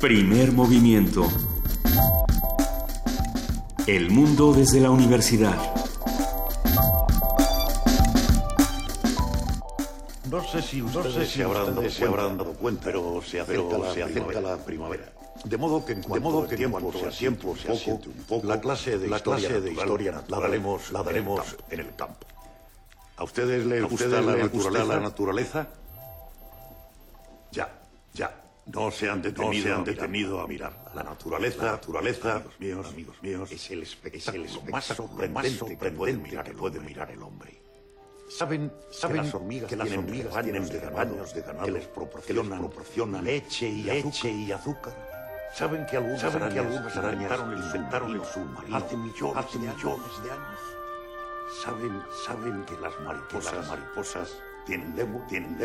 Primer movimiento. El mundo desde la universidad. No sé si ustedes, se, habrán dado, cuenta, pero se acerca, la, primavera. De modo que en cuanto, que tiempo, se tiempo se asiente un poco, la clase de, historia, de historia la daremos, la daremos en el campo. ¿A ustedes les gusta, la, naturaleza? la naturaleza? Ya, ya. No se han detenido, no se han detenido a mirar. La naturaleza, la naturaleza, amigos míos, amigos míos, es el espectáculo, más sorprendente, que, puede mirar, que puede mirar el hombre. Saben, saben que las hormigas, que las hormigas tienen de ganado, de ganado que les proporcionan, proporcionan leche y leche y azúcar. Saben que algunas ¿Saben arañas, que algunas arañas inventaron, el, inventaron el submarino hace millones, hace millones de años. Saben, saben que las mariposas, las mariposas tienen lengua, tienen.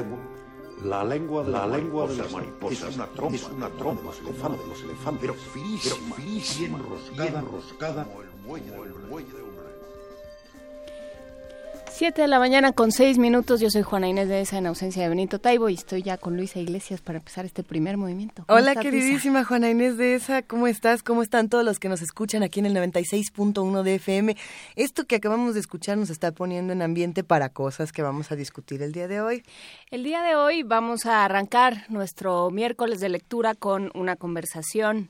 La lengua de la lengua de las mariposas es una trompa, es una trompa de los elefantes, los elefantes, pero finísima, pero finísima, bien roscada, bien roscada como el muelle, como el muelle de un 7 de la mañana con 6 minutos. Yo soy Juana Inés de esa en ausencia de Benito Taibo y estoy ya con Luisa Iglesias para empezar este primer movimiento. Hola, queridísima Juana Inés de esa. ¿Cómo estás? ¿Cómo están todos los que nos escuchan aquí en el 96.1 de FM? Esto que acabamos de escuchar nos está poniendo en ambiente para cosas que vamos a discutir el día de hoy. El día de hoy vamos a arrancar nuestro miércoles de lectura con una conversación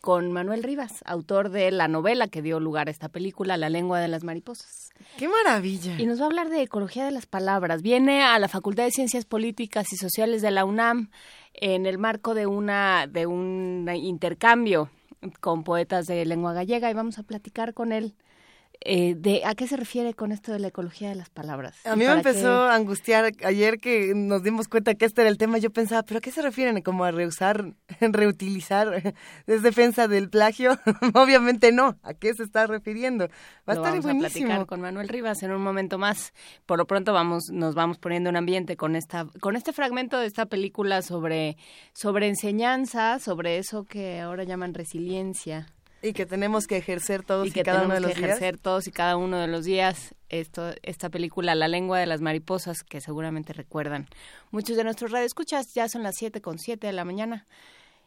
con Manuel Rivas, autor de la novela que dio lugar a esta película, La lengua de las mariposas. ¡Qué maravilla! Y nos va a hablar de ecología de las palabras. Viene a la Facultad de Ciencias Políticas y Sociales de la UNAM en el marco de una de un intercambio con poetas de lengua gallega y vamos a platicar con él eh, de a qué se refiere con esto de la ecología de las palabras. A mí me empezó a angustiar ayer que nos dimos cuenta que este era el tema. Yo pensaba, ¿pero a qué se refieren? ¿Como a reusar, reutilizar? ¿Es defensa del plagio? Obviamente no. ¿A qué se está refiriendo? Va a estar vamos buenísimo. a platicar con Manuel Rivas en un momento más. Por lo pronto vamos, nos vamos poniendo en ambiente con esta, con este fragmento de esta película sobre, sobre enseñanza, sobre eso que ahora llaman resiliencia. Y que tenemos que ejercer todos y, cada uno de los que ejercer todos y cada uno de los días esto, esta película La lengua de las mariposas, que seguramente recuerdan. Muchos de nuestros radioescuchas ya son las siete con siete de la mañana.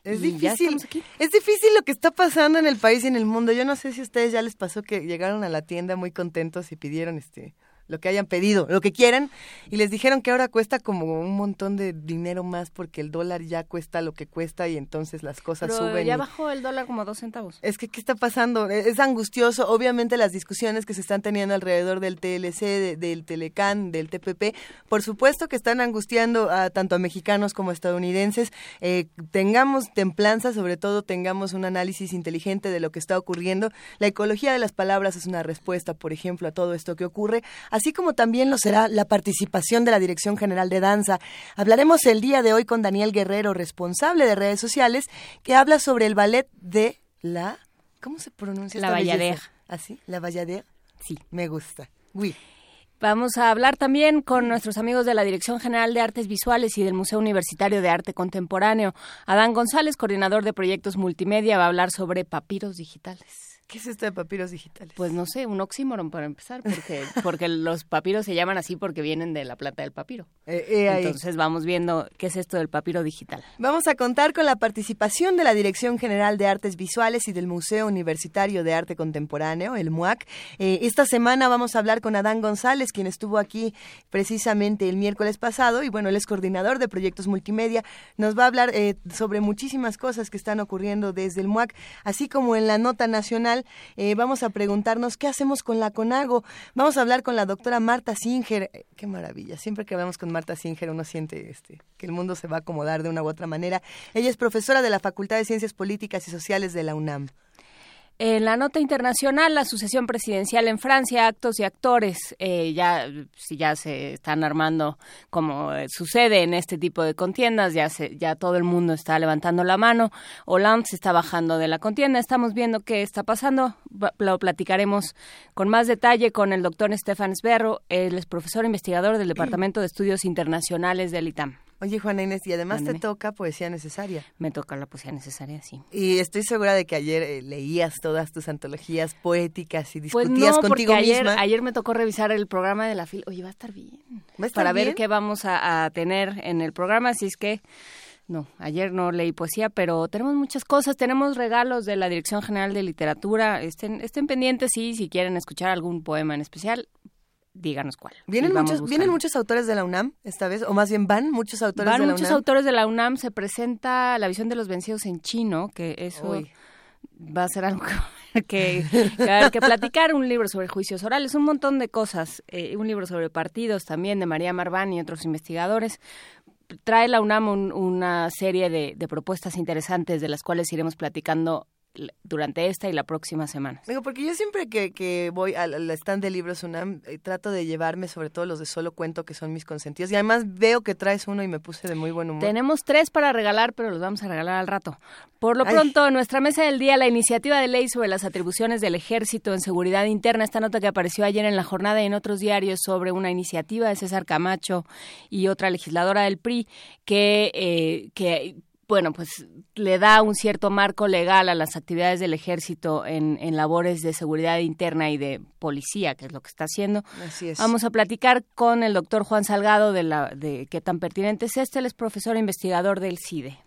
Es difícil, es difícil lo que está pasando en el país y en el mundo. Yo no sé si a ustedes ya les pasó que llegaron a la tienda muy contentos y pidieron este lo que hayan pedido, lo que quieran, y les dijeron que ahora cuesta como un montón de dinero más porque el dólar ya cuesta lo que cuesta y entonces las cosas Pero suben. Ya bajó el dólar como dos centavos. Es que, ¿qué está pasando? E, es angustioso. Obviamente las discusiones que se están teniendo alrededor del TLC, del Telecan, del TPP, por supuesto que están angustiando a tanto a mexicanos como a estadounidenses. Eh, tengamos templanza, sobre todo tengamos un análisis inteligente de lo que está ocurriendo. La ecología de las palabras es una respuesta, por ejemplo, a todo esto que ocurre así como también lo será la participación de la Dirección General de Danza. Hablaremos el día de hoy con Daniel Guerrero, responsable de redes sociales, que habla sobre el ballet de la... ¿Cómo se pronuncia? La Bayadère. ¿Así? ¿La Bayadère? Sí. Me gusta. Oui. Vamos a hablar también con nuestros amigos de la Dirección General de Artes Visuales y del Museo Universitario de Arte Contemporáneo. Adán González, coordinador de proyectos multimedia, va a hablar sobre papiros digitales. ¿Qué es esto de papiros digitales? Pues no sé, un oxímoron para empezar, porque, porque los papiros se llaman así porque vienen de la plata del papiro. Eh, eh, Entonces vamos viendo qué es esto del papiro digital. Vamos a contar con la participación de la Dirección General de Artes Visuales y del Museo Universitario de Arte Contemporáneo, el MUAC. Eh, esta semana vamos a hablar con Adán González, quien estuvo aquí precisamente el miércoles pasado, y bueno, él es coordinador de proyectos multimedia. Nos va a hablar sobre muchísimas cosas que están ocurriendo desde el MUAC, así como en la nota nacional eh, vamos a preguntarnos qué hacemos con la CONAGO. Vamos a hablar con la doctora Marta Singer. Eh, qué maravilla. Siempre que hablamos con Marta Singer uno siente este, que el mundo se va a acomodar de una u otra manera. Ella es profesora de la Facultad de Ciencias Políticas y Sociales de la UNAM. En la nota internacional, la sucesión presidencial en Francia, actos y actores eh, ya, ya se están armando como eh, sucede en este tipo de contiendas, ya, se, ya todo el mundo está levantando la mano, Hollande se está bajando de la contienda, estamos viendo qué está pasando, lo platicaremos con más detalle con el doctor Stefan Sberro, él es profesor investigador del Departamento de Estudios Internacionales del ITAM. Oye, Juana Inés, y además te toca poesía necesaria. Me toca la poesía necesaria, sí. Y estoy segura de que ayer eh, leías todas tus antologías poéticas y pues discutías contigo ayer, misma. Ayer me tocó revisar el programa de la fil. Oye, va a estar bien. ¿Va a estar Para ver qué vamos a, tener en el programa, así es que no, ayer no leí poesía, pero tenemos muchas cosas. Tenemos regalos de la Dirección General de Literatura. Estén, estén pendientes y si quieren escuchar algún poema en especial, díganos cuál. ¿Vienen muchos, ¿Vienen muchos autores de la UNAM esta vez? ¿O más bien van muchos autores de la UNAM? muchos autores de la UNAM. Se presenta La visión de los vencidos en chino, que eso va a ser algo que, que, que, platicar. Un libro sobre juicios orales, un montón de cosas. Eh, un libro sobre partidos también de María Marván y otros investigadores trae la UNAM una serie de, de, propuestas interesantes de las cuales iremos platicando durante esta y la próxima semana. Digo, porque yo siempre que, que voy al, stand de libros UNAM eh, trato de llevarme sobre todo los de solo cuento que son mis consentidos y además veo que traes uno y me puse de muy buen humor. Tenemos tres para regalar, pero los vamos a regalar al rato. Por lo pronto, nuestra mesa del día, la iniciativa de ley sobre las atribuciones del ejército en seguridad interna, esta nota que apareció ayer en la jornada y en otros diarios sobre una iniciativa de César Camacho y otra legisladora del PRI que, eh, que bueno, pues le da un cierto marco legal a las actividades del ejército en, en, labores de seguridad interna y de policía, que es lo que está haciendo. Así es. Vamos a platicar con el doctor Juan Salgado de, la, de qué tan pertinente es este. Él es profesor e investigador del CIDE.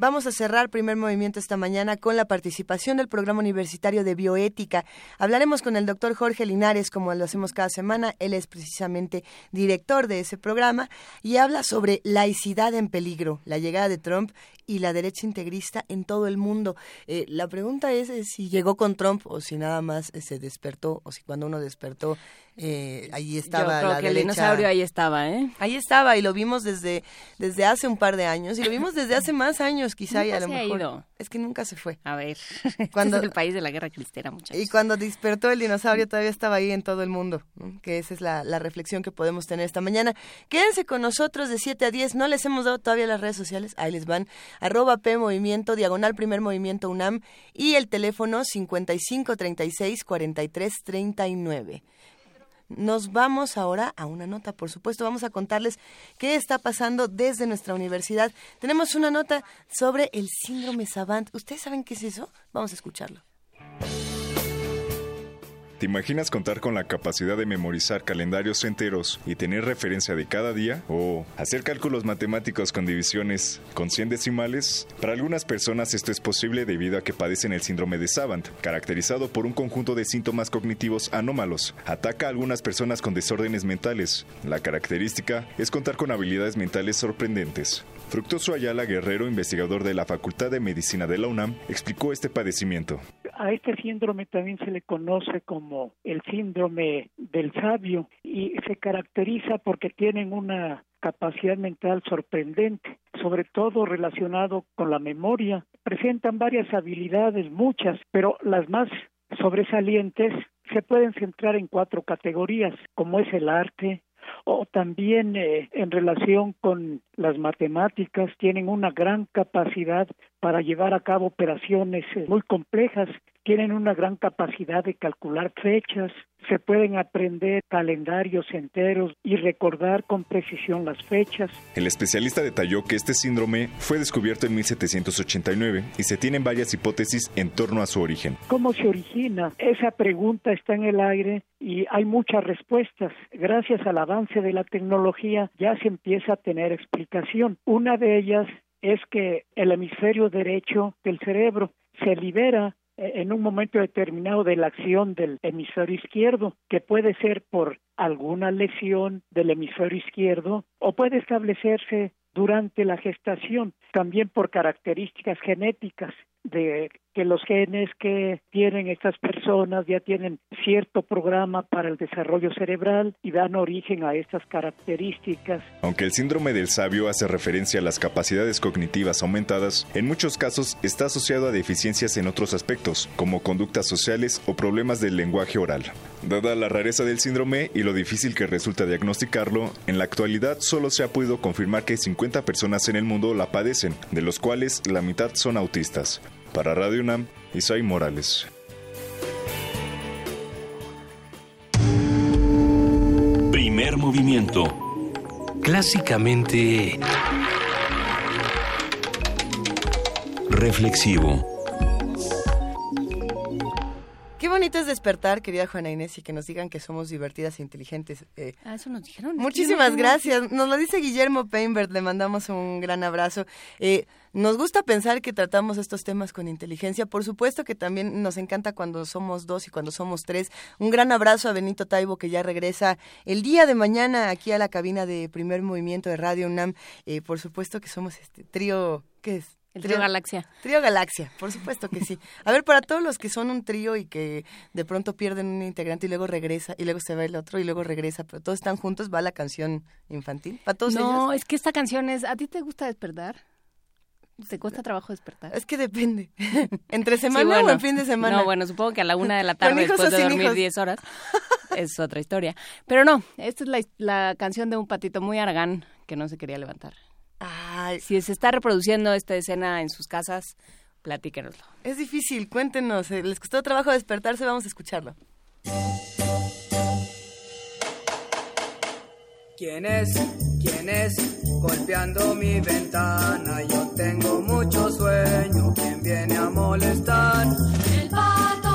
Vamos a cerrar primer movimiento esta mañana con la participación del programa universitario de bioética. Hablaremos con el doctor Jorge Linares, como lo hacemos cada semana. Él es precisamente director de ese programa y habla sobre laicidad en peligro, la llegada de Trump y la derecha integrista en todo el mundo. Eh, la pregunta es, si llegó con Trump o si nada más eh, se despertó o si cuando uno despertó eh, ahí estaba Yo creo que el dinosaurio ahí estaba, ¿eh? Ahí estaba y lo vimos desde desde hace un par de años y lo vimos desde hace más años quizá y a lo mejor es que nunca se fue. A ver, cuando este es el país de la guerra cristera, muchachos. Y cuando despertó el dinosaurio todavía estaba ahí en todo el mundo, que esa es la, la reflexión que podemos tener esta mañana. Quédense con nosotros de 7 a 10, no les hemos dado todavía las redes sociales, ahí les van, arroba P Movimiento, diagonal primer movimiento UNAM y el teléfono 5536 4339. Nos vamos ahora a una nota, por supuesto, vamos a contarles qué está pasando desde nuestra universidad. Tenemos una nota sobre el síndrome Savant. ¿Ustedes saben qué es eso? Vamos a escucharlo. ¿Te imaginas contar con la capacidad de memorizar calendarios enteros y tener referencia de cada día? ¿O hacer cálculos matemáticos con divisiones con 100 decimales? Para algunas personas esto es posible debido a que padecen el síndrome de Savant, caracterizado por un conjunto de síntomas cognitivos anómalos. Ataca a algunas personas con desórdenes mentales. La característica es contar con habilidades mentales sorprendentes. Fructuoso Ayala Guerrero, investigador de la Facultad de Medicina de la UNAM, explicó este padecimiento. A este síndrome también se le conoce como el síndrome del sabio y se caracteriza porque tienen una capacidad mental sorprendente, sobre todo relacionado con la memoria. Presentan varias habilidades, muchas, pero las más sobresalientes se pueden centrar en cuatro categorías, como es el arte, o también eh, en relación con las matemáticas tienen una gran capacidad para llevar a cabo operaciones eh, muy complejas tienen una gran capacidad de calcular fechas, se pueden aprender calendarios enteros y recordar con precisión las fechas. El especialista detalló que este síndrome fue descubierto en 1789 y se tienen varias hipótesis en torno a su origen. ¿Cómo se origina? Esa pregunta está en el aire y hay muchas respuestas. Gracias al avance de la tecnología ya se empieza a tener explicación. Una de ellas es que el hemisferio derecho del cerebro se libera en un momento determinado de la acción del hemisferio izquierdo, que puede ser por alguna lesión del hemisferio izquierdo o puede establecerse durante la gestación, también por características genéticas de que los genes que tienen estas personas ya tienen cierto programa para el desarrollo cerebral y dan origen a estas características. Aunque el síndrome del sabio hace referencia a las capacidades cognitivas aumentadas, en muchos casos está asociado a deficiencias en otros aspectos, como conductas sociales o problemas del lenguaje oral. Dada la rareza del síndrome y lo difícil que resulta diagnosticarlo, en la actualidad solo se ha podido confirmar que 50 personas en el mundo la padecen, de los cuales la mitad son autistas. Para Radio UNAM, Isai Morales. Primer movimiento. Clásicamente... Reflexivo. Bonito es despertar, querida Juana Inés, y que nos digan que somos divertidas e inteligentes. Eh, ah, eso nos dijeron. Muchísimas gracias. Nos lo dice Guillermo Peinbert, le mandamos un gran abrazo. Eh, nos gusta pensar que tratamos estos temas con inteligencia. Por supuesto que también nos encanta cuando somos dos y cuando somos tres. Un gran abrazo a Benito Taibo, que ya regresa el día de mañana aquí a la cabina de primer movimiento de Radio UNAM. Eh, por supuesto que somos este trío, ¿qué es? El trío, Galaxia. Trío Galaxia, por supuesto que sí. A ver, para todos los que son un trío y que de pronto pierden un integrante y luego regresa, y luego se va el otro y luego regresa, pero todos están juntos, va la canción infantil. ¿Para todos no, es que esta canción es. ¿A ti te gusta despertar? ¿Te cuesta trabajo despertar? Es que depende. ¿Entre semana o en fin de semana? No, bueno, supongo que a la una de la tarde después de dormir 10 horas es otra historia. Pero no, esta es la, la canción de un patito muy argán que no se quería levantar. Si se está reproduciendo esta escena en sus casas, platíquenoslo. Es difícil, cuéntenos. Eh, ¿Les costó trabajo despertarse? Vamos a escucharlo. ¿Quién es? ¿Quién es? Golpeando mi ventana. Yo tengo mucho sueño. ¿Quién viene a molestar? El pato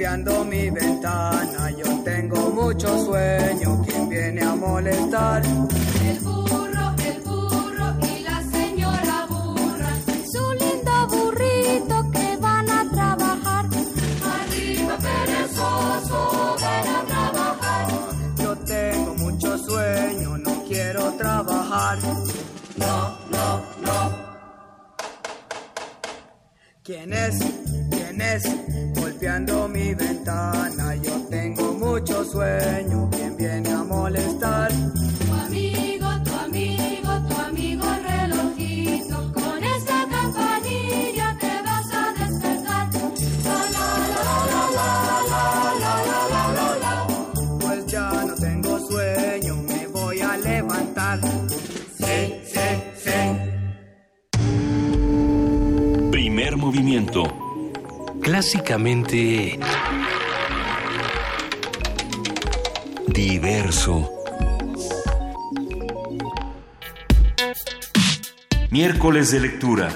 Golpeando mi ventana. Yo tengo mucho sueño. ¿Quién viene a molestar? El burro, el burro y la señora burra. Su lindo burrito que van a trabajar. Arriba, perezoso, ven a trabajar. Yo tengo mucho sueño. No quiero trabajar. No, no, no. ¿Quién es? ¿Quién es? limpiando mi ventana. Yo tengo mucho sueño, ¿quién viene a molestar? Tu amigo, tu amigo, tu amigo relojito, con esta campanilla te vas a despertar. Pues ya no tengo sueño, me voy a levantar. Sí, sí, sí. Primer movimiento Clásicamente... Diverso. Miércoles de lectura.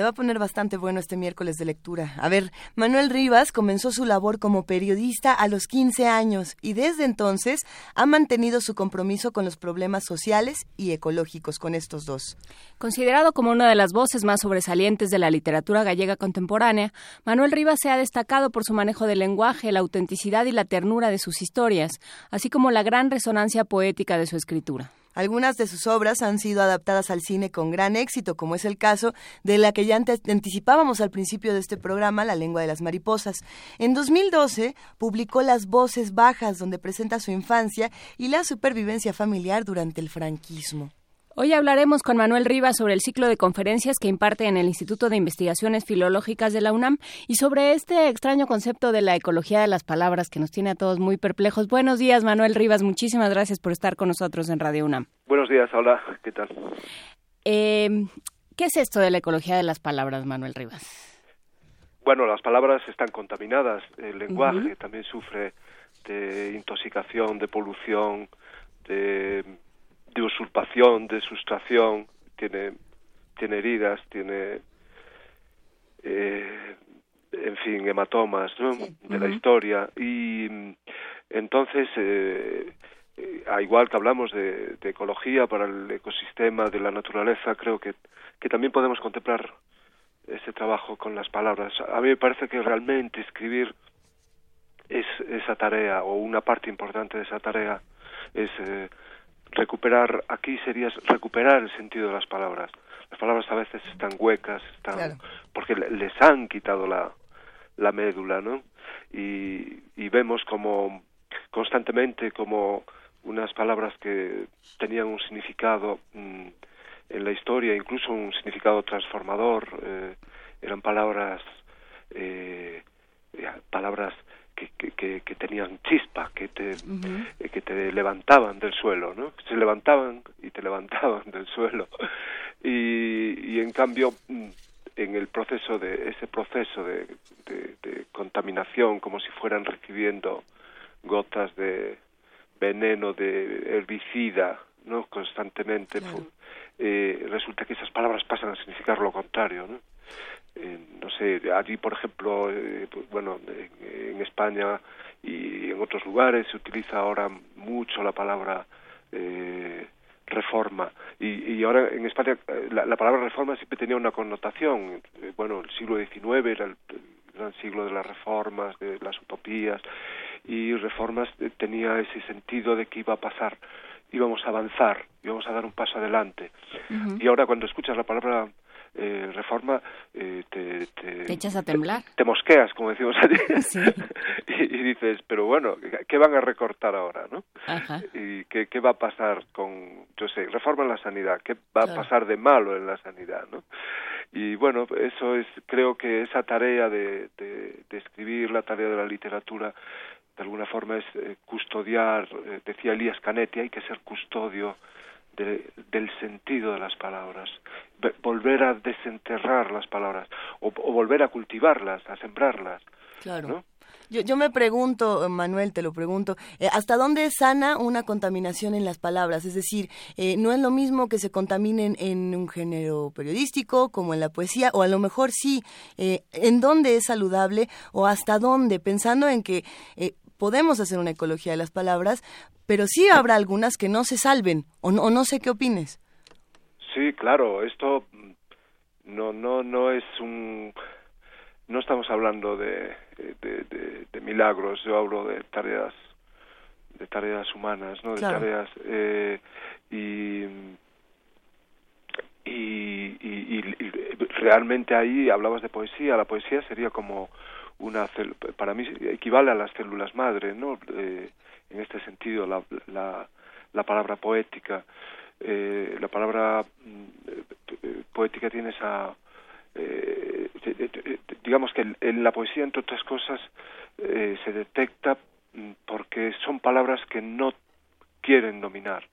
Se va a poner bastante bueno este miércoles de lectura. A ver, Manuel Rivas comenzó su labor como periodista a los 15 años y desde entonces ha mantenido su compromiso con los problemas sociales y ecológicos con estos dos. Considerado como una de las voces más sobresalientes de la literatura gallega contemporánea, Manuel Rivas se ha destacado por su manejo del lenguaje, la autenticidad y la ternura de sus historias, así como la gran resonancia poética de su escritura. Algunas de sus obras han sido adaptadas al cine con gran éxito, como es el caso de la que ya anticipábamos al principio de este programa, La lengua de las mariposas. En 2012 publicó Las voces bajas, donde presenta su infancia y la supervivencia familiar durante el franquismo. Hoy hablaremos con Manuel Rivas sobre el ciclo de conferencias que imparte en el Instituto de Investigaciones Filológicas de la UNAM y sobre este extraño concepto de la ecología de las palabras que nos tiene a todos muy perplejos. Buenos días, Manuel Rivas. Muchísimas gracias por estar con nosotros en Radio UNAM. Buenos días, hola, ¿qué tal? Eh, ¿Qué es esto de la ecología de las palabras, Manuel Rivas? Bueno, las palabras están contaminadas, el lenguaje uh -huh. también sufre de intoxicación, de polución, de de usurpación, de sustracción, tiene, tiene heridas, tiene, eh, en fin, hematomas ¿no? sí. de uh -huh. la historia. Y entonces, eh, a igual que hablamos de, de, ecología para el ecosistema, de la naturaleza, creo que, que también podemos contemplar ese trabajo con las palabras. A mí me parece que realmente escribir es esa tarea, o una parte importante de esa tarea, es... Eh, recuperar aquí sería recuperar el sentido de las palabras. Las palabras a veces están huecas, están claro. porque les han quitado la, la médula, ¿no? Y, y vemos como constantemente como unas palabras que tenían un significado mmm, en la historia, incluso un significado transformador, eh, eran palabras eh, palabras que, que, que, que tenían chispa, que te, eh, que te levantaban del suelo, ¿no? Se levantaban y te levantaban del suelo. Y, y en cambio, mm, en el proceso de ese proceso de, de, de contaminación, como si fueran recibiendo gotas de veneno, de herbicida, ¿no? Constantemente, fu- eh, resulta que esas palabras pasan a significar lo contrario, ¿no? Eh, no sé, allí, por ejemplo, eh, pues, bueno, en, en España y en otros lugares se utiliza ahora mucho la palabra eh, reforma. Y, y ahora en España eh, la, la palabra reforma siempre tenía una connotación. Bueno, el siglo XIX era el, el gran siglo de las reformas, de las utopías, y reformas tenía ese sentido de que iba a pasar, íbamos a avanzar, íbamos a dar un paso adelante. Y ahora cuando escuchas la palabra eh, reforma, eh, te, te, Te echas a temblar. te mosqueas, como decimos allí, Sí. y, y dices, pero bueno, ¿qué van a recortar ahora, no? Ajá. ¿Y qué, qué va a pasar con, yo sé, reforma en la sanidad? ¿Qué va Claro. a pasar de malo en la sanidad, no? Y bueno, eso es, creo que esa tarea de, de, de escribir, la tarea de la literatura, de alguna forma es eh, custodiar, eh, decía Elías Canetti, hay que ser custodio de- del sentido de las palabras, volver a desenterrar las palabras o, o volver a cultivarlas, a sembrarlas. Claro. ¿no? Yo, yo me pregunto, Manuel, te lo pregunto, eh, ¿hasta dónde es sana una contaminación en las palabras? Es decir, eh, no es lo mismo que se contaminen en un género periodístico como en la poesía, o a lo mejor sí, eh, ¿en dónde es saludable o hasta dónde? Pensando en que eh, podemos hacer una ecología de las palabras, pero sí habrá algunas que no se salven, o no, o no sé qué opines. Sí, claro, esto mm, no no no es un no estamos hablando de, de, de- de milagros, yo hablo de tareas de tareas humanas, ¿no? De Claro. tareas eh, y, y, y- y- realmente ahí hablabas de poesía, la poesía sería como una para mí equivale a las células madre, ¿no? Eh, en este sentido la, la, la palabra poética eh, la palabra mm, eh, poética tiene esa eh, digamos que en- la poesía entre otras cosas eh, se detecta mm, porque son palabras que no quieren dominar.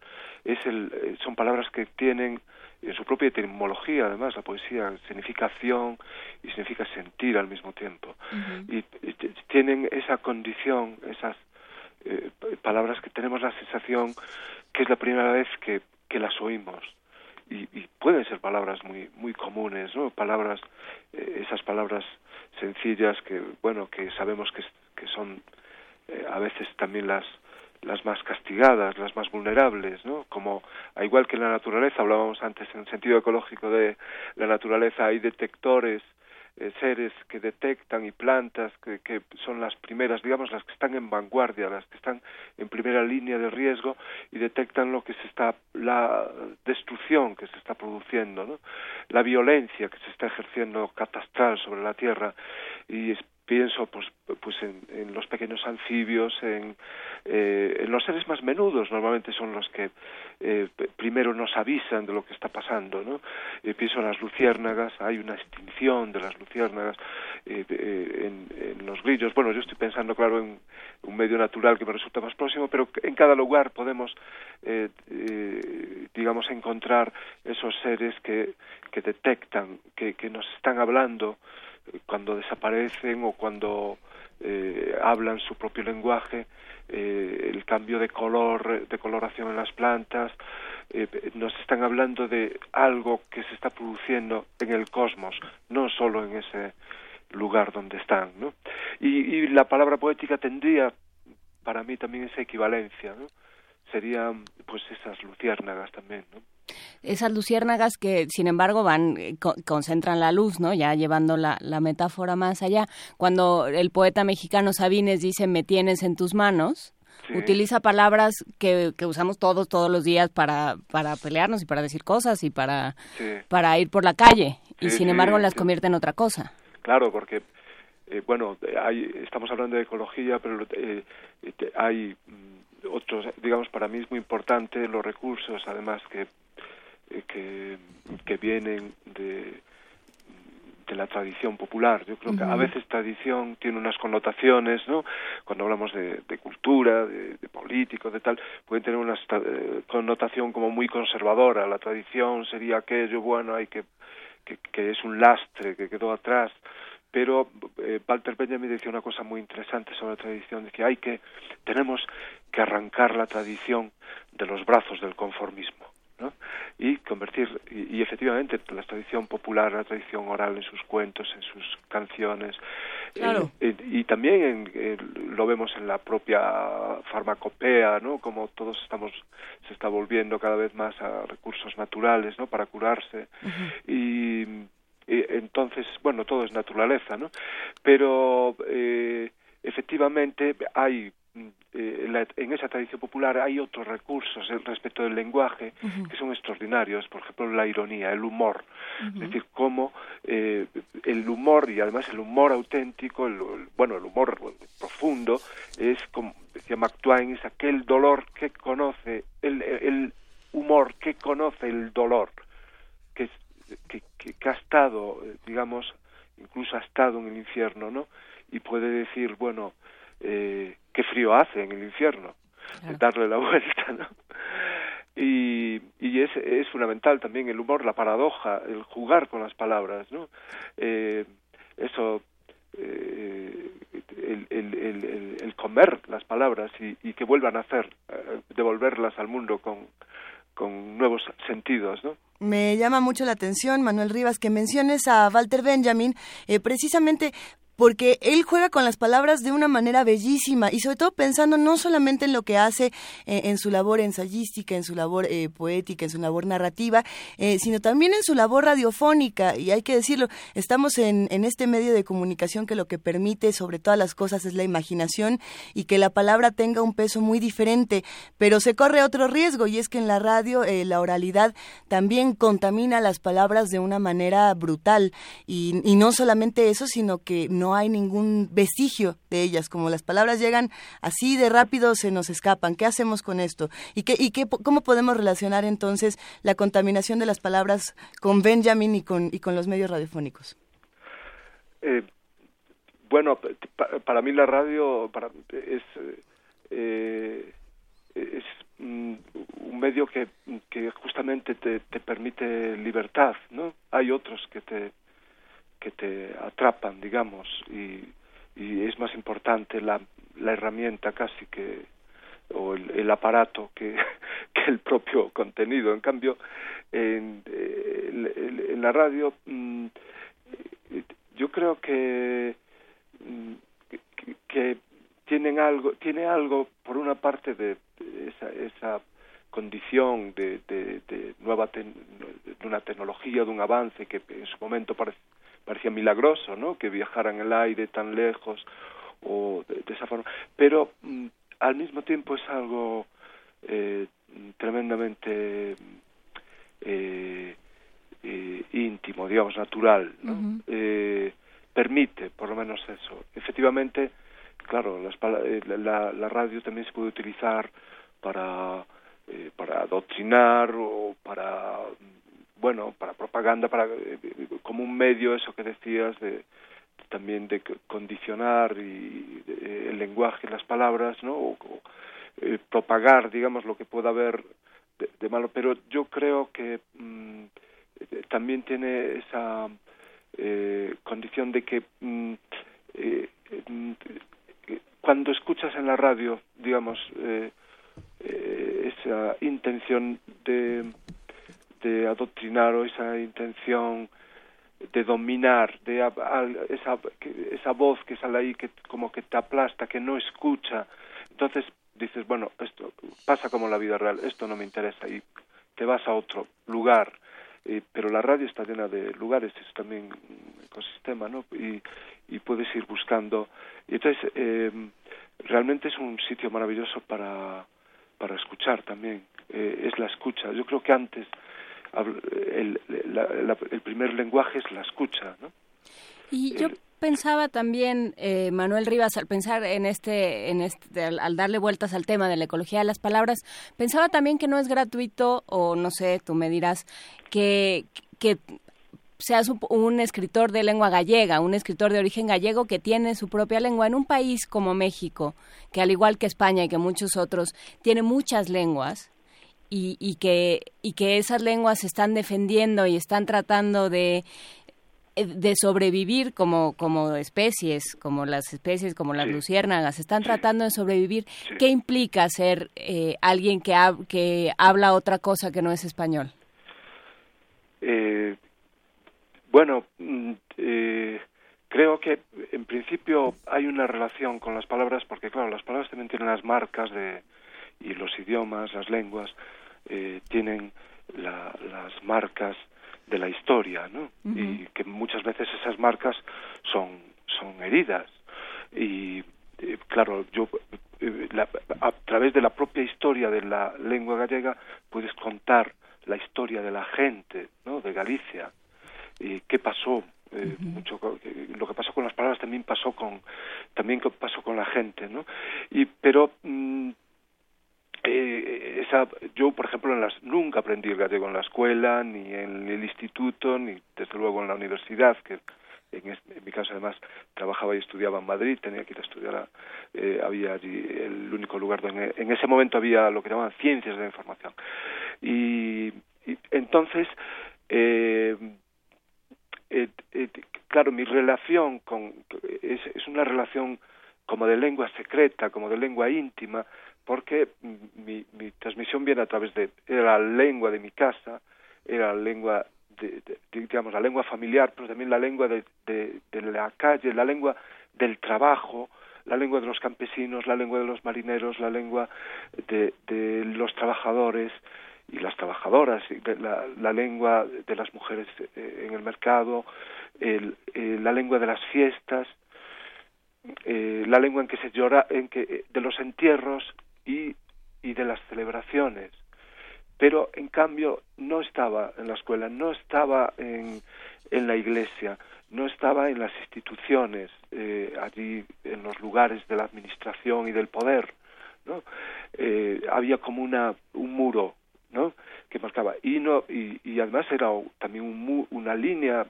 Es el eh, son palabras que tienen en su propia etimología además la poesía significa acción y significa sentir al mismo tiempo. Y, y tienen esa condición esas eh, palabras que tenemos la sensación que es la primera vez que, que las oímos y, y pueden ser palabras muy muy comunes no palabras eh, esas palabras sencillas que bueno que sabemos que, que son eh, a veces también las las más castigadas, las más vulnerables, ¿no? Como, a igual que en la naturaleza, hablábamos antes en sentido ecológico de la naturaleza, hay detectores, eh, seres que detectan y plantas que, que son las primeras, digamos, las que están en vanguardia, las que están en primera línea de riesgo y detectan lo que se está, la destrucción que se está produciendo, ¿no? La violencia que se está ejerciendo catastral sobre la tierra y pienso pues pues en, en los pequeños anfibios en, eh, en los seres más menudos normalmente son los que eh, primero nos avisan de lo que está pasando no Eh, pienso en las luciérnagas hay una extinción de las luciérnagas eh, eh, en, en los grillos. Bueno yo estoy pensando claro en un medio natural que me resulta más próximo pero en cada lugar podemos digamos encontrar esos seres que que detectan que, que nos están hablando cuando desaparecen o cuando eh, hablan su propio lenguaje, eh, el cambio de color, de coloración en las plantas, eh, nos están hablando de algo que se está produciendo en el cosmos, no solo en ese lugar donde están, ¿no? Y, y la palabra poética tendría para mí también esa equivalencia, ¿no? Serían pues esas luciérnagas también, ¿no? Esas luciérnagas que, sin embargo, van, eh, co- concentran la luz, ¿no? Ya llevando la, la metáfora más allá. Cuando el poeta mexicano Sabines dice, me tienes en tus manos, Sí. utiliza palabras que, que usamos todos, todos los días para, para pelearnos y para decir cosas y para, Sí. para ir por la calle. Y sin embargo las convierte en otra cosa. Claro, porque eh, bueno, hay, estamos hablando de ecología, pero eh, hay mm, otros, digamos, para mí es muy importante los recursos, además que que, que vienen de de la tradición popular. Yo creo que a veces tradición tiene unas connotaciones, ¿no? Cuando hablamos de, de cultura, de, de, político, de tal, puede tener una eh, connotación como muy conservadora. La tradición sería aquello, bueno, hay que, que, que es un lastre que quedó atrás. Pero eh, Walter Benjamin decía una cosa muy interesante sobre la tradición, decía, hay que, tenemos que arrancar la tradición de los brazos del conformismo ¿no? y convertir y, y, efectivamente la tradición popular la tradición oral en sus cuentos en sus canciones claro. eh, y también en, eh, lo vemos en la propia farmacopea no como todos estamos se está volviendo cada vez más a recursos naturales no para curarse uh -huh. y, y, entonces bueno todo es naturaleza no pero eh, efectivamente hay eh, la, en esa tradición popular hay otros recursos respecto del lenguaje uh -huh. que son extraordinarios, por ejemplo la ironía, el humor, uh -huh. es decir, cómo eh, el humor y además el humor auténtico, el, el, bueno, el humor profundo es como decía Mark Twain, es aquel dolor que conoce, el, el humor que conoce el dolor, que, que, que, que ha estado, digamos, incluso ha estado en el infierno, ¿no? Y puede decir, bueno, eh, qué frío hace en el infierno, claro. darle la vuelta, ¿no? Y, y es, es fundamental también el humor, la paradoja, el jugar con las palabras, ¿no? Eh, eso, eh, el, el, el, el, comer las palabras y, y que vuelvan a hacer, eh, devolverlas al mundo con, con nuevos sentidos, ¿no? Me llama mucho la atención, Manuel Rivas, que menciones a Walter Benjamin, eh, precisamente porque él juega con las palabras de una manera bellísima y sobre todo pensando no solamente en lo que hace eh, en su labor ensayística, en su labor eh, poética, en su labor narrativa, eh, sino también en su labor radiofónica. Y hay que decirlo, estamos en, en, este medio de comunicación que lo que permite sobre todas las cosas es la imaginación y que la palabra tenga un peso muy diferente, pero se corre otro riesgo y es que en la radio la oralidad también contamina las palabras de una manera brutal y, y no solamente eso, sino que no no hay ningún vestigio de ellas, como las palabras llegan así de rápido se nos escapan. ¿Qué hacemos con esto? ¿Y, qué, y qué, cómo podemos relacionar entonces la contaminación de las palabras con Benjamin y con, y con los medios radiofónicos? Eh, bueno, para mí la radio para, es, eh, es mm, un medio que, que justamente te, te permite libertad, ¿no? Hay otros que te que te atrapan, digamos, y, y es más importante la, la herramienta casi que o el, aparato que, que, el propio contenido. En cambio, en, en, la radio mmm, yo creo que, que, que tienen algo, tiene algo por una parte de, esa, esa condición de, de, de nueva de una tecnología, de un avance que en su momento parece parecía milagroso, ¿no? Que viajaran en el aire tan lejos o de, de esa forma. Pero mm, al mismo tiempo es algo eh, tremendamente eh, eh, íntimo, digamos, natural, ¿no? Uh -huh. eh, permite, por lo menos eso. Efectivamente, claro, las, la, la radio también se puede utilizar para eh, para adoctrinar o para bueno, para propaganda, para eh, como un medio, eso que decías, de también de condicionar y de, el lenguaje, las palabras, ¿no? O, eh, propagar, digamos, lo que pueda haber de, malo. Pero yo creo que mmm, también tiene esa eh, condición de que mmm, eh, cuando escuchas en la radio, digamos, eh, eh, esa intención de de adoctrinar o esa intención de dominar, de a, esa, esa voz que sale ahí que como que te aplasta, que no escucha. Entonces dices, bueno, esto pasa como la vida real, esto no me interesa y te vas a otro lugar. Eh, pero la radio está llena de lugares, es también un ecosistema, ¿no? Y, y puedes ir buscando. Y entonces, eh, realmente es un sitio maravilloso para, para escuchar también. Eh, es la escucha. Yo creo que antes el, la, la, el primer lenguaje es la escucha, ¿no? Y yo el, pensaba también, eh, Manuel Rivas, al pensar en este, en este al, al, darle vueltas al tema de la ecología de las palabras, pensaba también que no es gratuito, o no sé, tú me dirás, que, que seas un, un escritor de lengua gallega, un escritor de origen gallego que tiene su propia lengua en un país como México, que al igual que España y que muchos otros, tiene muchas lenguas y, y que, y que esas lenguas se están defendiendo y están tratando de eh, de sobrevivir como, como especies, como las especies, como las Sí. luciérnagas, están tratando de sobrevivir. Sí. ¿Qué implica ser eh, alguien que, hab- que habla otra cosa que no es español? Eh, bueno, mm, eh, creo que en principio hay una relación con las palabras, porque claro, las palabras también tienen las marcas de y los idiomas, las lenguas eh, tienen la- las marcas de la historia, ¿no? Y que muchas veces esas marcas son son heridas. Y eh, claro, yo eh, la- a través de la propia historia de la lengua gallega puedes contar la historia de la gente, ¿no? De Galicia. Y qué pasó eh, mucho eh, lo que pasó con las palabras también pasó con también pasó con la gente no y pero mm, eh, esa yo por ejemplo en las nunca aprendí el gallego en la escuela ni en el instituto ni desde luego en la universidad que en, mi caso además trabajaba y estudiaba en Madrid tenía que ir a estudiar eh, había allí el único lugar donde en ese momento había lo que llamaban ciencias de la información. Y, y entonces eh, eh, eh, claro, mi relación con es, es una relación como de lengua secreta, como de lengua íntima, porque mm, mi, mi transmisión viene a través de la lengua de mi casa, era la lengua de, digamos la lengua familiar, pero también la lengua de, la calle, la lengua del trabajo, la lengua de los campesinos, la lengua de los marineros, la lengua de, de los trabajadores y las trabajadoras, la, la lengua de las mujeres eh, en el mercado, el- eh, la lengua de las fiestas, eh, la lengua en que se llora, en que eh, de los entierros y, y de las celebraciones. Pero en cambio no estaba en la escuela, no estaba en, en la iglesia, no estaba en las instituciones, eh, allí en los lugares de la administración y del poder, ¿no? Eh, había como una un muro, ¿no? Que marcaba y no y, además era también un una línea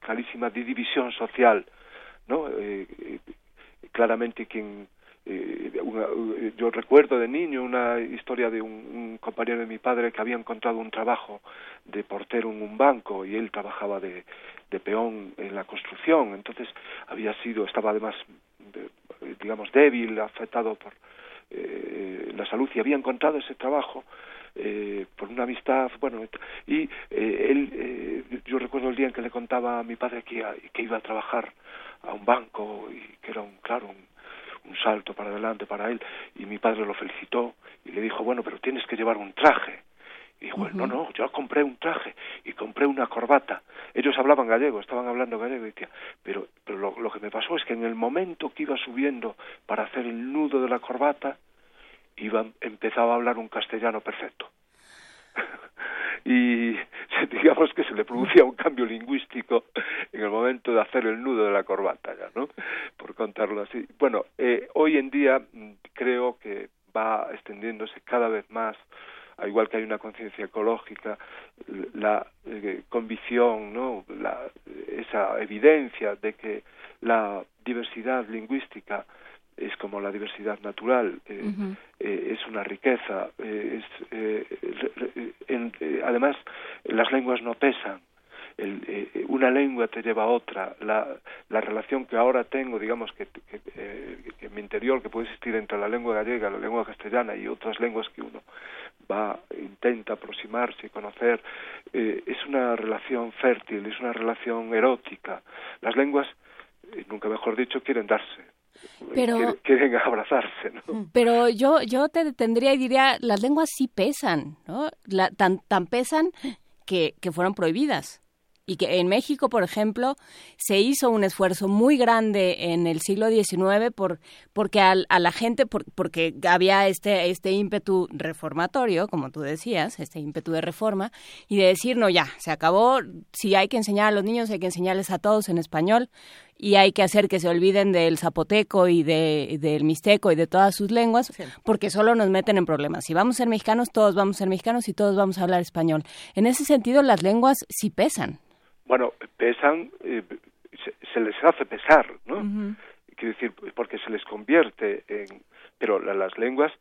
clarísima de división social, ¿no? Eh, claramente quien eh, una- eh, yo recuerdo de niño una historia de un, compañero de mi padre que había encontrado un trabajo de portero en un banco y él trabajaba de, de peón en la construcción. Entonces había sido estaba además de- digamos débil afectado por eh, la salud y había encontrado ese trabajo eh, por una amistad, bueno, y eh, él, eh, yo recuerdo el día en que le contaba a mi padre que, que iba a trabajar a un banco y que era un, claro, un, un salto para adelante para él, y mi padre lo felicitó y le dijo, bueno, pero tienes que llevar un traje. Y dijo, no, no, yo compré un traje y compré una corbata. Ellos hablaban gallego, estaban hablando gallego y decía, pero, pero lo, lo que me pasó es que en el momento que iba subiendo para hacer el nudo de la corbata, iba, empezaba a hablar un castellano perfecto. y digamos que se le producía un cambio lingüístico en el momento de hacer el nudo de la corbata, ya, ¿no? Por contarlo así. Bueno, eh, hoy en día mm, creo que va extendiéndose cada vez más, al igual que hay una conciencia ecológica, la eh, convicción, ¿no? La, esa evidencia de que la diversidad lingüística es como la diversidad natural, eh, eh, es una riqueza, eh, es, eh, en- además las lenguas no pesan, el, una lengua te lleva a otra, la, la relación que ahora tengo, digamos, que, que, que en mi interior, que puede existir entre la lengua gallega, la lengua castellana y otras lenguas que uno va, intenta aproximarse y conocer, es una relación fértil, es una relación erótica. Las lenguas, nunca mejor dicho, quieren darse, Pero- quieren, abrazarse, ¿no? Pero yo, yo te detendría y diría, las lenguas sí pesan, ¿no? La- tan, tan pesan que, que fueron prohibidas. Y que en México, por ejemplo, se hizo un esfuerzo muy grande en el siglo XIX por, porque al- a, la gente, por- porque había este, este ímpetu reformatorio, como tú decías, este ímpetu de reforma, y de decir, no, ya, se acabó, si hay que enseñar a los niños, hay que enseñarles a todos en español, y hay que hacer que se olviden del zapoteco y de, del mixteco y de todas sus lenguas, porque solo nos meten en problemas. Si vamos a ser mexicanos, todos vamos a ser mexicanos y todos vamos a hablar español. En ese sentido, las lenguas sí pesan. bueno, pesan, eh, se, se les hace pesar, ¿no? Ujú. Quiero decir, porque se les convierte en... Pero la- las lenguas, eh,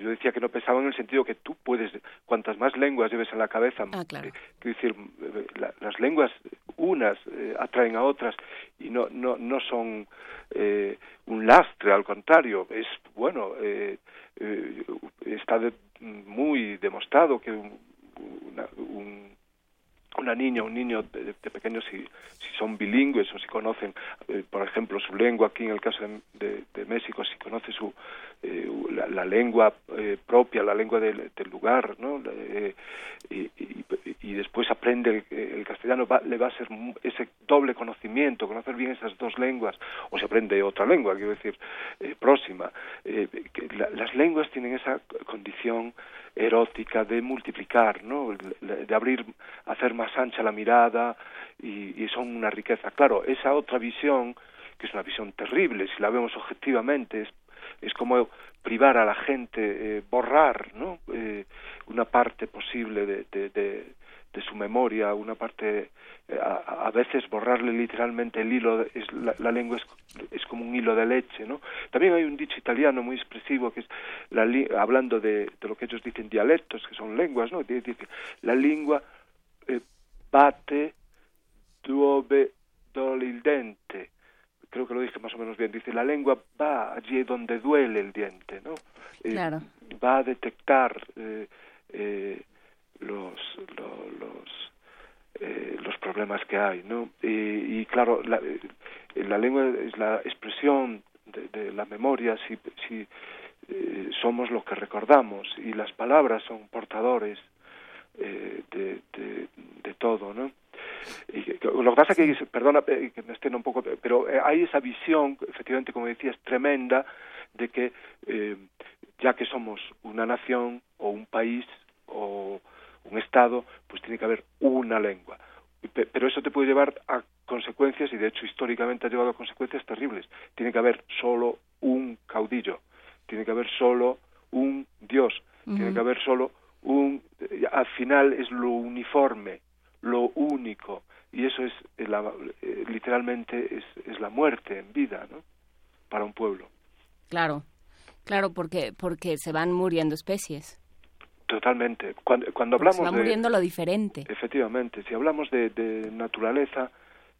yo decía que no pesaban en el sentido que tú puedes, cuantas más lenguas lleves en la cabeza, Ah, claro. eh, quiero decir, eh, la- las lenguas, unas eh, atraen a otras y no, no, no son eh, un lastre, al contrario, es, bueno, está de- muy demostrado que un, una, un- una niña un niño de, de pequeños si, si son bilingües o si conocen eh, por ejemplo su lengua aquí en el caso de, México si conoce su eh, la, la lengua eh, propia la lengua del, lugar no Eh, y, y- y después aprende el, el castellano va- le va a ser ese doble conocimiento conocer bien esas dos lenguas o se aprende otra lengua quiero decir eh, próxima que la- las lenguas tienen esa condición erótica de multiplicar, ¿no? De abrir, hacer más ancha la mirada y, son una riqueza. Claro, esa otra visión, que es una visión terrible, si la vemos objetivamente, es, es como privar a la gente, eh, borrar, ¿no? Eh, una parte posible de, de, de su memoria, una parte, eh, a, a veces borrarle literalmente el hilo, de- es, la, la lengua es, es como un hilo de leche, ¿no? También hay un dicho italiano muy expresivo que es, la li- hablando de, de lo que ellos dicen dialectos, que son lenguas, ¿no? Dice, la lengua eh, bate dove duele el diente. Creo que lo dije más o menos bien. Dice, la lengua va allí donde duele el diente, ¿no? Eh, Claro. Va a detectar eh, eh, los, lo- los, eh, los problemas que hay, ¿no? Y, y claro, la, eh, la lengua es la expresión de, de la memoria, si, si eh, somos lo que recordamos, y las palabras son portadores eh, de, de, de todo, ¿no? Y lo que pasa que, perdona que me extienda un poco, pero hay esa visión, efectivamente, como decías, tremenda, de que eh, ya que somos una nación o un país o un Estado, pues tiene que haber una lengua. Pero eso te puede llevar a consecuencias, y de hecho históricamente ha llevado a consecuencias terribles. Tiene que haber solo un caudillo, tiene que haber solo un Dios, tiene que haber solo un... eh, Al final es lo uniforme, lo único, y eso es la- eh, literalmente es, es la muerte en vida, ¿no? Para un pueblo. Claro, claro, porque porque se van muriendo especies. Totalmente. Cuando, cuando se hablamos de... muriendo lo diferente. Efectivamente, si hablamos de, de naturaleza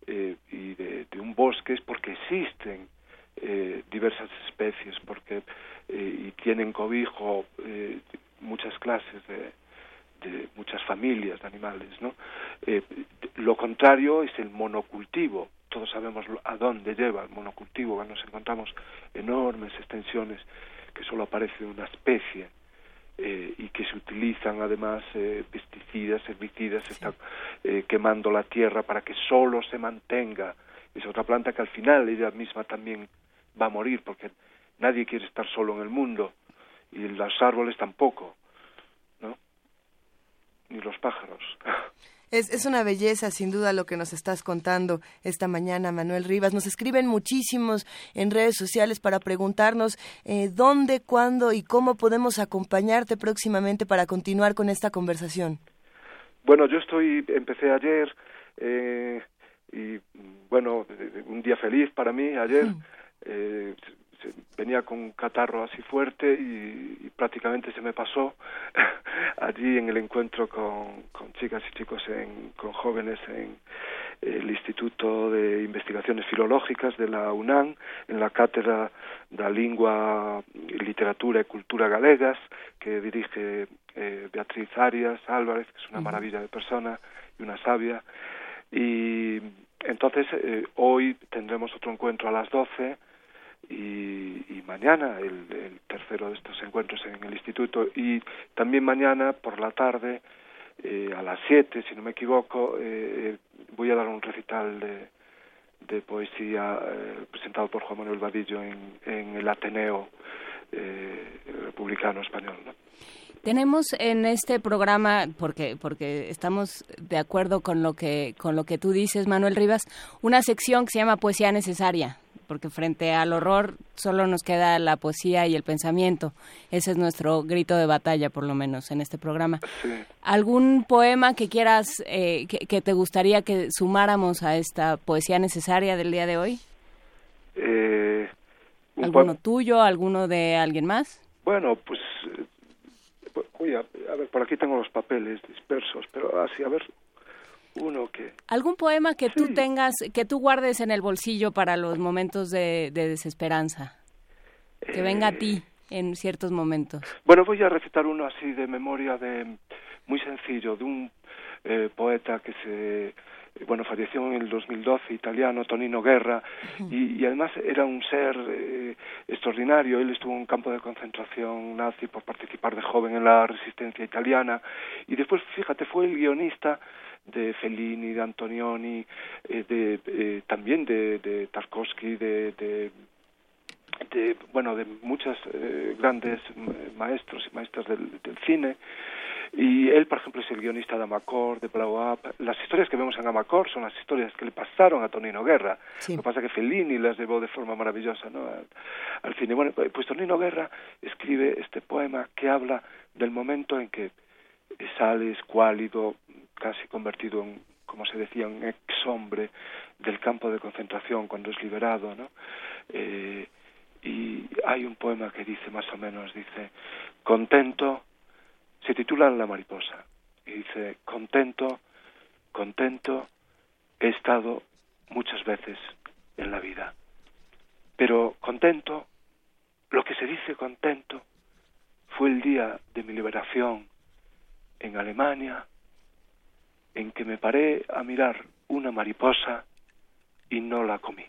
eh, y de, de un bosque es porque existen eh, diversas especies, porque eh, y tienen cobijo eh, muchas clases de, de muchas familias de animales, ¿no? Eh, lo contrario es el monocultivo. Todos sabemos a dónde lleva el monocultivo, nos encontramos enormes extensiones que solo aparece una especie eh, y que se utilizan además eh, pesticidas, herbicidas, se está eh, quemando la tierra para que solo se mantenga esa otra planta que al final ella misma también va a morir porque nadie quiere estar solo en el mundo y los árboles tampoco, ¿no? Ni los pájaros. Es, es una belleza, sin duda, lo que nos estás contando esta mañana, Manuel Rivas. Nos escriben muchísimos en redes sociales para preguntarnos eh, dónde, cuándo y cómo podemos acompañarte próximamente para continuar con esta conversación. Bueno, yo estoy, empecé ayer eh, y bueno, un día feliz para mí ayer. Eh, venía con un catarro así fuerte y, y prácticamente se me pasó allí en el encuentro con, con chicas y chicos, en, con jóvenes en el Instituto de Investigaciones Filológicas de la UNAM, en la cátedra da Lingua, Literatura y Cultura Galegas, que dirige eh, Beatriz Arias Álvarez, que es una maravilla de persona y una sabia. Y entonces eh, hoy tendremos otro encuentro a las 12 y, y mañana el, el tercero de estos encuentros en el instituto y también mañana por la tarde eh, a las 7, si no me equivoco, eh, voy a dar un recital de, de poesía eh, presentado por Juan Manuel Vadillo en, en el Ateneo eh, Republicano Español. Tenemos en este programa, porque porque estamos de acuerdo con lo que con lo que tú dices, Manuel Rivas, una sección que se llama Poesía Necesaria. porque frente al horror solo nos queda la poesía y el pensamiento. Ese es nuestro grito de batalla, por lo menos, en este programa. ¿Algún poema que quieras, eh, que, que te gustaría que sumáramos a esta poesía necesaria del día de hoy? Eh, un ¿Alguno tuyo, alguno de alguien más? Bueno, pues voy a, a ver, por aquí tengo los papeles dispersos, pero así, a ver, uno que... ¿Algún poema que tú tengas, que tú guardes en el bolsillo para los momentos de, de desesperanza? Que venga a ti en ciertos momentos. Bueno, voy a recitar uno así de memoria de muy sencillo, de un eh, poeta que se bueno falleció en el 2012 italiano Tonino Guerra y, y además era un ser eh, extraordinario. Él estuvo en un campo de concentración nazi por participar de joven en la resistencia italiana. Y después fíjate fue el guionista de Fellini de Antonioni eh, de eh, también de, de Tarkovsky de, de de bueno de muchos eh, grandes eh, maestros y maestras del, del cine y él por ejemplo es el guionista de Amacor de Blow Up las historias que vemos en Amacor son las historias que le pasaron a Tonino Guerra Sí. lo que pasa es que Fellini las llevó de forma maravillosa ¿no? al, al cine bueno pues pues Tonino Guerra escribe este poema que habla del momento en que sale escuálido casi convertido en como se decía un ex hombre del campo de concentración cuando es liberado no eh, y hay un poema que dice más o menos, dice, contento, se titula La mariposa, y dice, contento, contento, he estado muchas veces en la vida, pero contento, lo que se dice contento, fue el día de mi liberación en Alemania, en que me paré a mirar una mariposa y no la comí.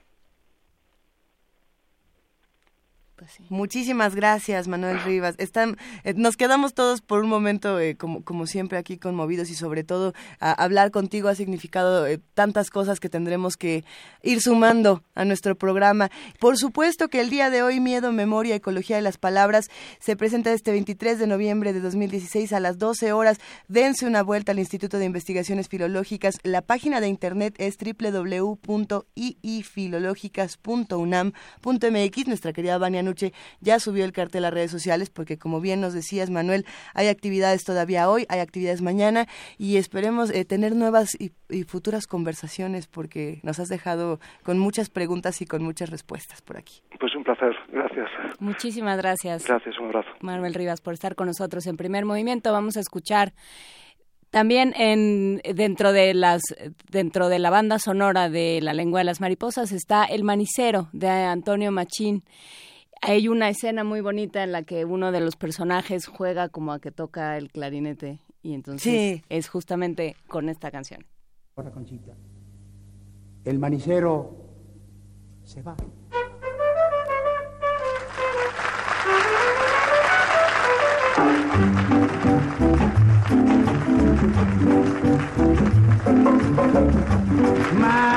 Muchísimas gracias, Manuel Rivas. Están, eh, nos quedamos todos por un momento, eh, como, como siempre, aquí conmovidos y sobre todo hablar contigo ha significado eh, tantas cosas que tendremos que ir sumando a nuestro programa. Por supuesto que el día de hoy, Miedo, Memoria, Ecología de las Palabras, se presenta este 23 de noviembre de 2016 a las 12 horas. Dense una vuelta al Instituto de Investigaciones Filológicas. La página de internet es www.iifilológicas.unam.mx. Nuestra querida Vania Ya subió el cartel a redes sociales porque, como bien nos decías, Manuel, hay actividades todavía hoy, hay actividades mañana y esperemos eh, tener nuevas y, y futuras conversaciones porque nos has dejado con muchas preguntas y con muchas respuestas por aquí. Pues un placer, gracias. Muchísimas gracias. Gracias, un abrazo. Manuel Rivas, por estar con nosotros en primer movimiento. Vamos a escuchar también en dentro de las dentro de la banda sonora de La lengua de las mariposas está El manicero de Antonio Machín. Hay una escena muy bonita en la que uno de los personajes juega como a que toca el clarinete y entonces Sí. es justamente con esta canción. Hola, Conchita. El manicero se va. Si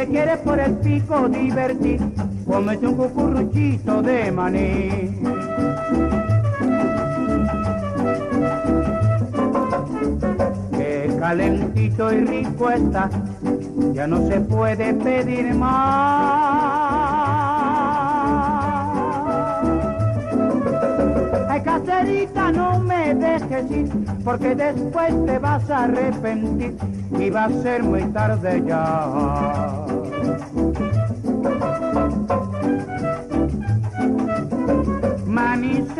te quieres por el pico divertir, cómete un cucurruchito de maní. Que calentito y rico está, ya no se puede pedir más. Ay, caserita, no me dejes ir, porque después te vas a arrepentir y va a ser muy tarde ya.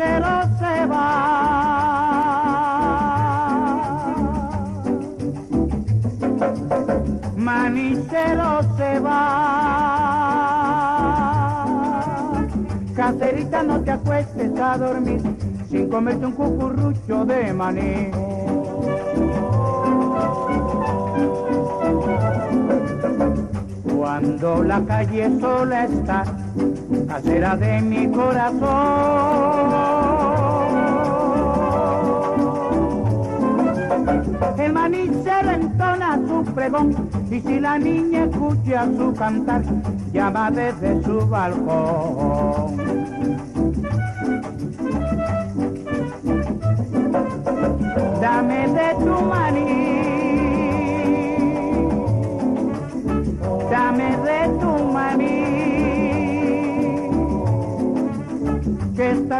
Manicero se va. Manicero se va. Caserita, no te acuestes a dormir sin comerte un cucurrucho de maní. Cuando la calle sola está, casera de mi corazón. el maní se lo entona su pregón y si la niña escucha su cantar, llama desde su balcón.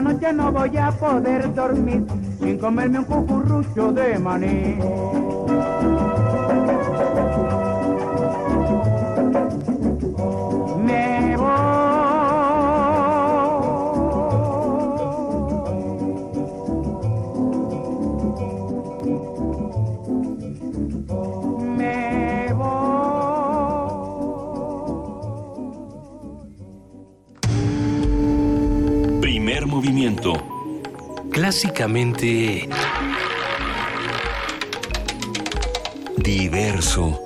Noche no voy a poder dormir sin comerme un cucurrucho de maní. Clásicamente... Diverso.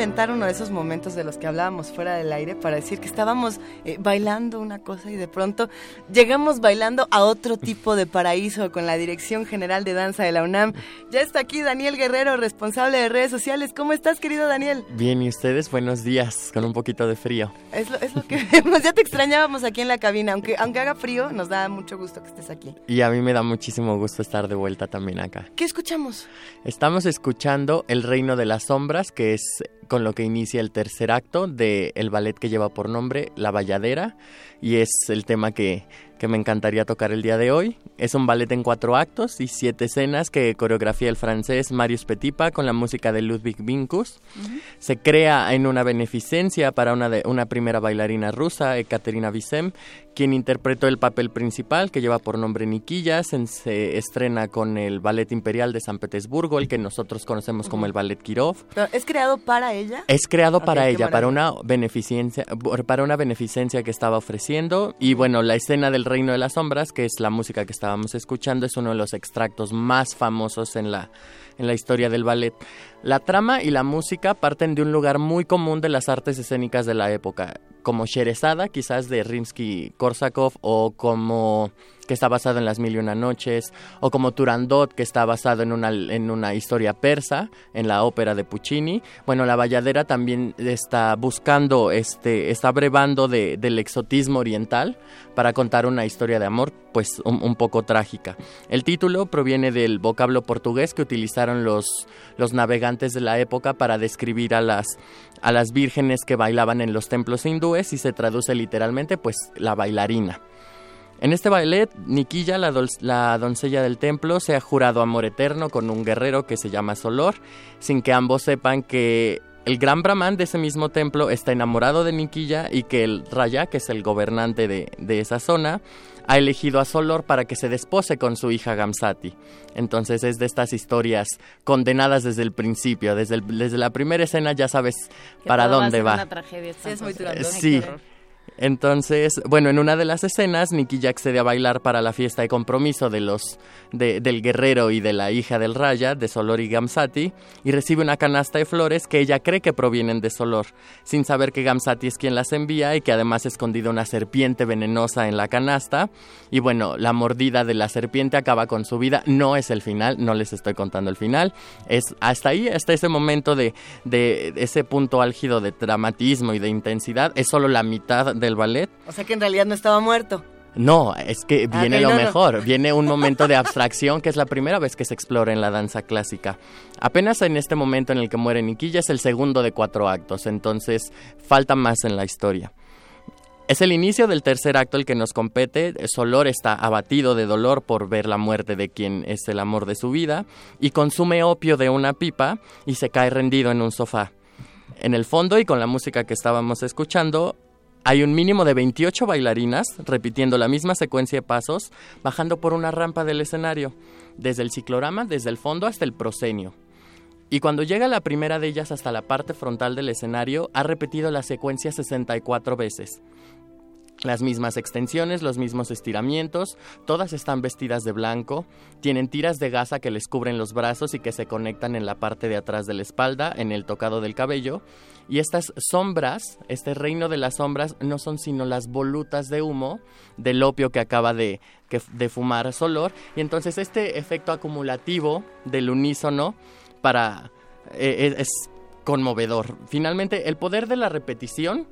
Uno de esos momentos de los que hablábamos fuera del aire para decir que estábamos eh, bailando una cosa y de pronto llegamos bailando a otro tipo de paraíso con la Dirección General de Danza de la UNAM. Ya está aquí Daniel Guerrero, responsable de redes sociales. ¿Cómo estás, querido Daniel? Bien, ¿y ustedes? Buenos días, con un poquito de frío. Es lo, es lo que vemos. Ya te extrañábamos aquí en la cabina. Aunque, aunque haga frío, nos da mucho gusto que estés aquí. Y a mí me da muchísimo gusto estar de vuelta también acá. ¿Qué escuchamos? Estamos escuchando El Reino de las Sombras, que es con lo que inicia el tercer acto del el ballet que lleva por nombre La Valladera, y es el tema que, que me encantaría tocar el día de hoy. Es un ballet en cuatro actos y siete escenas que coreografía el francés Marius Petipa con la música de Ludwig Vinkus. Se crea en una beneficencia para una, de, una primera bailarina rusa, Ekaterina Visem, quien interpretó el papel principal que lleva por nombre Nikilla. Se, se estrena con el Ballet Imperial de San Petersburgo, el que nosotros conocemos como el Ballet Kirov. ¿Pero ¿Es creado para ella? Es creado Ok, para ella, para una beneficencia, para una beneficencia que estaba ofreciendo. Y bueno, la escena del Reino de las Sombras, que es la música que estábamos escuchando, es uno de los extractos más famosos en la, en la historia del ballet. La trama y la música parten de un lugar muy común de las artes escénicas de la época, como Sherezada, quizás de Rimsky-Korsakov, o como que está basado en las mil y una noches, o como Turandot, que está basado en una, en una historia persa, en la ópera de Puccini. Bueno, la Valladera también está buscando, este, está brevando de, del exotismo oriental para contar una historia de amor, pues un, un poco trágica. El título proviene del vocablo portugués que utilizaron los, los navegantes de la época para describir a las, a las vírgenes que bailaban en los templos hindúes y se traduce literalmente, pues, la bailarina. En este ballet, Nikilla, la doncella del templo, se ha jurado amor eterno con un guerrero que se llama Solor, sin que ambos sepan que el gran brahman de ese mismo templo está enamorado de Nikilla y que el Raya, que es el gobernante de, de esa zona, ha elegido a Solor para que se despose con su hija Gamsati. Entonces es de estas historias condenadas desde el principio, desde, el- desde la primera escena ya sabes Que para dónde va. Una tragedia Sí, es muy Sí. Entonces, bueno, en una de las escenas, Nikki accede a bailar para la fiesta de compromiso de los, de- del guerrero y de la hija del Raya, de Solor y Gamsati, y recibe una canasta de flores que ella cree que provienen de Solor, sin saber que Gamsati es quien las envía y que además ha escondido una serpiente venenosa en la canasta. Y bueno, la mordida de la serpiente acaba con su vida. No es el final, no les estoy contando el final. Es hasta ahí, hasta ese momento de, de ese punto álgido de dramatismo y de intensidad. Es solo la mitad del ballet. O sea que en realidad no estaba muerto. No, es que Ah, viene lo no, no. mejor, viene un momento de abstracción que es la primera vez que se explora en la danza clásica. Apenas en este momento en el que muere Nikilla es el segundo de cuatro actos, entonces falta más en la historia. Es el inicio del tercer acto el que nos compete. Solor está abatido de dolor por ver la muerte de quien es el amor de su vida y consume opio de una pipa y se cae rendido en un sofá. En el fondo y con la música que estábamos escuchando, hay un mínimo de 28 bailarinas repitiendo la misma secuencia de pasos, bajando por una rampa del escenario, desde el ciclorama, desde el fondo hasta el proscenio. Y cuando llega la primera de ellas hasta la parte frontal del escenario, ha repetido la secuencia 64 veces. las mismas extensiones, los mismos estiramientos, todas están vestidas de blanco, tienen tiras de gasa que les cubren los brazos y que se conectan en la parte de atrás de la espalda, en el tocado del cabello, y estas sombras, este reino de las sombras, no son sino las volutas de humo del opio que acaba de, que- de fumar Solor, y entonces este efecto acumulativo del unísono para eh, es es conmovedor. Finalmente, el poder de la repetición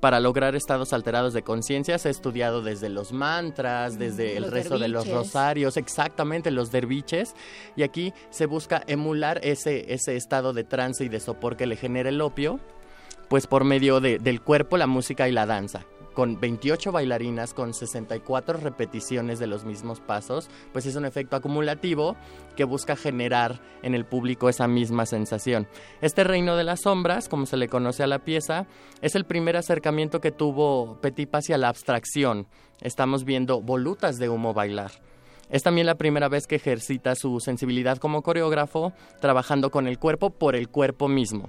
para lograr estados alterados de conciencia se ha estudiado desde los mantras, desde el rezo de los rosarios, exactamente los derviches, y aquí se busca emular ese, ese estado de trance y de sopor que le genera el opio, pues por medio de- del cuerpo, la música y la danza. Con 28 bailarinas, con 64 repeticiones de los mismos pasos, pues es un efecto acumulativo que busca generar en el público esa misma sensación. Este reino de las sombras, como se le conoce a la pieza, es el primer acercamiento que tuvo Petipa hacia la abstracción. Estamos viendo volutas de humo bailar. Es también la primera vez que ejercita su sensibilidad como coreógrafo, trabajando con el cuerpo por el cuerpo mismo.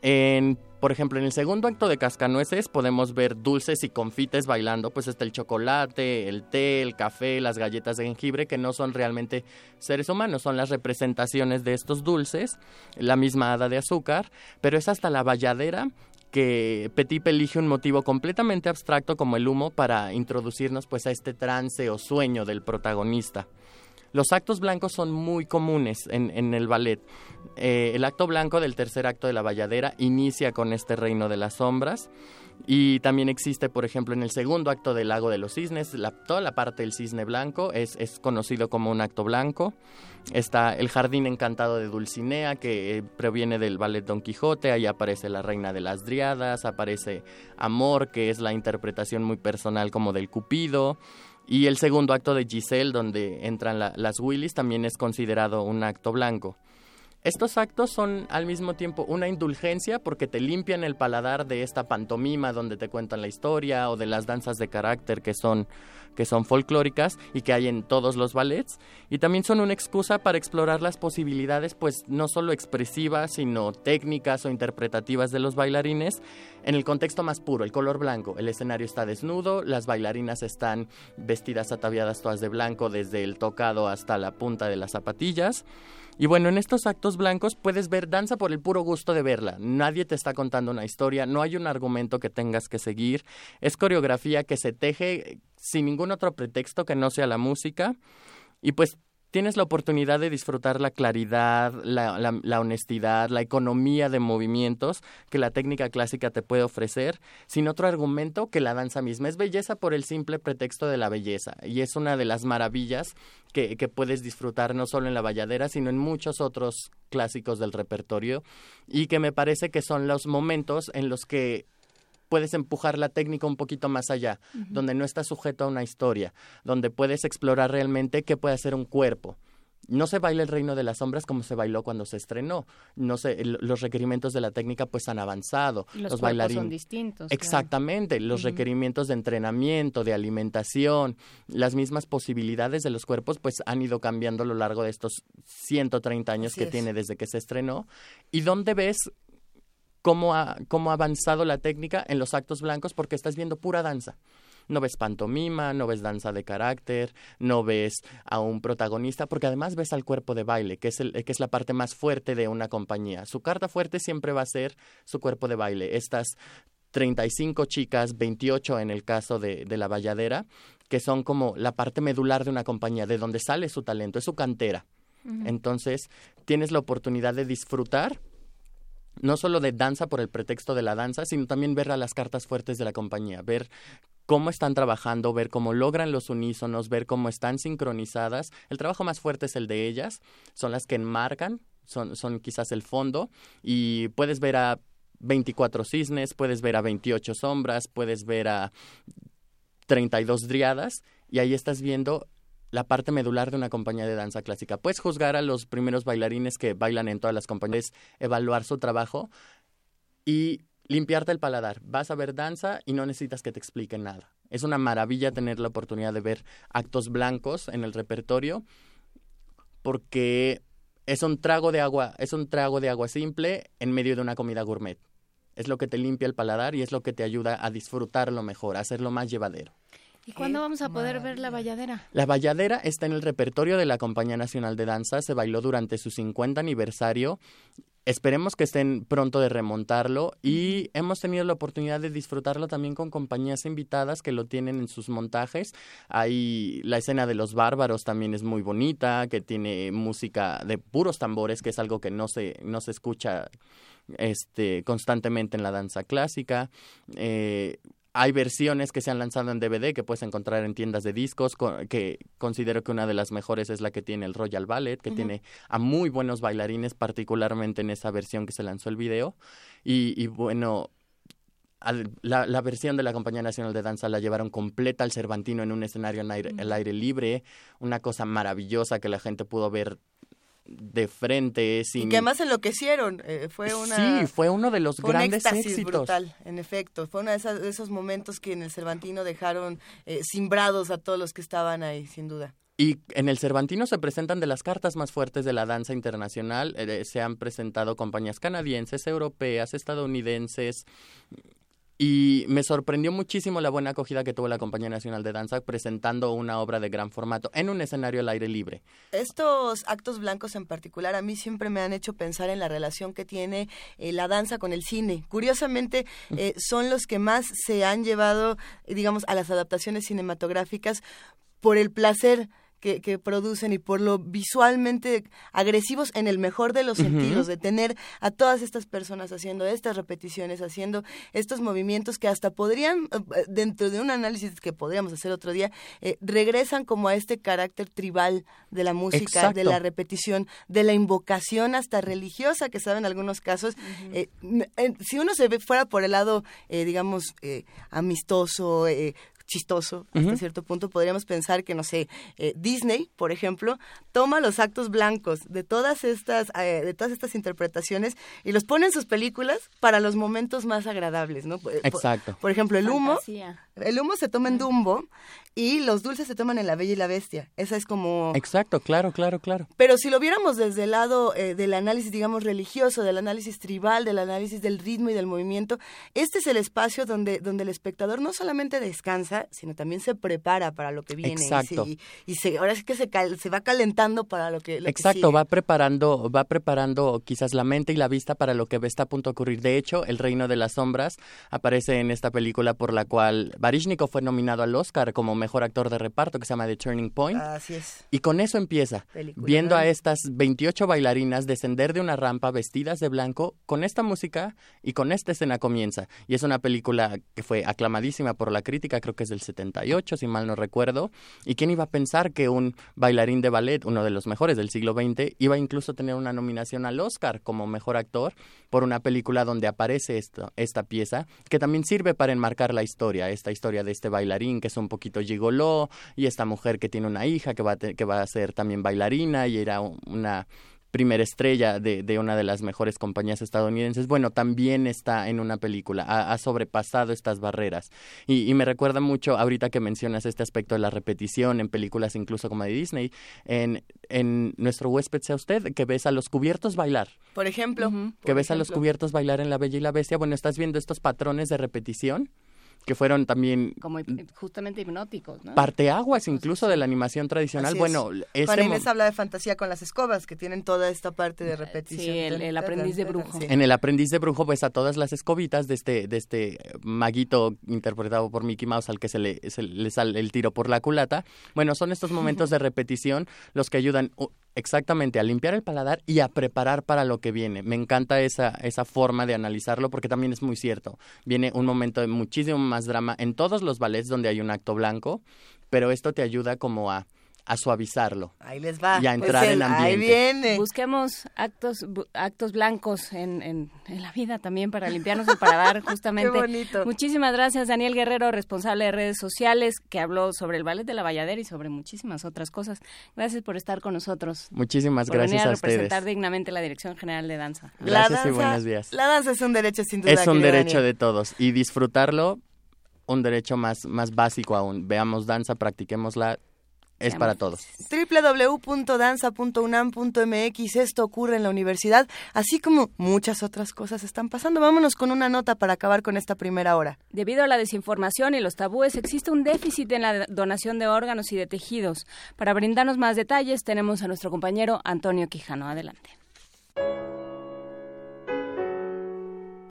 En, por ejemplo, en el segundo acto de Cascanueces podemos ver dulces y confites bailando, pues está el chocolate, el té, el café, las galletas de jengibre, que no son realmente seres humanos, son las representaciones de estos dulces, la misma hada de azúcar, pero es hasta la valladera que Petit elige un motivo completamente abstracto como el humo para introducirnos pues a este trance o sueño del protagonista. Los actos blancos son muy comunes en, en el ballet. Eh, el acto blanco del tercer acto de la valladera inicia con este reino de las sombras y también existe, por ejemplo, en el segundo acto del lago de los cisnes, la- toda la parte del cisne blanco es, conocido como un acto blanco. Está el jardín encantado de Dulcinea, que eh, proviene del ballet Don Quijote, ahí aparece la reina de las driadas, aparece Amor, que es la interpretación muy personal como del Cupido. Y el segundo acto de Giselle, donde entran la- las Willys, también es considerado un acto blanco. Estos actos son al mismo tiempo una indulgencia porque te limpian el paladar de esta pantomima donde te cuentan la historia o de las danzas de carácter que son, que son folclóricas y que hay en todos los ballets. Y también son una excusa para explorar las posibilidades, pues no solo expresivas, sino técnicas o interpretativas de los bailarines en el contexto más puro, el color blanco. El escenario está desnudo, las bailarinas están vestidas ataviadas todas de blanco desde el tocado hasta la punta de las zapatillas. Y bueno, en estos actos blancos puedes ver danza por el puro gusto de verla. Nadie te está contando una historia, no hay un argumento que tengas que seguir. Es coreografía que se teje sin ningún otro pretexto que no sea la música. Y pues tienes la oportunidad de disfrutar la claridad, la, la- la honestidad, la economía de movimientos que la técnica clásica te puede ofrecer, sin otro argumento que la danza misma. Es belleza por el simple pretexto de la belleza. Y es una de las maravillas que, que puedes disfrutar no solo en la valladera, sino en muchos otros clásicos del repertorio. Y que me parece que son los momentos en los que puedes empujar la técnica un poquito más allá, donde no estás sujeto a una historia, donde puedes explorar realmente qué puede hacer un cuerpo. No se baila el reino de las sombras como se bailó cuando se estrenó. No sé, el- los requerimientos de la técnica pues han avanzado. Los los bailarines son distintos, claro. Exactamente, los requerimientos de entrenamiento, de alimentación, las mismas posibilidades de los cuerpos pues han ido cambiando a lo largo de estos 130 años Así que es. tiene desde que se estrenó. ¿Y dónde ves cómo ha, cómo ha avanzado la técnica en los actos blancos porque estás viendo pura danza. No ves pantomima, no ves danza de carácter, no ves a un protagonista, porque además ves al cuerpo de baile, que es, el, que es la parte más fuerte de una compañía. Su carta fuerte siempre va a ser su cuerpo de baile. Estas 35 chicas, 28 en el caso de, de la valladera, que son como la parte medular de una compañía, de donde sale su talento, es su cantera. Entonces, tienes la oportunidad de disfrutar no solo de danza por el pretexto de la danza, sino también ver a las cartas fuertes de la compañía, ver cómo están trabajando, ver cómo logran los unísonos, ver cómo están sincronizadas. El trabajo más fuerte es el de ellas, son las que enmarcan, son, son quizás el fondo, y puedes ver a 24 cisnes, puedes ver a 28 sombras, puedes ver a 32 driadas, y ahí estás viendo la parte medular de una compañía de danza clásica. Puedes juzgar a los primeros bailarines que bailan en todas las compañías, evaluar su trabajo y limpiarte el paladar. Vas a ver danza y no necesitas que te expliquen nada. Es una maravilla tener la oportunidad de ver actos blancos en el repertorio porque es un trago de agua, es un trago de agua simple en medio de una comida gourmet. es lo que te limpia el paladar y es lo que te ayuda a disfrutarlo mejor, a hacerlo más llevadero. ¿Y cuándo vamos a poder ver la valladera? La Valladera está en el repertorio de la Compañía Nacional de Danza, se bailó durante su 50 aniversario. Esperemos que estén pronto de remontarlo y hemos tenido la oportunidad de disfrutarlo también con compañías invitadas que lo tienen en sus montajes. Hay la escena de los bárbaros también es muy bonita, que tiene música de puros tambores, que es algo que no se, no se escucha este, constantemente en la danza clásica. Eh, hay versiones que se han lanzado en DVD que puedes encontrar en tiendas de discos, co- que considero que una de las mejores es la que tiene el Royal Ballet, que tiene a muy buenos bailarines, particularmente en esa versión que se lanzó el video. Y, y bueno, al- la, la versión de la Compañía Nacional de Danza la llevaron completa al Cervantino en un escenario al aire, al aire libre, una cosa maravillosa que la gente pudo ver de frente sin Y que además enloquecieron. eh, fue una. Sí, fue uno de los fue un grandes éxtasis éxitos. brutal, en efecto. Fue uno de, esas- de esos momentos que en el Cervantino dejaron eh, simbrados a todos los que estaban ahí, sin duda. Y en el Cervantino se presentan de las cartas más fuertes de la danza internacional. Eh, se han presentado compañías canadienses, europeas, estadounidenses. Y me sorprendió muchísimo la buena acogida que tuvo la Compañía Nacional de Danza presentando una obra de gran formato en un escenario al aire libre. Estos actos blancos en particular a mí siempre me han hecho pensar en la relación que tiene eh, la danza con el cine. Curiosamente, eh, son los que más se han llevado, digamos, a las adaptaciones cinematográficas por el placer que, que producen y por lo visualmente agresivos en el mejor de los sentidos, de tener a todas estas personas haciendo estas repeticiones, haciendo estos movimientos que hasta podrían, eh, dentro de un análisis que podríamos hacer otro día, eh, regresan como a este carácter tribal de la música, de la repetición, de la invocación hasta religiosa, que saben en algunos casos. Eh, m- eh, si uno se ve fuera por el lado, eh, digamos, eh, chistoso, hasta Ujú. cierto punto, podríamos pensar que, no sé, eh, Disney, por ejemplo, toma los actos blancos de todas estas, eh, de todas estas interpretaciones y los pone en sus películas para los momentos más agradables, ¿no? Por- Exacto. Por ejemplo, el humo, Fantasía. el humo se toma en Dumbo y los dulces se toman en La Bella y la Bestia. Esa es como... Exacto, claro, claro, claro. Pero si lo viéramos desde el lado eh, del análisis, digamos, religioso, del análisis tribal, del análisis del ritmo y del movimiento, este es el espacio donde, donde el espectador no solamente descansa, sino también se prepara para lo que viene. y Exacto. se- Y, se, ahora sí que se, cal- se va calentando para lo que, lo que Exacto, sigue. va preparando, va preparando quizás la mente y la vista para lo que está a punto de ocurrir. De hecho, El Reino de las Sombras aparece en esta película por la cual Baryshnikov fue nominado al Oscar como mejor actor de reparto, que se llama The Turning Point. Así es. Y con eso empieza, viendo a estas 28 bailarinas descender de una rampa vestidas de blanco, con esta música y con esta escena comienza. Y es una película que fue aclamadísima por la crítica, creo que del 78, si mal no recuerdo. ¿Y quién iba a pensar que un bailarín de ballet, uno de los mejores del siglo XX, iba incluso a tener una nominación al Oscar como mejor actor por una película donde aparece esto, esta pieza, que también sirve para enmarcar la historia, esta historia de este bailarín que es un poquito gigoló y esta mujer que tiene una hija que va a, que va a ser también bailarina y era un- una primera estrella de, de una de las mejores compañías estadounidenses, bueno, también está en una película, ha, ha sobrepasado estas barreras. Y, y me recuerda mucho, ahorita que mencionas este aspecto de la repetición en películas incluso como de Disney, en, en Nuestro huésped sea usted, que ves a los cubiertos bailar. Por ejemplo. Que por ves a los cubiertos bailar en La Bella y la Bestia. Bueno, estás viendo estos patrones de repetición que fueron también Como hip- justamente hipnóticos, ¿no? parteaguas incluso de la animación tradicional. Es. Bueno, Juana mo- Inés habla de fantasía con las escobas, que tienen toda esta parte de repetición. Sí, el- el aprendiz de brujo. Sí. En el aprendiz de brujo ves a todas las escobitas de este, de este maguito interpretado por Mickey Mouse al que se le, se le sale el tiro por la culata. Bueno, son estos momentos de repetición los que ayudan exactamente a limpiar el paladar y a preparar para lo que viene. Me encanta esa, esa forma de analizarlo porque también es muy cierto. Viene un momento de muchísimo más drama en todos los ballets donde hay un acto blanco, pero esto te ayuda como a, a suavizarlo. Ahí les va. Y a entrar Pues en el- Ahí ambiente. viene. Busquemos actos bu- actos blancos en, en, en la vida también para limpiarnos el paladar, justamente. Qué bonito. Muchísimas gracias, Daniel Guerrero, responsable de redes sociales, que habló sobre el ballet de la Valladera y sobre muchísimas otras cosas. Gracias por estar con nosotros. Muchísimas por gracias venir a, a ustedes. representar dignamente la Dirección General de Danza. Gracias y buenos días. La danza es un derecho sin duda. Es un derecho Daniel. de todos y disfrutarlo un derecho más, más básico aún. Veamos danza, practiquémosla Es para todos. www.danza.unam.mx. Esto ocurre en la universidad, así como muchas otras cosas están pasando. Vámonos con una nota para acabar con esta primera hora. Debido a la desinformación y los tabúes, existe un déficit en la donación de órganos y de tejidos. Para brindarnos más detalles, tenemos a nuestro compañero Antonio Quijano. Adelante.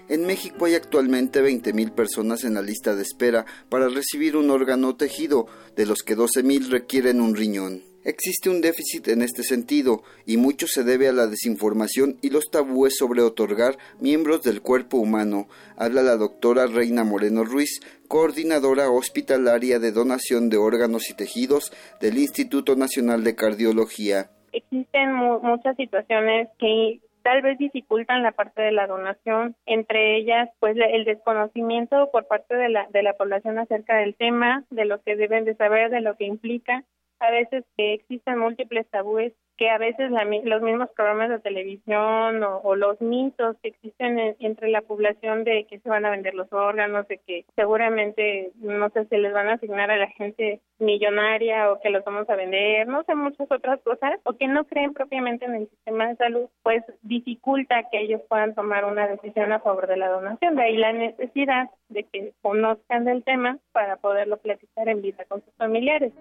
En México hay actualmente 20.000 personas en la lista de espera para recibir un órgano tejido, de los que 12.000 requieren un riñón. Existe un déficit en este sentido, y mucho se debe a la desinformación y los tabúes sobre otorgar miembros del cuerpo humano, habla la doctora Reina Moreno Ruiz, coordinadora hospitalaria de donación de órganos y tejidos del Instituto Nacional de Cardiología. Existen mu- muchas situaciones que tal vez dificultan la parte de la donación, entre ellas pues el desconocimiento por parte de la, de la población acerca del tema, de lo que deben de saber, de lo que implica. A veces que existen múltiples tabúes que a veces la los mismos programas de televisión o, o los mitos que existen en- entre la población de que se van a vender los órganos, de que seguramente, no sé, se les van a asignar a la gente millonaria o que los vamos a vender, no sé, muchas otras cosas, o que no creen propiamente en el sistema de salud, pues dificulta que ellos puedan tomar una decisión a favor de la donación. De ahí la necesidad de que conozcan del tema para poderlo platicar en vida con sus familiares.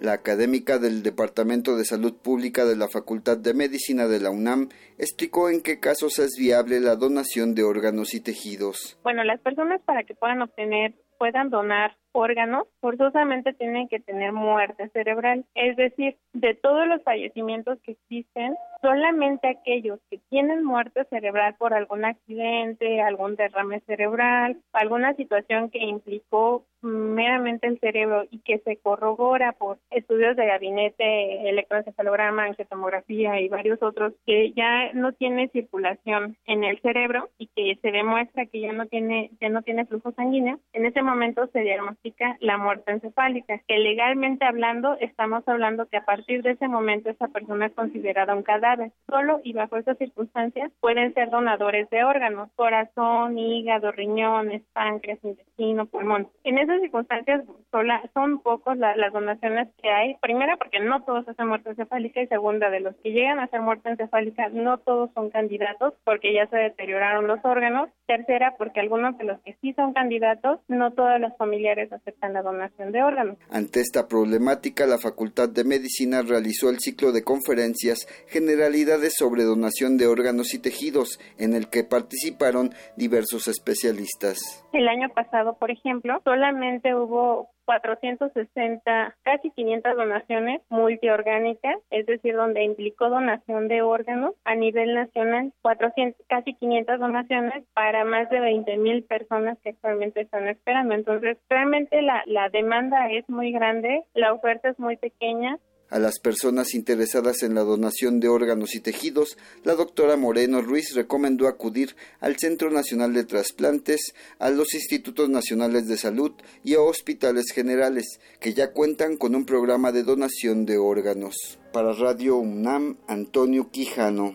La académica del Departamento de Salud Pública de la Facultad de Medicina de la UNAM explicó en qué casos es viable la donación de órganos y tejidos. Bueno, las personas para que puedan obtener, puedan donar órganos, forzosamente tienen que tener muerte cerebral. Es decir, de todos los fallecimientos que existen, solamente aquellos que tienen muerte cerebral por algún accidente, algún derrame cerebral, alguna situación que implicó meramente el cerebro y que se corrobora por estudios de gabinete, electroencefalograma, angiotomografía y varios otros que ya no tiene circulación en el cerebro y que se demuestra que ya no tiene ya no tiene flujo sanguíneo, en ese momento se diagnostica la muerte encefálica, que legalmente hablando estamos hablando que a partir de ese momento esa persona es considerada un cadáver. Solo y bajo esas circunstancias pueden ser donadores de órganos, corazón, hígado, riñones, páncreas, intestino, pulmón. En esas circunstancias sola, son pocos la- las donaciones que hay. Primera, porque no todos hacen muerte encefálica y segunda, de los que llegan a hacer muerte encefálica, no todos son candidatos porque ya se deterioraron los órganos. Tercera, porque algunos de los que sí son candidatos, no todos los familiares aceptan la donación de órganos. Ante esta problemática, la Facultad de Medicina realizó el ciclo de conferencias Generalidades sobre donación de órganos y tejidos, en el que participaron diversos especialistas. El año pasado, por ejemplo, solamente hubo 460, casi 500 donaciones multiorgánicas, es decir, donde implicó donación de órganos a nivel nacional, 400, casi 500 donaciones para más de 20 mil personas que actualmente están esperando. Entonces, realmente la, la demanda es muy grande, la oferta es muy pequeña A las personas interesadas en la donación de órganos y tejidos, la doctora Moreno Ruiz recomendó acudir al Centro Nacional de Trasplantes, a los Institutos Nacionales de Salud y a hospitales generales, que ya cuentan con un programa de donación de órganos. Para Radio UNAM, Antonio Quijano.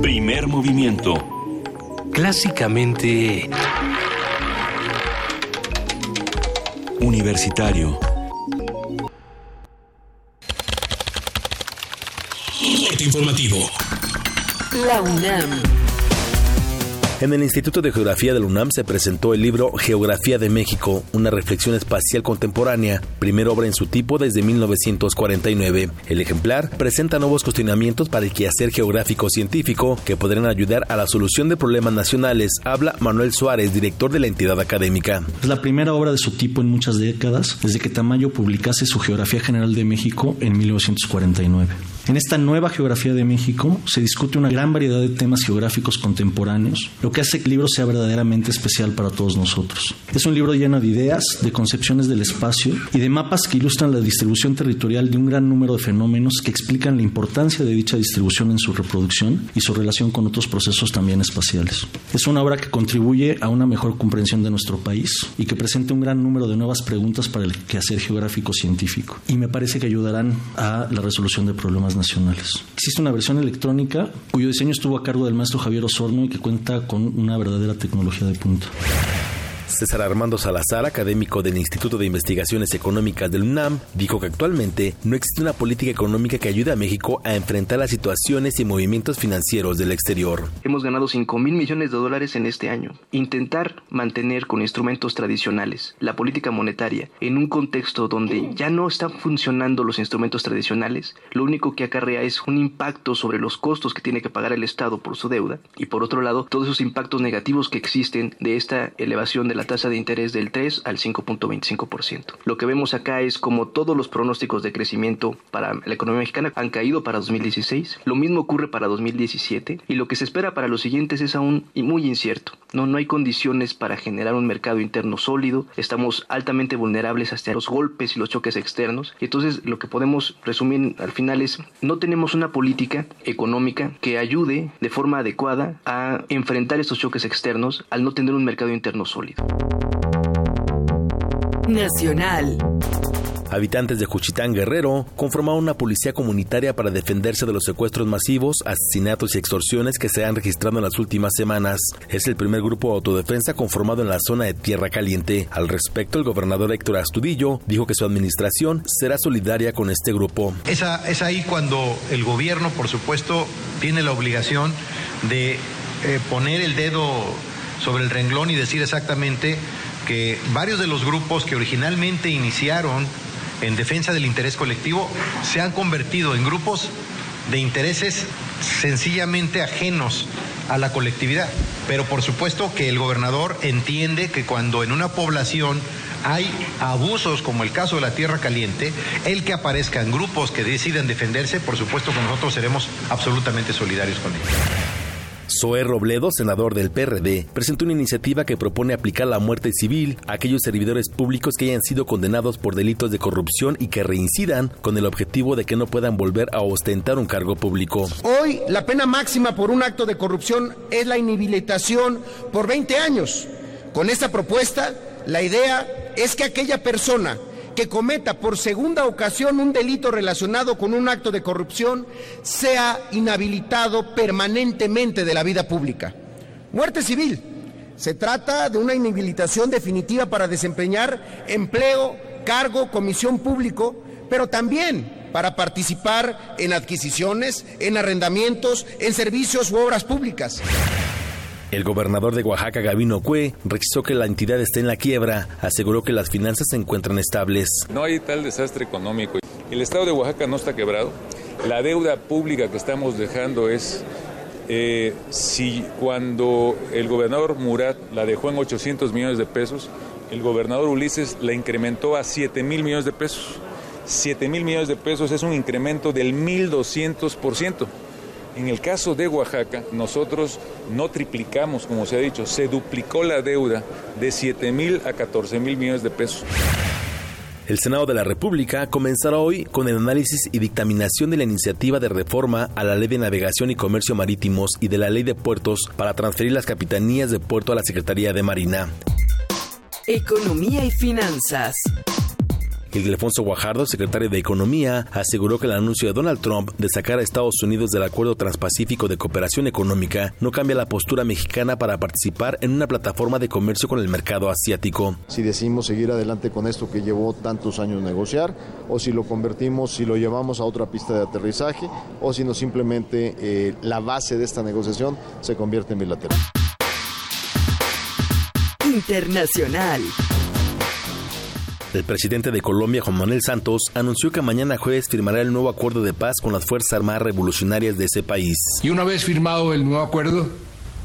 Primer movimiento. Clásicamente Universitario. Corte informativo. La UNAM. En el Instituto de Geografía de la UNAM se presentó el libro Geografía de México, una reflexión espacial contemporánea, primera obra en su tipo desde 1949. El ejemplar presenta nuevos cuestionamientos para el quehacer geográfico científico que podrán ayudar a la solución de problemas nacionales, habla Manuel Suárez, director de la entidad académica. Es la primera obra de su tipo en muchas décadas, desde que Tamayo publicase su Geografía General de México en 1949. En esta nueva geografía de México se discute una gran variedad de temas geográficos contemporáneos, lo que hace que el libro sea verdaderamente especial para todos nosotros. Es un libro lleno de ideas, de concepciones del espacio y de mapas que ilustran la distribución territorial de un gran número de fenómenos que explican la importancia de dicha distribución en su reproducción y su relación con otros procesos también espaciales. Es una obra que contribuye a una mejor comprensión de nuestro país y que presenta un gran número de nuevas preguntas para el quehacer geográfico científico y me parece que ayudarán a la resolución de problemas nacionales. Existe una versión electrónica cuyo diseño estuvo a cargo del maestro Javier Osorno y que cuenta con una verdadera tecnología de punta. César Armando Salazar, académico del Instituto de Investigaciones Económicas del UNAM, dijo que actualmente no existe una política económica que ayude a México a enfrentar las situaciones y movimientos financieros del exterior. Hemos ganado 5 mil millones de dólares en este año. Intentar mantener con instrumentos tradicionales la política monetaria en un contexto donde ya no están funcionando los instrumentos tradicionales, lo único que acarrea es un impacto sobre los costos que tiene que pagar el Estado por su deuda y por otro lado todos esos impactos negativos que existen de esta elevación de la tasa de interés del 3 al 5.25%. Lo que vemos acá es como todos los pronósticos de crecimiento para la economía mexicana han caído para 2016, lo mismo ocurre para 2017 y lo que se espera para los siguientes es aún muy incierto. No, no hay condiciones para generar un mercado interno sólido, estamos altamente vulnerables hasta los golpes y los choques externos. Y entonces lo que podemos resumir al final es no tenemos una política económica que ayude de forma adecuada a enfrentar estos choques externos al no tener un mercado interno sólido. Nacional. Habitantes de Juchitán Guerrero conformaron una policía comunitaria para defenderse de los secuestros masivos, asesinatos y extorsiones que se han registrado en las últimas semanas. Es el primer grupo de autodefensa conformado en la zona de Tierra Caliente. Al respecto, el gobernador Héctor Astudillo dijo que su administración será solidaria con este grupo. Es, a- es ahí cuando el gobierno, por supuesto, tiene la obligación de eh, poner el dedo sobre el renglón y decir exactamente que varios de los grupos que originalmente iniciaron en defensa del interés colectivo se han convertido en grupos de intereses sencillamente ajenos a la colectividad. Pero por supuesto que el gobernador entiende que cuando en una población hay abusos como el caso de la Tierra Caliente, el que aparezcan grupos que deciden defenderse, por supuesto que nosotros seremos absolutamente solidarios con ellos. Zoé Robledo, senador del PRD, presentó una iniciativa que propone aplicar la muerte civil a aquellos servidores públicos que hayan sido condenados por delitos de corrupción y que reincidan con el objetivo de que no puedan volver a ostentar un cargo público. Hoy la pena máxima por un acto de corrupción es la inhabilitación por 20 años. Con esta propuesta, la idea es que aquella persona que cometa por segunda ocasión un delito relacionado con un acto de corrupción sea inhabilitado permanentemente de la vida pública. Muerte civil. Se trata de una inhabilitación definitiva para desempeñar empleo, cargo, comisión público, pero también para participar en adquisiciones, en arrendamientos, en servicios u obras públicas. El gobernador de Oaxaca, Gabino Cue, requisó que la entidad esté en la quiebra, aseguró que las finanzas se encuentran estables. No hay tal desastre económico. El estado de Oaxaca no está quebrado. La deuda pública que estamos dejando es, eh, si cuando el gobernador Murat la dejó en 800 millones de pesos, el gobernador Ulises la incrementó a 7 mil millones de pesos. 7 mil millones de pesos es un incremento del 1.200%. En el caso de Oaxaca, nosotros no triplicamos, como se ha dicho, se duplicó la deuda de 7 mil a 14 mil millones de pesos. El Senado de la República comenzará hoy con el análisis y dictaminación de la iniciativa de reforma a la Ley de Navegación y Comercio Marítimos y de la Ley de Puertos para transferir las capitanías de puerto a la Secretaría de Marina. Economía y finanzas. Ildefonso Guajardo, secretario de Economía, aseguró que el anuncio de Donald Trump de sacar a Estados Unidos del Acuerdo Transpacífico de Cooperación Económica no cambia la postura mexicana para participar en una plataforma de comercio con el mercado asiático. si decidimos seguir adelante con esto que llevó tantos años negociar, o si lo convertimos, si lo llevamos a otra pista de aterrizaje, o si no simplemente eh, la base de esta negociación se convierte en bilateral. Internacional. El presidente de Colombia, Juan Manuel Santos, anunció que mañana jueves firmará el nuevo acuerdo de paz con las Fuerzas Armadas Revolucionarias de ese país. Y una vez firmado el nuevo acuerdo,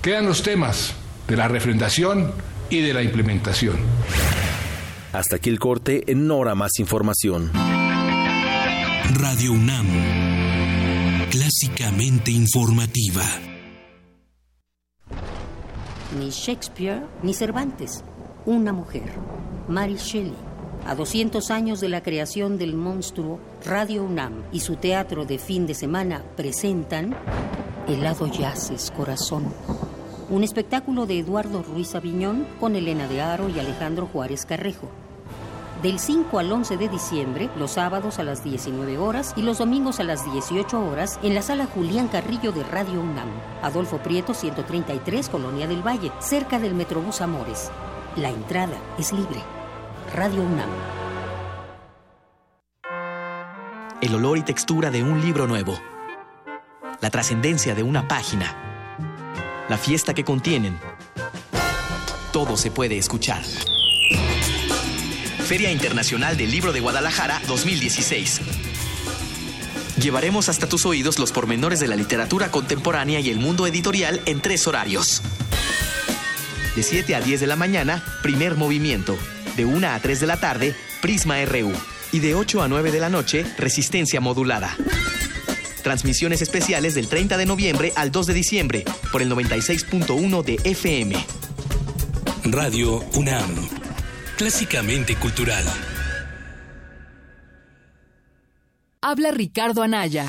quedan los temas de la refrendación y de la implementación. Hasta aquí el corte, en hora más información. Radio UNAM. Clásicamente informativa. Ni Shakespeare ni Cervantes. Una mujer. Mary Shelley. A 200 años de la creación del monstruo, Radio UNAM y su teatro de fin de semana presentan Helado Yaces, Corazón. Un espectáculo de Eduardo Ruiz Aviñón con Elena de Aro y Alejandro Juárez Carrejo. Del 5 al 11 de diciembre, los sábados a las 19 horas y los domingos a las 18 horas en la sala Julián Carrillo de Radio UNAM. Adolfo Prieto 133, Colonia del Valle, cerca del Metrobús Amores. La entrada es libre. Radio UNAM. El olor y textura de un libro nuevo. La trascendencia de una página. La fiesta que contienen. Todo se puede escuchar. Feria Internacional del Libro de Guadalajara 2016. Llevaremos hasta tus oídos los pormenores de la literatura contemporánea y el mundo editorial en tres horarios. De 7 a 10 de la mañana, primer movimiento. De 1 a 3 de la tarde, Prisma RU. Y de 8 a 9 de la noche, resistencia modulada. Transmisiones especiales del 30 de noviembre al 2 de diciembre por el 96.1 de FM. Radio UNAM. Clásicamente cultural. Habla Ricardo Anaya.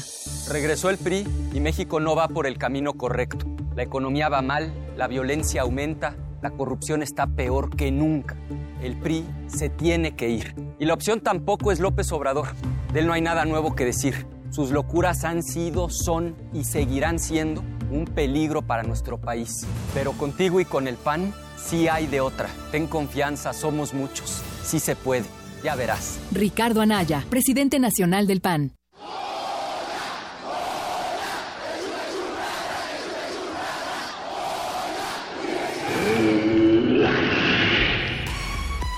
Regresó el PRI y México no va por el camino correcto. La economía va mal, la violencia aumenta, la corrupción está peor que nunca. El PRI se tiene que ir. Y la opción tampoco es López Obrador. De él no hay nada nuevo que decir. Sus locuras han sido, son y seguirán siendo un peligro para nuestro país. Pero contigo y con el PAN sí hay de otra. Ten confianza, somos muchos. Sí se puede. Ya verás. Ricardo Anaya, presidente nacional del PAN.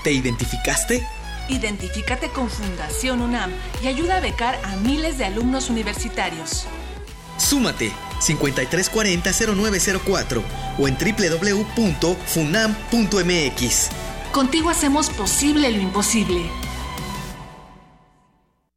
¿Te identificaste? Identifícate con Fundación UNAM y ayuda a becar a miles de alumnos universitarios. Súmate 5340-0904 o en www.funam.mx. Contigo hacemos posible lo imposible.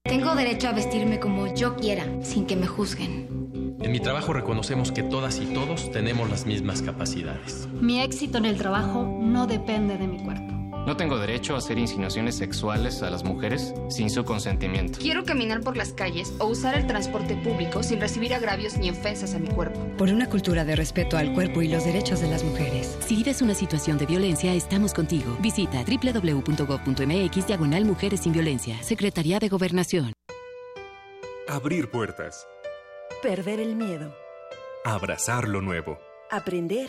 Tengo derecho a vestirme como yo quiera, sin que me juzguen. En mi trabajo reconocemos que todas y todos tenemos las mismas capacidades. Mi éxito en el trabajo no depende de mi cuerpo. No tengo derecho a hacer insinuaciones sexuales a las mujeres sin su consentimiento. Quiero caminar por las calles o usar el transporte público sin recibir agravios ni ofensas a mi cuerpo. Por una cultura de respeto al cuerpo y los derechos de las mujeres. Si vives una situación de violencia, estamos contigo. Visita www.gov.mx diagonal Mujeres sin Violencia. Secretaría de Gobernación. Abrir puertas. Perder el miedo. Abrazar lo nuevo. Aprender.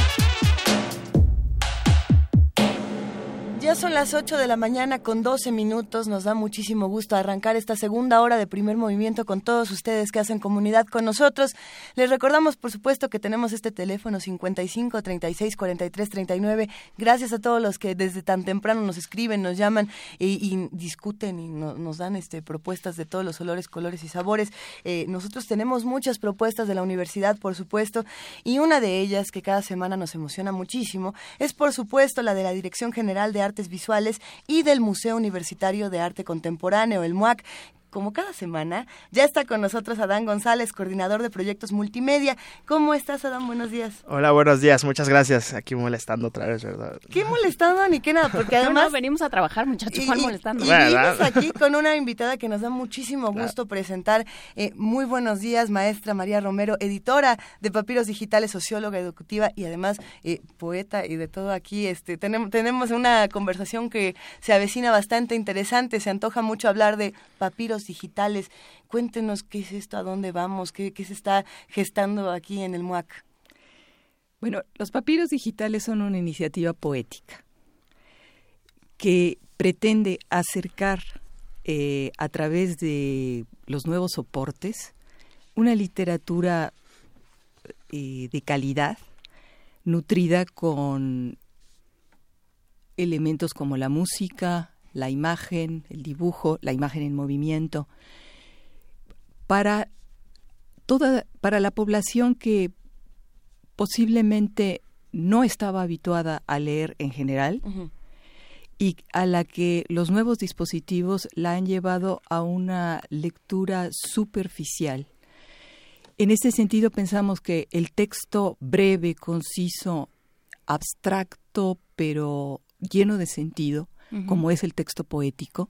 Ya son las 8 de la mañana con 12 minutos. Nos da muchísimo gusto arrancar esta segunda hora de primer movimiento con todos ustedes que hacen comunidad con nosotros. Les recordamos, por supuesto, que tenemos este teléfono 55 36 43 39. Gracias a todos los que desde tan temprano nos escriben, nos llaman y, discuten y no- nos dan este, propuestas de todos los olores, colores y sabores. Eh, nosotros tenemos muchas propuestas de la universidad, por supuesto, y una de ellas que cada semana nos emociona muchísimo es, por supuesto, la de la Dirección General de Visuales y del Museo Universitario de Arte Contemporáneo, el MUAC. Como cada semana, ya está con nosotros Adán González, coordinador de proyectos multimedia. ¿Cómo estás, Adán? Buenos días. Hola, buenos días, muchas gracias. Aquí molestando otra vez, ¿verdad? Qué molestando ni qué nada, porque además no, venimos a trabajar, muchachos, ¿cuál molestando? Y ¿Verdad? vimos aquí con una invitada que nos da muchísimo gusto presentar. Eh, muy buenos días, maestra María Romero, editora de Papiros Digitales, socióloga educativa y además eh, poeta y de todo aquí. Este, tenemos, tenemos una conversación que se avecina bastante interesante. Se antoja mucho hablar de papiros digitales. Cuéntenos qué es esto, a dónde vamos, qué, se está gestando aquí en el MUAC. Bueno, los papiros digitales son una iniciativa poética que pretende acercar eh, a través de los nuevos soportes una literatura eh, de calidad, nutrida con elementos como la música, la imagen, el dibujo, la imagen en movimiento, para toda, para la población que posiblemente no estaba habituada a leer en general y a la que los nuevos dispositivos la han llevado a una lectura superficial. En este sentido pensamos que el texto breve, conciso, abstracto, pero lleno de sentido, como es el texto poético,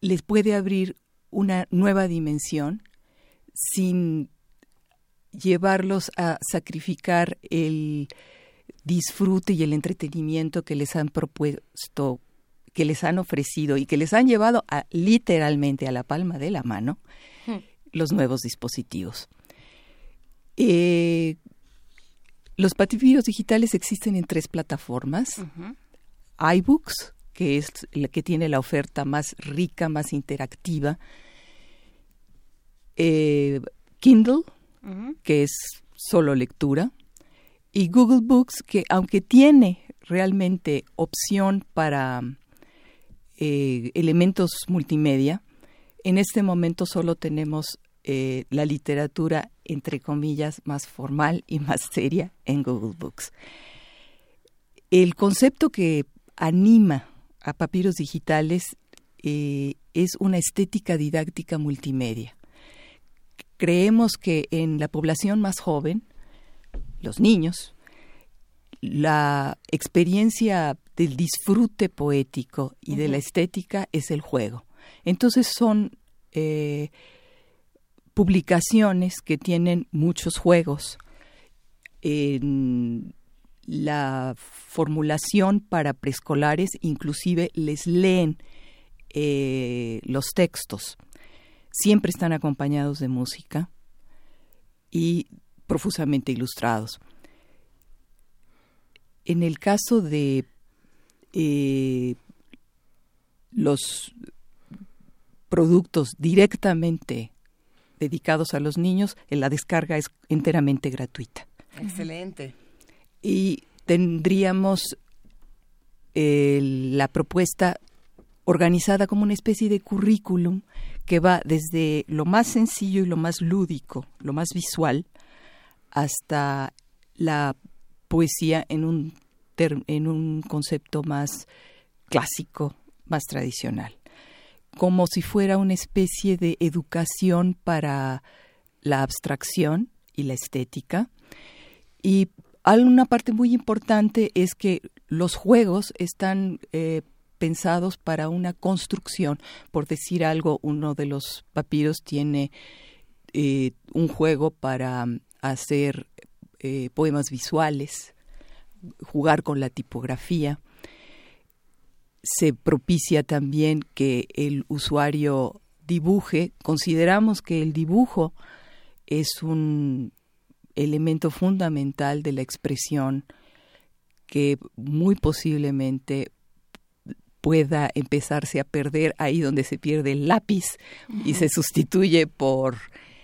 les puede abrir una nueva dimensión sin llevarlos a sacrificar el disfrute y el entretenimiento que les han propuesto, que les han ofrecido y que les han llevado a, literalmente a la palma de la mano hmm. los nuevos dispositivos. Eh, los patrimonio digitales existen en tres plataformas. iBooks, que es la que tiene la oferta más rica, más interactiva. Eh, Kindle, que es solo lectura y Google Books, que aunque tiene realmente opción para eh, elementos multimedia, en este momento solo tenemos eh, la literatura, entre comillas, más formal y más seria en Google Books. El concepto que anima a papiros digitales eh, es una estética didáctica multimedia. Creemos que en la población más joven, los niños, la experiencia del disfrute poético y de la estética es el juego. Entonces son eh, publicaciones que tienen muchos juegos. En la formulación para preescolares inclusive les leen eh, los textos. Siempre están acompañados de música y profusamente ilustrados. En el caso de eh, los productos directamente dedicados a los niños, la descarga es enteramente gratuita. Excelente. Y tendríamos la propuesta organizada como una especie de currículum que va desde lo más sencillo y lo más lúdico, lo más visual, hasta la poesía en un, en un concepto más clásico, más tradicional, como si fuera una especie de educación para la abstracción y la estética. Y una parte muy importante es que los juegos están eh, pensados para una construcción. Por decir algo, uno de los papiros tiene eh, un juego para hacer eh, poemas visuales, jugar con la tipografía. Se propicia también que el usuario dibuje. Consideramos que el dibujo es un elemento fundamental de la expresión que muy posiblemente pueda empezarse a perder ahí donde se pierde el lápiz y se sustituye por...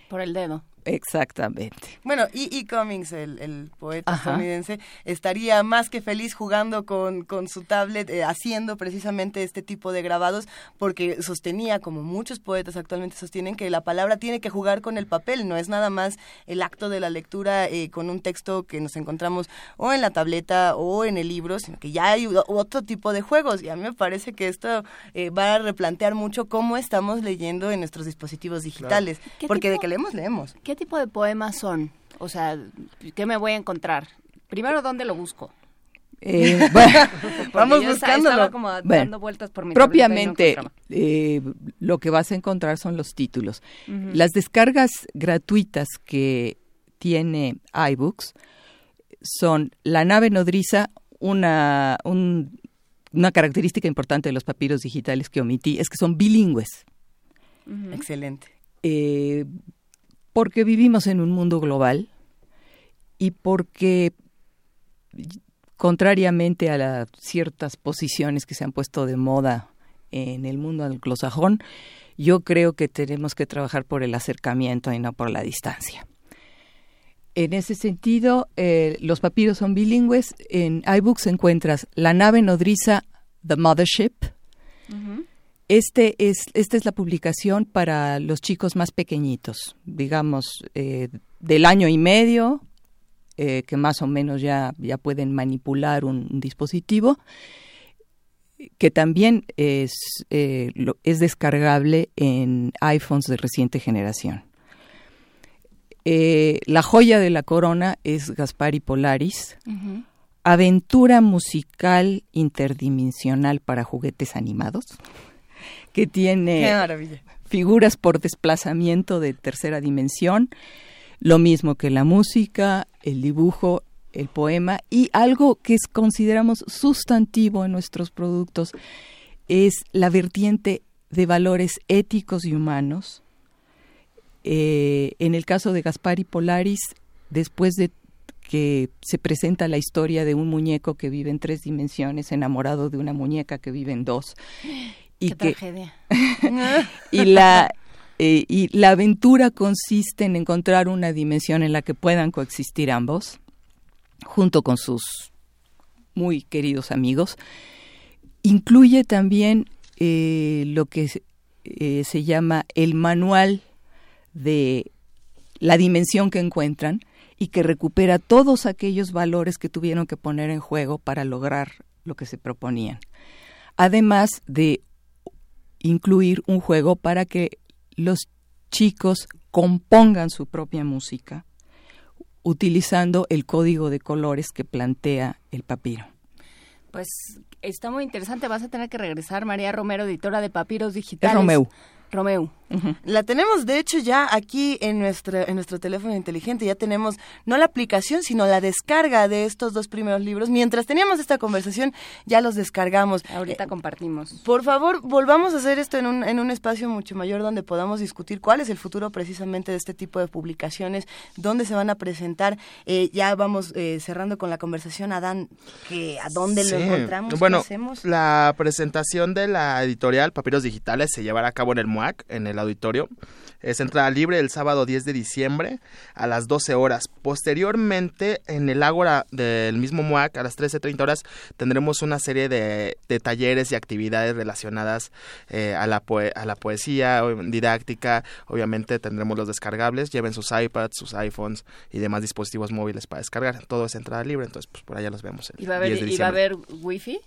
Por el dedo. Exactamente. Bueno, y E. Cummings, el, poeta estadounidense, estaría más que feliz jugando con, con su tablet, eh, haciendo precisamente este tipo de grabados, porque sostenía, como muchos poetas actualmente sostienen, que la palabra tiene que jugar con el papel, no es nada más el acto de la lectura eh, con un texto que nos encontramos o en la tableta o en el libro, sino que ya hay otro tipo de juegos. Y a mí me parece que esto eh, va a replantear mucho cómo estamos leyendo en nuestros dispositivos digitales, porque de que leemos, leemos. ¿Qué tipo de poemas son? O sea, ¿qué me voy a encontrar? Primero, ¿dónde lo busco? Eh, vamos buscándolo. como dando vueltas por mi propiamente eh, lo que vas a encontrar son los títulos. Las descargas gratuitas que tiene iBooks son la nave nodriza, una, una característica importante de los papiros digitales que omití es que son bilingües. Excelente. Eh, porque vivimos en un mundo global y porque contrariamente a las ciertas posiciones que se han puesto de moda en el mundo anglosajón, yo creo que tenemos que trabajar por el acercamiento y no por la distancia. En ese sentido, eh, los papiros son bilingües. En iBooks encuentras La nave nodriza, The Mothership, este es, esta es la publicación para los chicos más pequeñitos, digamos, eh, del año y medio, eh, que más o menos ya, ya pueden manipular un, dispositivo. que también es, eh, es descargable en iPhones de reciente generación. La joya de la corona es Gaspari Polaris, aventura musical interdimensional para juguetes animados, que tiene figuras por desplazamiento de tercera dimensión, lo mismo que la música, el dibujo, el poema y algo que consideramos sustantivo en nuestros productos es la vertiente de valores éticos y humanos. Eh, en el caso de Gaspari Polaris, después de que se presenta la historia de un muñeco que vive en tres dimensiones, enamorado de una muñeca que vive en dos. Y Qué tragedia. y la eh, y la aventura consiste en encontrar una dimensión en la que puedan coexistir ambos junto con sus muy queridos amigos. Incluye también eh, lo que eh, se llama el manual de la dimensión que encuentran y que recupera todos aquellos valores que tuvieron que poner en juego para lograr lo que se proponían. Además de incluir un juego para que los chicos compongan su propia música utilizando el código de colores que plantea el papiro. Pues está muy interesante. Vas a tener que regresar, María Romero, editora de Papiros Digitales. Es Romeu. Romeo. La tenemos, de hecho, ya aquí en nuestro, en nuestro teléfono inteligente. Ya tenemos no la aplicación, sino la descarga de estos dos primeros libros. Mientras teníamos esta conversación, ya los descargamos. Ahorita compartimos. Por favor, volvamos a hacer esto en un, en un espacio mucho mayor donde podamos discutir cuál es el futuro precisamente de este tipo de publicaciones, dónde se van a presentar. Eh, ya vamos eh, cerrando con la conversación, Adán, que ¿a dónde lo encontramos? Bueno, la presentación de la editorial Papiros Digitales se llevará a cabo en el en el auditorio. Es entrada libre el sábado 10 de diciembre a las 12 horas. Posteriormente, en el Ágora del mismo MUAC, a las 13.30 horas, tendremos una serie de, talleres y actividades relacionadas eh, a, la a la poesía, didáctica. Obviamente tendremos los descargables. Lleven sus iPads, sus iPhones y demás dispositivos móviles para descargar. Todo es entrada libre, entonces pues por allá los vemos. ¿Y va a haber, ¿y va a haber wifi?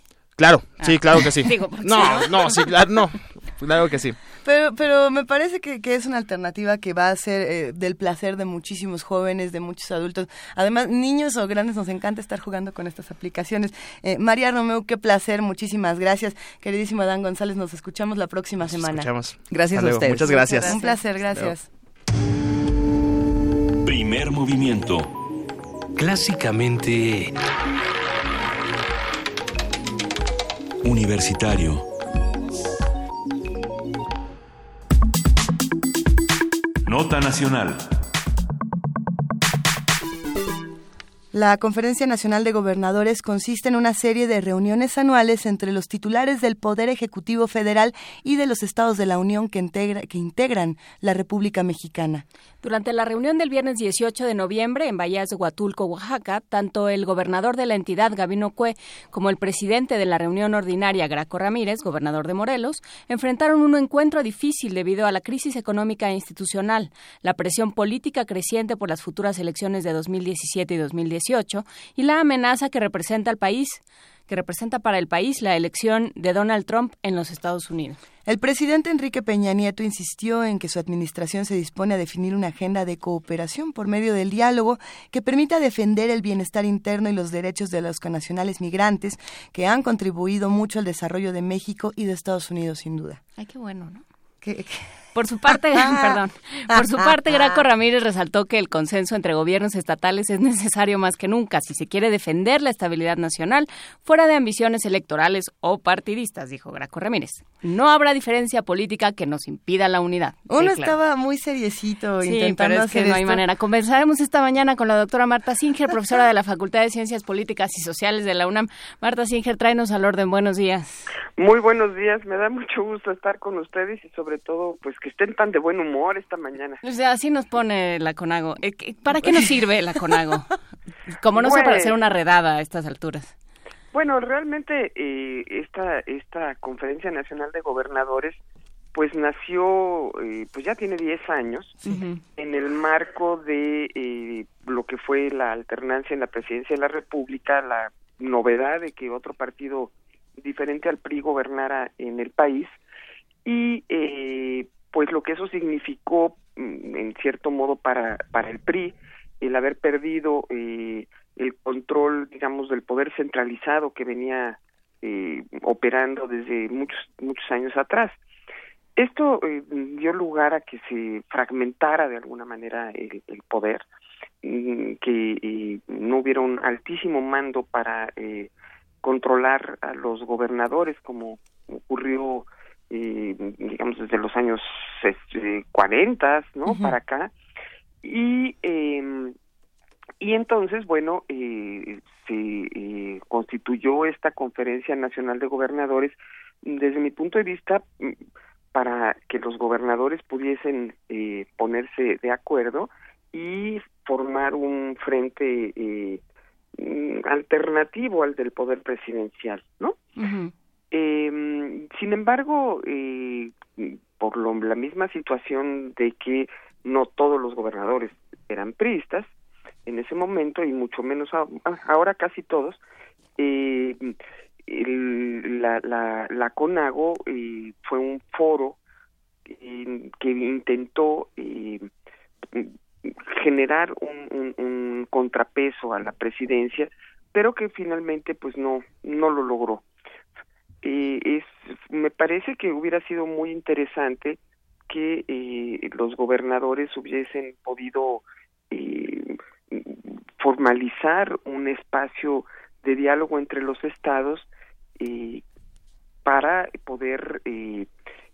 Claro, sí, ah. claro que sí. no, no, sí, claro, no, claro que sí. Pero, pero me parece que, es una alternativa que va a ser eh, del placer de muchísimos jóvenes, de muchos adultos. Además, niños o grandes nos encanta estar jugando con estas aplicaciones. Eh, María Romeo, qué placer, muchísimas gracias. Queridísimo Adán González, nos escuchamos la próxima semana. Escuchamos. Gracias a ustedes. Muchas gracias. Un placer, gracias. Primer movimiento. Clásicamente... Universitario Nota Nacional. La Conferencia Nacional de Gobernadores consiste en una serie de reuniones anuales entre los titulares del Poder Ejecutivo Federal y de los estados de la Unión que, que integran la República Mexicana. Durante la reunión del viernes 18 de noviembre en Bahías de Huatulco, Oaxaca, tanto el gobernador de la entidad, Gabino Cue, como el presidente de la reunión ordinaria, Graco Ramírez, gobernador de Morelos, enfrentaron un encuentro difícil debido a la crisis económica e institucional, la presión política creciente por las futuras elecciones de 2017 y 2018 y la amenaza que representa al país que representa para el país la elección de Donald Trump en los Estados Unidos. El presidente Enrique Peña Nieto insistió en que su administración se dispone a definir una agenda de cooperación por medio del diálogo que permita defender el bienestar interno y los derechos de los connacionales migrantes que han contribuido mucho al desarrollo de México y de Estados Unidos, sin duda. Ay, qué bueno, ¿no? Por su parte, perdón, por su parte, Graco Ramírez resaltó que el consenso entre gobiernos estatales es necesario más que nunca si se quiere defender la estabilidad nacional fuera de ambiciones electorales o partidistas, dijo Graco Ramírez. No habrá diferencia política que nos impida la unidad. Uno estaba muy seriecito intentando pero es que no hay manera. Comenzaremos esta mañana con la doctora Marta Singer, profesora de la Facultad de Ciencias Políticas y Sociales de la UNAM. Marta Singer, tráenos al orden. Buenos días. Muy buenos días. Me da mucho gusto estar con ustedes y sobre todo, pues que estén tan de buen humor esta mañana. O sea, así nos pone la CONAGO. Eh, ¿Para qué nos sirve la CONAGO? Como no sé para hacer una redada a estas alturas. Bueno, realmente eh, esta, esta Conferencia Nacional de Gobernadores pues nació, eh, pues ya tiene 10 años, en el marco de eh, lo que fue la alternancia en la presidencia de la República, la novedad de que otro partido diferente al PRI gobernara en el país y eh, pues lo que eso significó mm, en cierto modo para para el PRI el haber perdido eh, el control digamos del poder centralizado que venía eh, operando desde muchos muchos años atrás. Esto eh, dio lugar a que se fragmentara de alguna manera el, el poder mm, que eh, no hubiera un altísimo mando para eh, controlar a los gobernadores como ocurrió eh, digamos desde los años este, 40 no para acá. Y eh, y entonces bueno eh, se eh, constituyó esta conferencia nacional de gobernadores. Desde mi punto de vista para que los gobernadores pudiesen eh, ponerse de acuerdo y formar un frente eh, mm, alternativo al del poder presidencial, ¿no? Eh, sin embargo, eh, por lo, la misma situación de que no todos los gobernadores eran priistas en ese momento y mucho menos ahora casi todos, el- la, CONAGO eh, fue un foro eh, que intentó generar un, un, un contrapeso a la presidencia, pero que finalmente pues no no lo logró. Eh, es me parece que hubiera sido muy interesante que eh, los gobernadores hubiesen podido eh, formalizar un espacio de diálogo entre los estados eh, para poder eh,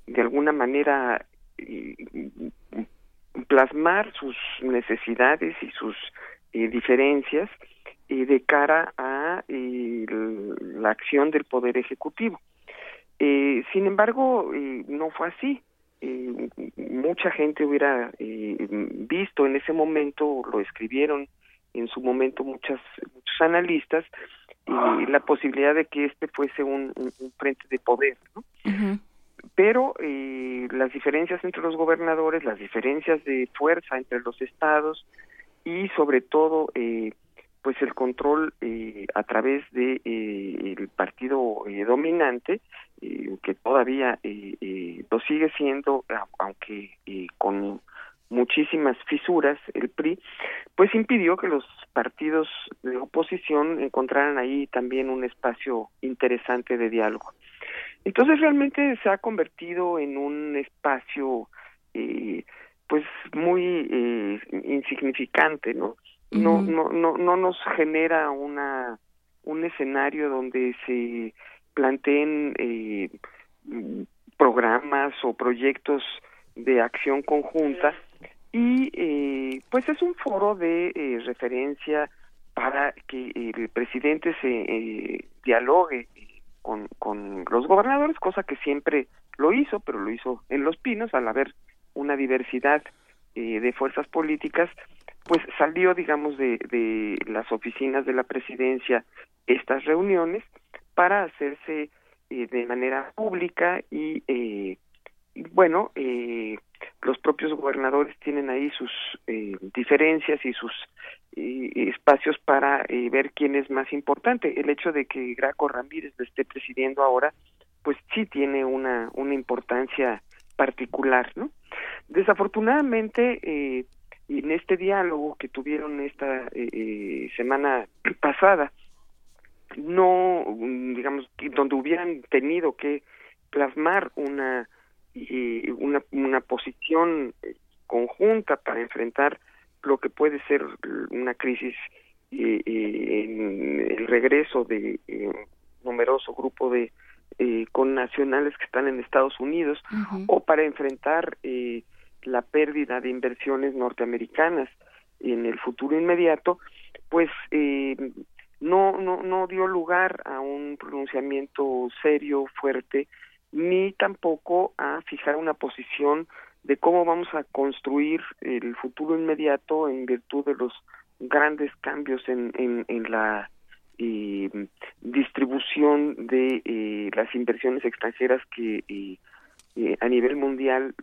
de alguna manera eh, plasmar sus necesidades y sus diferencias eh, de cara a eh, la acción del poder ejecutivo. Eh, sin embargo, eh, no fue así. Eh, mucha gente hubiera eh, visto en ese momento, lo escribieron en su momento muchas, muchos analistas, la posibilidad de que este fuese un, un- un frente de poder. ¿no? pero eh, las diferencias entre los gobernadores, las diferencias de fuerza entre los estados y sobre todo eh, pues el control eh, a través de eh, el partido eh, dominante eh, que todavía eh, eh, lo sigue siendo aunque con muchísimas fisuras el PRI pues impidió que los partidos de oposición encontraran ahí también un espacio interesante de diálogo entonces realmente se ha convertido en un espacio pues muy insignificante, ¿no? No, no, no, no nos genera una un escenario donde se planteen eh, programas o proyectos de acción conjunta y eh, pues es un foro de eh, referencia para que el presidente se eh, dialogue con, con los gobernadores, cosa que siempre lo hizo, pero lo hizo en Los Pinos al haber una diversidad eh, de fuerzas políticas, pues salió, digamos, de, de las oficinas de la presidencia estas reuniones para hacerse eh, de manera pública y, eh, bueno, eh, los propios gobernadores tienen ahí sus eh, diferencias y sus eh, espacios para ver quién es más importante. El hecho de que Graco Ramírez lo esté presidiendo ahora, pues sí tiene una, una importancia particular, ¿no? Desafortunadamente, en este diálogo que tuvieron esta eh, eh, semana pasada, no, mm, digamos, donde hubieran tenido que plasmar una eh, una, una posición eh, conjunta para enfrentar lo que puede ser una crisis eh, en el regreso de numeroso grupo de eh, connacionales que están en Estados Unidos o para enfrentar eh, la pérdida de inversiones norteamericanas en el futuro inmediato, pues eh, no, no, no dio lugar a un pronunciamiento serio, fuerte, ni tampoco a fijar una posición de cómo vamos a construir el futuro inmediato en virtud de los grandes cambios en, en, la eh, distribución de eh, las inversiones extranjeras que eh, eh, a nivel mundial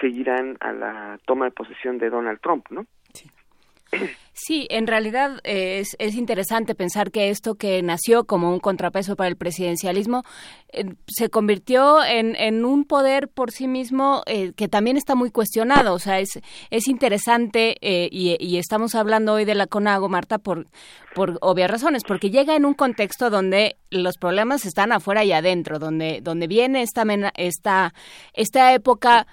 seguirán a la toma de posesión de Donald Trump, ¿no? Sí, en realidad eh, es, es, interesante pensar que esto que nació como un contrapeso para el presidencialismo eh, se convirtió en, en, un poder por sí mismo eh, que también está muy cuestionado. O sea, es, es interesante y, y, estamos hablando hoy de la CONAGO, Marta, por, por obvias razones, porque llega en un contexto donde los problemas están afuera y adentro, donde, donde viene esta, esta, esta época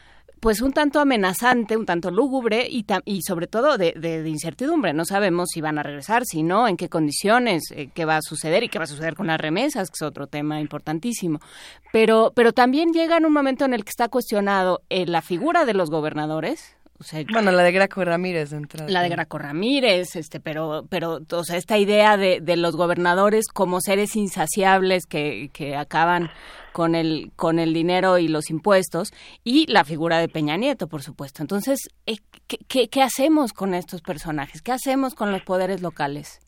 pues un tanto amenazante, un tanto lúgubre y, y sobre todo de, incertidumbre. No sabemos si van a regresar, si no, en qué condiciones, eh, qué va a suceder y qué va a suceder con las remesas, que es otro tema importantísimo. Pero, pero también llega en un momento en el que está cuestionado eh, la figura de los gobernadores, bueno, la de Graco Ramírez de entrada. La de Graco Ramírez, este, pero, pero, o sea, esta idea de, de los gobernadores como seres insaciables que, que acaban con el, con el dinero y los impuestos, y la figura de Peña Nieto, por supuesto. Entonces, eh, ¿qué, qué, qué hacemos con estos personajes? ¿Qué hacemos con los poderes locales?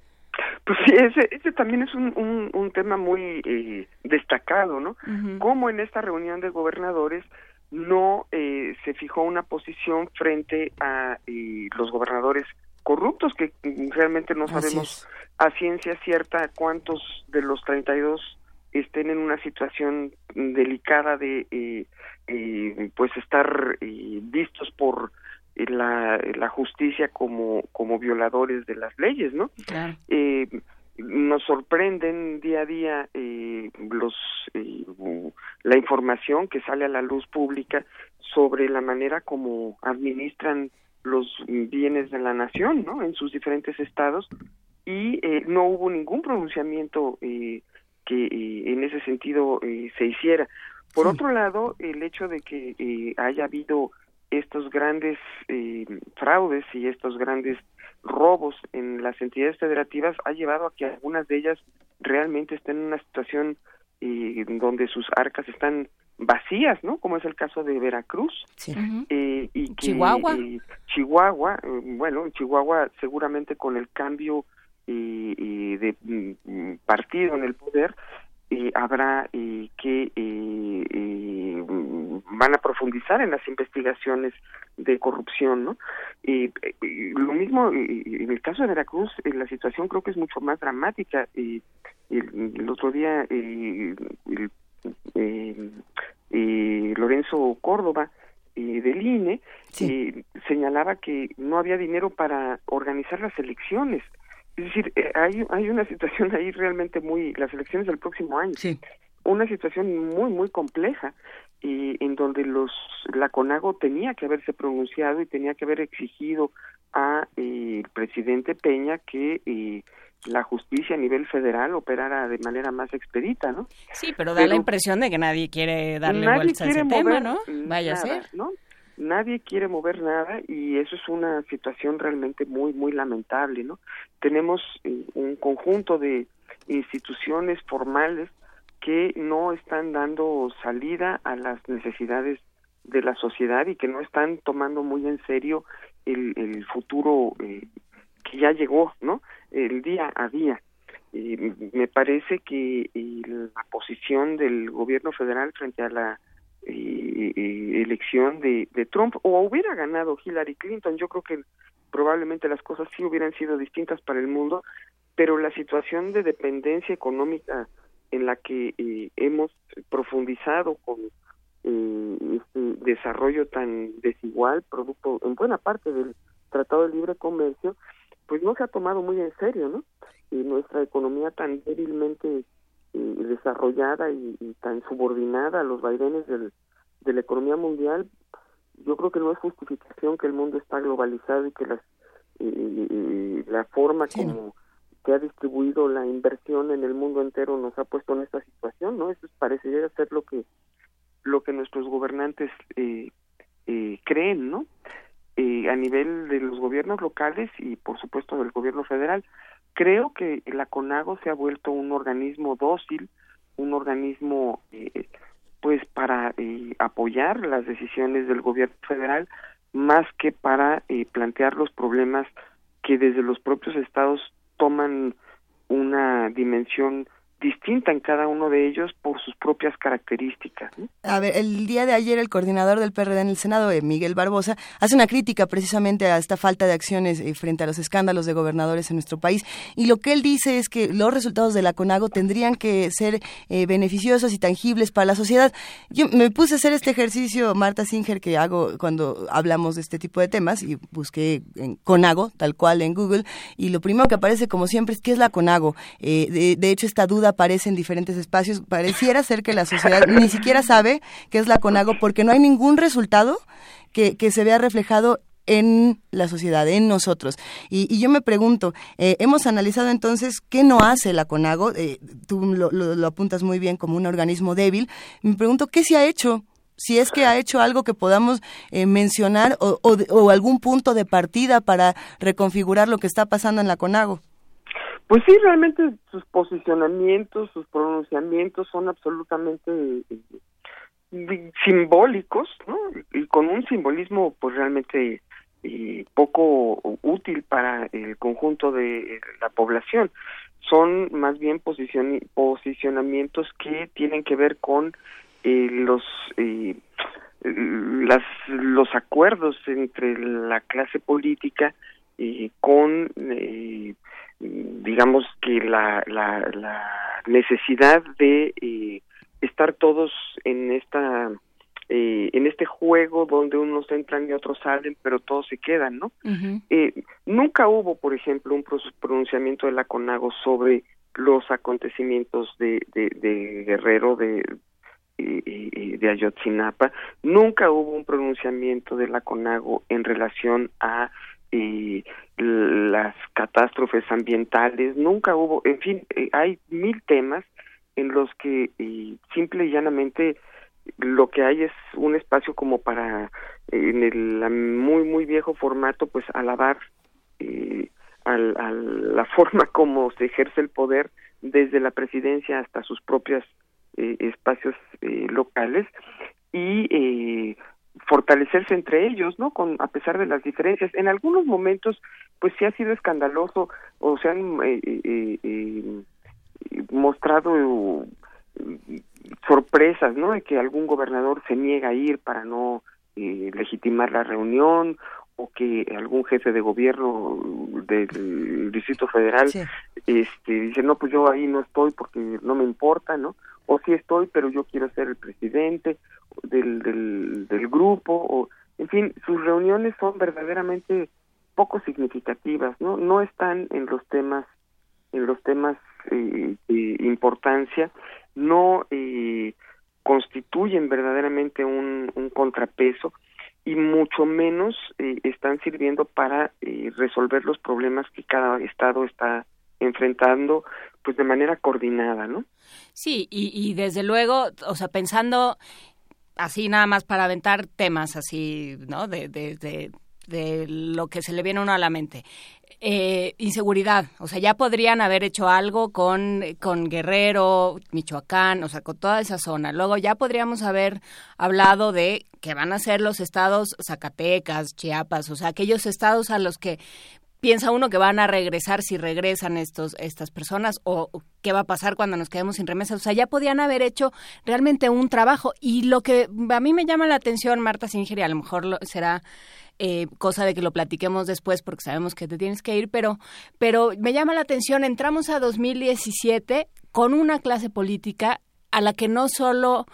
Pues sí, ese, ese también es un, un, un tema muy eh, destacado, ¿no? Como en esta reunión de gobernadores no eh, se fijó una posición frente a eh, los gobernadores corruptos, que realmente no sabemos a ciencia cierta cuántos de los 32 estén en una situación delicada de eh, pues estar vistos por la, la justicia como como violadores de las leyes, ¿no? Nos sorprenden día a día eh, los eh, la información que sale a la luz pública sobre la manera como administran los bienes de la nación no en sus diferentes estados y eh, no hubo ningún pronunciamiento que en ese sentido se hiciera. Por otro lado el hecho de que haya habido estos grandes fraudes y estos grandes robos en las entidades federativas ha llevado a que algunas de ellas realmente estén en una situación eh, donde sus arcas están vacías, ¿no? Como es el caso de Veracruz eh, y Chihuahua. Eh, Chihuahua, bueno, en Chihuahua seguramente con el cambio de mm, partido en el poder eh, habrá eh, que eh, van a profundizar en las investigaciones de corrupción, ¿no? lo mismo en el caso de Veracruz, la situación creo que es mucho más dramática. El, el, otro día Lorenzo Córdoba del INE señalaba que no había dinero para organizar las elecciones es decir, eh, hay, hay una situación ahí realmente muy, las elecciones del próximo año, sí. Una situación muy, muy compleja y en donde los la CONAGO tenía que haberse pronunciado y tenía que haber exigido a eh, el presidente Peña que eh, la justicia a nivel federal operara de manera más expedita, ¿no? Sí, pero da la impresión de que nadie quiere darle vuelta a ese tema, ¿no? Vaya a ser. ¿no? nadie quiere mover nada y eso es una situación realmente muy muy lamentable no tenemos eh, un conjunto de instituciones formales que no están dando salida a las necesidades de la sociedad y que no están tomando muy en serio el, el futuro eh, que ya llegó no el día a día me parece que la posición del gobierno federal frente a la elección de, de Trump o hubiera ganado Hillary Clinton. Yo creo que probablemente las cosas sí hubieran sido distintas para el mundo, pero la situación de dependencia económica en la que eh, hemos profundizado con eh, este desarrollo tan desigual, producto en buena parte del Tratado de Libre Comercio, pues no se ha tomado muy en serio, ¿no? Y nuestra economía tan débilmente desarrollada y, tan subordinada a los vaivenes del, de la economía mundial, yo creo que no es justificación que el mundo está globalizado y que las, la forma como que ha distribuido la inversión en el mundo entero nos ha puesto en esta situación, ¿no? Eso parecería ser lo que lo que nuestros gobernantes eh, eh, creen, ¿no? Eh, a nivel de los gobiernos locales y por supuesto del gobierno federal. Creo que la CONAGO se ha vuelto un organismo dócil, un organismo eh, pues para eh, apoyar las decisiones del gobierno federal más que para eh, plantear los problemas que desde los propios estados toman una dimensión distinta en cada uno de ellos por sus propias características. A ver, el día de ayer el coordinador del PRD en el Senado, eh, Miguel Barbosa, hace una crítica precisamente a esta falta de acciones eh, frente a los escándalos de gobernadores en nuestro país y lo que él dice es que los resultados de la CONAGO tendrían que ser eh, beneficiosos y tangibles para la sociedad. Yo me puse a hacer este ejercicio, Marta Singer, que hago cuando hablamos de este tipo de temas y busqué en CONAGO, tal cual en Google, y lo primero que aparece como siempre es qué es la CONAGO. de, de hecho, esta duda aparece en diferentes espacios. Pareciera ser que la sociedad ni siquiera sabe qué es la CONAGO porque no hay ningún resultado que, se vea reflejado en la sociedad, en nosotros. Y, yo me pregunto, eh, hemos analizado entonces qué no hace la CONAGO, eh, tú lo, apuntas muy bien como un organismo débil, me pregunto qué se ha hecho, si es que ha hecho algo que podamos eh, mencionar o algún punto de partida para reconfigurar lo que está pasando en la CONAGO. Pues sí, realmente sus posicionamientos, sus pronunciamientos son absolutamente eh, simbólicos, ¿no? Y con un simbolismo pues realmente eh, poco útil para el conjunto de la población. Son más bien posicionamientos que tienen que ver con eh, los las los acuerdos entre la clase política con digamos que la, la, la necesidad de eh, estar todos en esta eh, en este juego donde unos entran y otros salen pero todos se quedan no eh, nunca hubo por ejemplo un pronunciamiento de la CONAGO sobre los acontecimientos de, de, de Guerrero de de Ayotzinapa. Nunca hubo un pronunciamiento de la CONAGO en relación a y las catástrofes ambientales, nunca hubo, en fin, eh, hay mil temas en los que simple y llanamente lo que hay es un espacio como para en el muy muy viejo formato pues alabar eh, al, a la forma como se ejerce el poder desde la presidencia hasta sus propios eh, espacios eh, locales. Y eh, fortalecerse entre ellos, ¿no? Con a pesar de las diferencias. En algunos momentos, pues sí ha sido escandaloso o se han eh, eh, eh, mostrado sorpresas, ¿no? De que algún gobernador se niega a ir para no legitimar la reunión o que algún jefe de gobierno del Distrito Federal este dice no pues yo ahí no estoy porque no me importa no o sí estoy pero yo quiero ser el presidente del, del, grupo o en fin sus reuniones son verdaderamente poco significativas no no están en los temas en los temas eh, de importancia no eh, constituyen verdaderamente un, un contrapeso y mucho menos eh, están sirviendo para eh, resolver los problemas que cada estado está enfrentando pues de manera coordinada, ¿no? Sí, y, y desde luego, o sea, pensando así nada más para aventar temas así, ¿no? De, de, de, de lo que se le viene uno a la mente. Eh, inseguridad, o sea, ya podrían haber hecho algo con, con Guerrero, Michoacán, o sea, con toda esa zona. Luego ya podríamos haber hablado de que van a ser los estados Zacatecas, Chiapas, o sea, aquellos estados a los que piensa uno que van a regresar si regresan estos estas personas o qué va a pasar cuando nos quedemos sin remesas. O sea, ya podían haber hecho realmente un trabajo. Y lo que a mí me llama la atención, Marta Singer, y a lo mejor será eh, cosa de que lo platiquemos después porque sabemos que te tienes que ir, pero, pero me llama la atención, entramos a 2017 con una clase política a la que no solo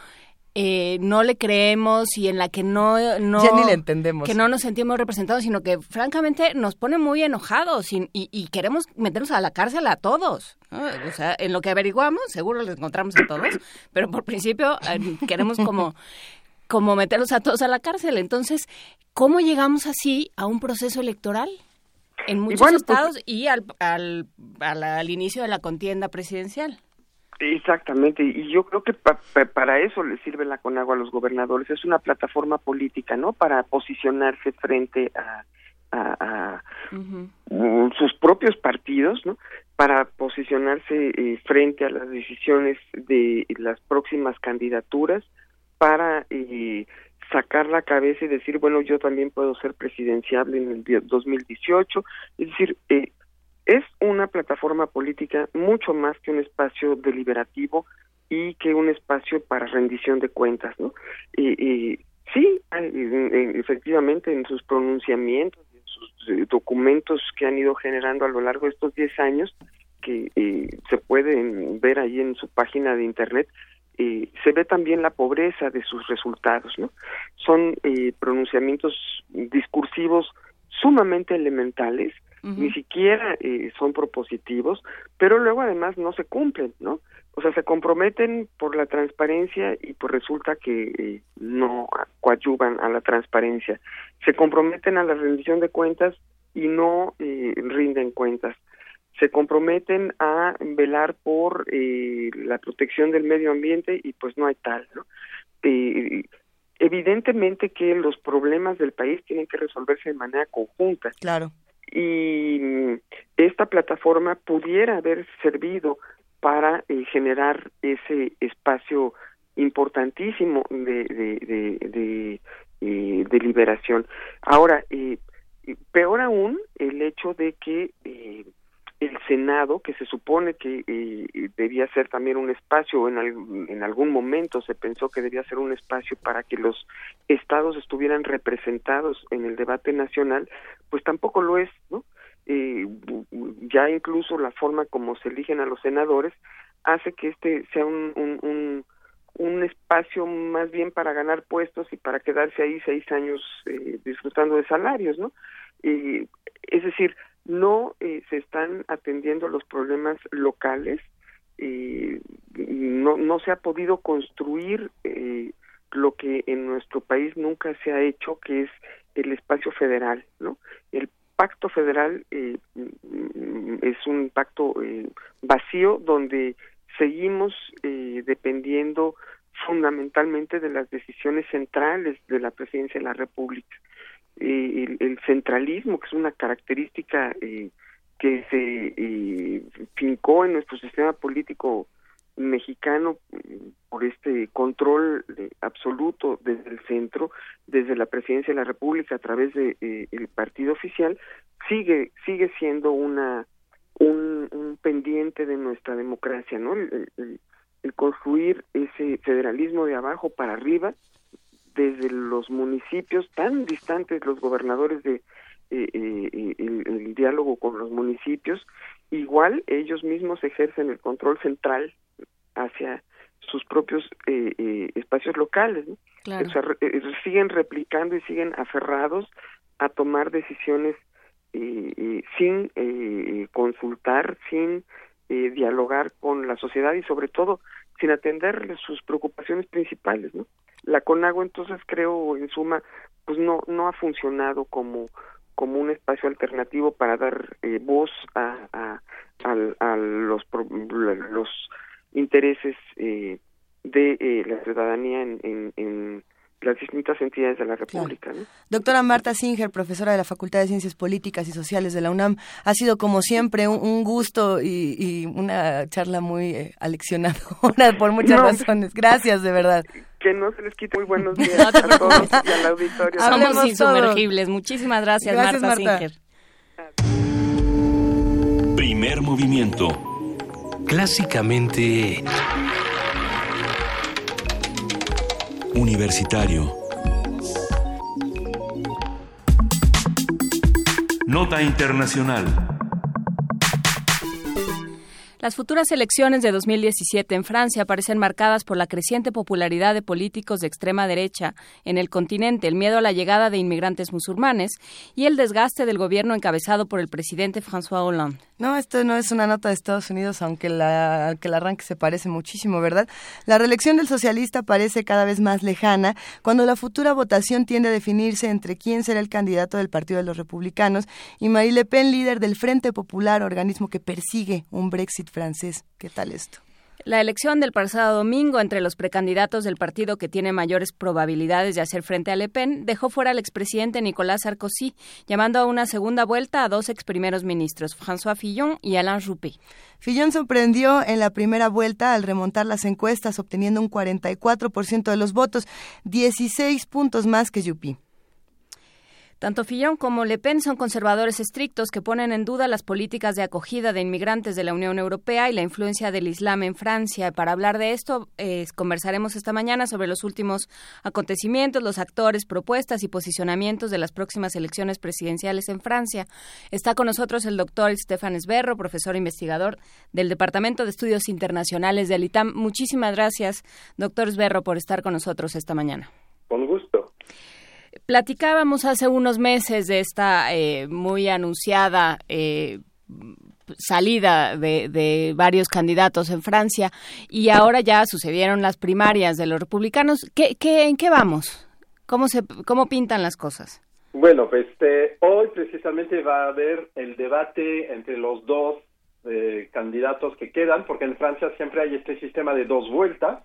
eh, no le creemos y en la que no, no ni le entendemos. que no nos sentimos representados sino que francamente nos pone muy enojados y, y, queremos meternos a la cárcel a todos o sea en lo que averiguamos seguro les encontramos a todos pero por principio eh, queremos como como meterlos a todos a la cárcel. Entonces cómo llegamos así a un proceso electoral en muchos pues, estados y al, al, al inicio de la contienda presidencial Exactamente, y yo creo que para eso le sirve la CONAGUA a los gobernadores, es una plataforma política, ¿no? Para posicionarse frente a, a, sus propios partidos, ¿no? Para posicionarse eh, frente a las decisiones de las próximas candidaturas, para eh, sacar la cabeza y decir, bueno, yo también puedo ser presidenciable en el 2018, es decir, eh, es una plataforma política mucho más que un espacio deliberativo y que un espacio para rendición de cuentas, ¿no? Y, sí, efectivamente en sus pronunciamientos, en sus eh, documentos que han ido generando a lo largo de estos 10 años, que eh, se pueden ver ahí en su página de internet, eh, se ve también la pobreza de sus resultados, ¿no? Son pronunciamientos discursivos sumamente elementales, ni siquiera eh, son propositivos, pero luego además no se cumplen, ¿no? O sea, se comprometen por la transparencia y pues resulta que eh, no coadyuvan a la transparencia. Se comprometen a la rendición de cuentas y no eh, rinden cuentas. Se comprometen a velar por la protección del medio ambiente y pues no hay tal, ¿no? evidentemente que los problemas del país tienen que resolverse de manera conjunta. Claro y esta plataforma pudiera haber servido para eh, generar ese espacio importantísimo de, de, eh, liberación. Ahora, eh, peor aún, el hecho de que eh, el Senado, que se supone que eh, debía ser también un espacio, en, en algún momento se pensó que debía ser un espacio para que los estados estuvieran representados en el debate nacional, pues tampoco lo es, ¿no? Eh, ya incluso la forma como se eligen a los senadores hace que este sea un, un, espacio más bien para ganar puestos y para quedarse ahí seis años eh, disfrutando de salarios, ¿no? Es decir, no eh, se están atendiendo los problemas locales, eh, no, no se ha podido construir eh, lo que en nuestro país nunca se ha hecho, que es el espacio federal, ¿no? El pacto federal eh, es un pacto vacío donde seguimos dependiendo fundamentalmente de las decisiones centrales de la presidencia de la República eh, el, centralismo, que es una característica eh, que se eh, fincó en nuestro sistema político mexicano por este control absoluto desde el centro, desde la presidencia de la República a través de el partido oficial, sigue sigue siendo una un, un pendiente de nuestra democracia, ¿no? el construir ese federalismo de abajo para arriba desde los municipios tan distantes los gobernadores de eh, eh, el, diálogo con los municipios igual ellos mismos ejercen el control central hacia sus propios eh, espacios locales siguen replicando y siguen aferrados a tomar decisiones sin consultar sin dialogar con la sociedad y sobre todo sin atender sus preocupaciones principales no la CONAGO entonces creo en suma pues no no ha funcionado como como un espacio alternativo para dar eh, voz a, a, a, los los intereses eh, de eh, la ciudadanía en, en, en las distintas entidades de la República. Doctora Marta Singer, profesora de la Facultad de Ciencias Políticas y Sociales de la UNAM, ha sido como siempre un, gusto y, una charla muy eh, aleccionadora por muchas razones. Gracias, de verdad. Que no se les quite muy buenos días a todos y al auditorio. Somos insumergibles. Muchísimas gracias, Marta, Singer. Primer movimiento. Clásicamente Universitario. Nota Internacional. Las futuras elecciones de 2017 en Francia parecen marcadas por la creciente popularidad de políticos de extrema derecha en el continente, el miedo a la llegada de inmigrantes musulmanes y el desgaste del gobierno encabezado por el presidente François Hollande. No, esto no es una nota de Estados Unidos, aunque, la, el arranque se parece muchísimo, ¿verdad? La reelección del socialista parece cada vez más lejana cuando la futura votación tiende a definirse entre quién será el candidato del Partido de los Republicanos y Marie Le Pen, líder del Frente Popular, organismo que persigue un Brexit francés. ¿Qué tal esto? La elección del pasado domingo entre los precandidatos del partido que tiene mayores probabilidades de hacer frente a Le Pen dejó fuera al expresidente Nicolas Sarkozy, llamando a una segunda vuelta a dos ex primeros ministros, François Fillon y Alain Juppé. Fillon sorprendió en la primera vuelta al remontar las encuestas, obteniendo un 44% de los votos, 16 puntos más que Juppé. Tanto Fillon como Le Pen son conservadores estrictos que ponen en duda las políticas de acogida de inmigrantes de la Unión Europea y la influencia del Islam en Francia. Para hablar de esto, eh, conversaremos esta mañana sobre los últimos acontecimientos, los actores, propuestas y posicionamientos de las próximas elecciones presidenciales en Francia. Está con nosotros el doctor Stefan Esberro, profesor investigador del Departamento de Estudios Internacionales del ITAM. Muchísimas gracias, doctor Esberro, por estar con nosotros esta mañana. Platicábamos hace unos meses de esta eh, muy anunciada eh, salida de, varios candidatos en Francia y ahora ya sucedieron las primarias de los republicanos. ¿Qué, qué, en qué vamos? ¿Cómo, se, ¿Cómo pintan las cosas? Bueno, pues este, hoy precisamente va a haber el debate entre los dos eh, candidatos que quedan, porque en Francia siempre hay este sistema de dos vueltas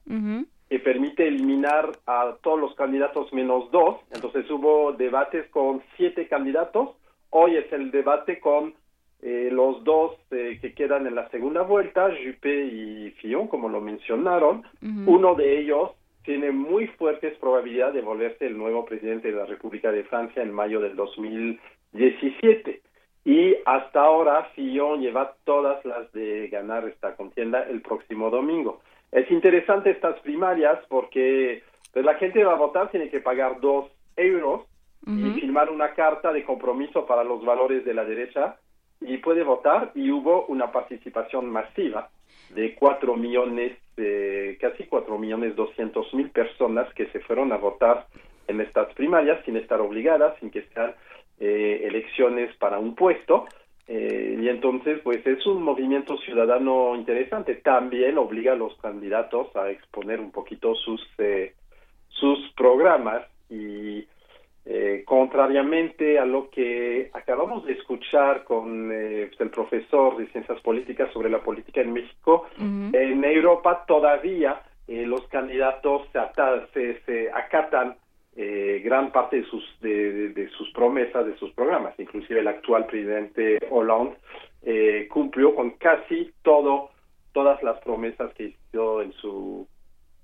que permite eliminar a todos los candidatos menos dos. Entonces hubo debates con siete candidatos. Hoy es el debate con eh, los dos eh, que quedan en la segunda vuelta, Juppé y Fillon, como lo mencionaron. Uno de ellos tiene muy fuertes probabilidades de volverse el nuevo presidente de la República de Francia en mayo del 2017. Y hasta ahora Fillon lleva todas las de ganar esta contienda el próximo domingo. Es interesante estas primarias porque pues, la gente va a votar, tiene que pagar dos euros y firmar una carta de compromiso para los valores de la derecha y puede votar y hubo una participación masiva de cuatro millones, casi cuatro millones doscientos mil personas que se fueron a votar en estas primarias sin estar obligadas, sin que sean eh, elecciones para un puesto. Eh, y entonces, pues es un movimiento ciudadano interesante. También obliga a los candidatos a exponer un poquito sus, eh, sus programas y eh, contrariamente a lo que acabamos de escuchar con pues, el profesor de ciencias políticas sobre la política en México, en Europa todavía los candidatos se, se acatan eh, gran parte de sus, de, sus promesas, de sus programas. Inclusive el actual presidente Hollande eh, cumplió con casi todo, todas las promesas que hizo en su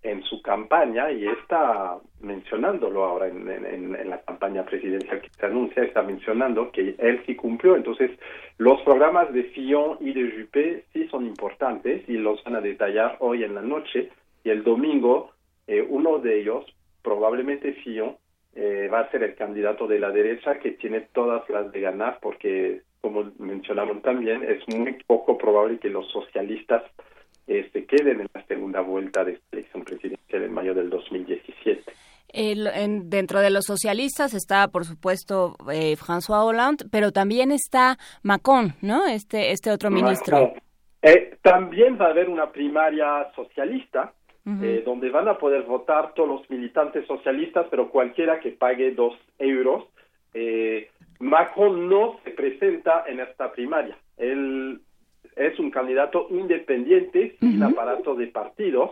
en su campaña y está mencionándolo ahora en, la campaña presidencial que se anuncia, está mencionando que él sí cumplió. Entonces, los programas de Fillon y de Juppé sí son importantes y los van a detallar hoy en la noche y el domingo eh, uno de ellos probablemente Fillon eh, va a ser el candidato de la derecha que tiene todas las de ganar porque, como mencionamos también, es muy poco probable que los socialistas eh, se queden en la segunda vuelta de esta elección presidencial en mayo del 2017. en, dentro de los socialistas está, por supuesto, eh, François Hollande, pero también está Macron, ¿no? Este, este otro ministro. Eh, también va a haber una primaria socialista eh, donde van a poder votar todos los militantes socialistas, pero cualquiera que pague dos euros. Eh, Macron no se presenta en esta primaria. Él es un candidato independiente, sin aparato de partidos.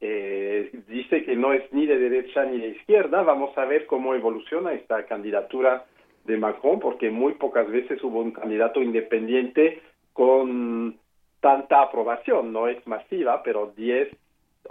Eh, dice que no es ni de derecha ni de izquierda. Vamos a ver cómo evoluciona esta candidatura de Macron, porque muy pocas veces hubo un candidato independiente con tanta aprobación. No es masiva, pero 10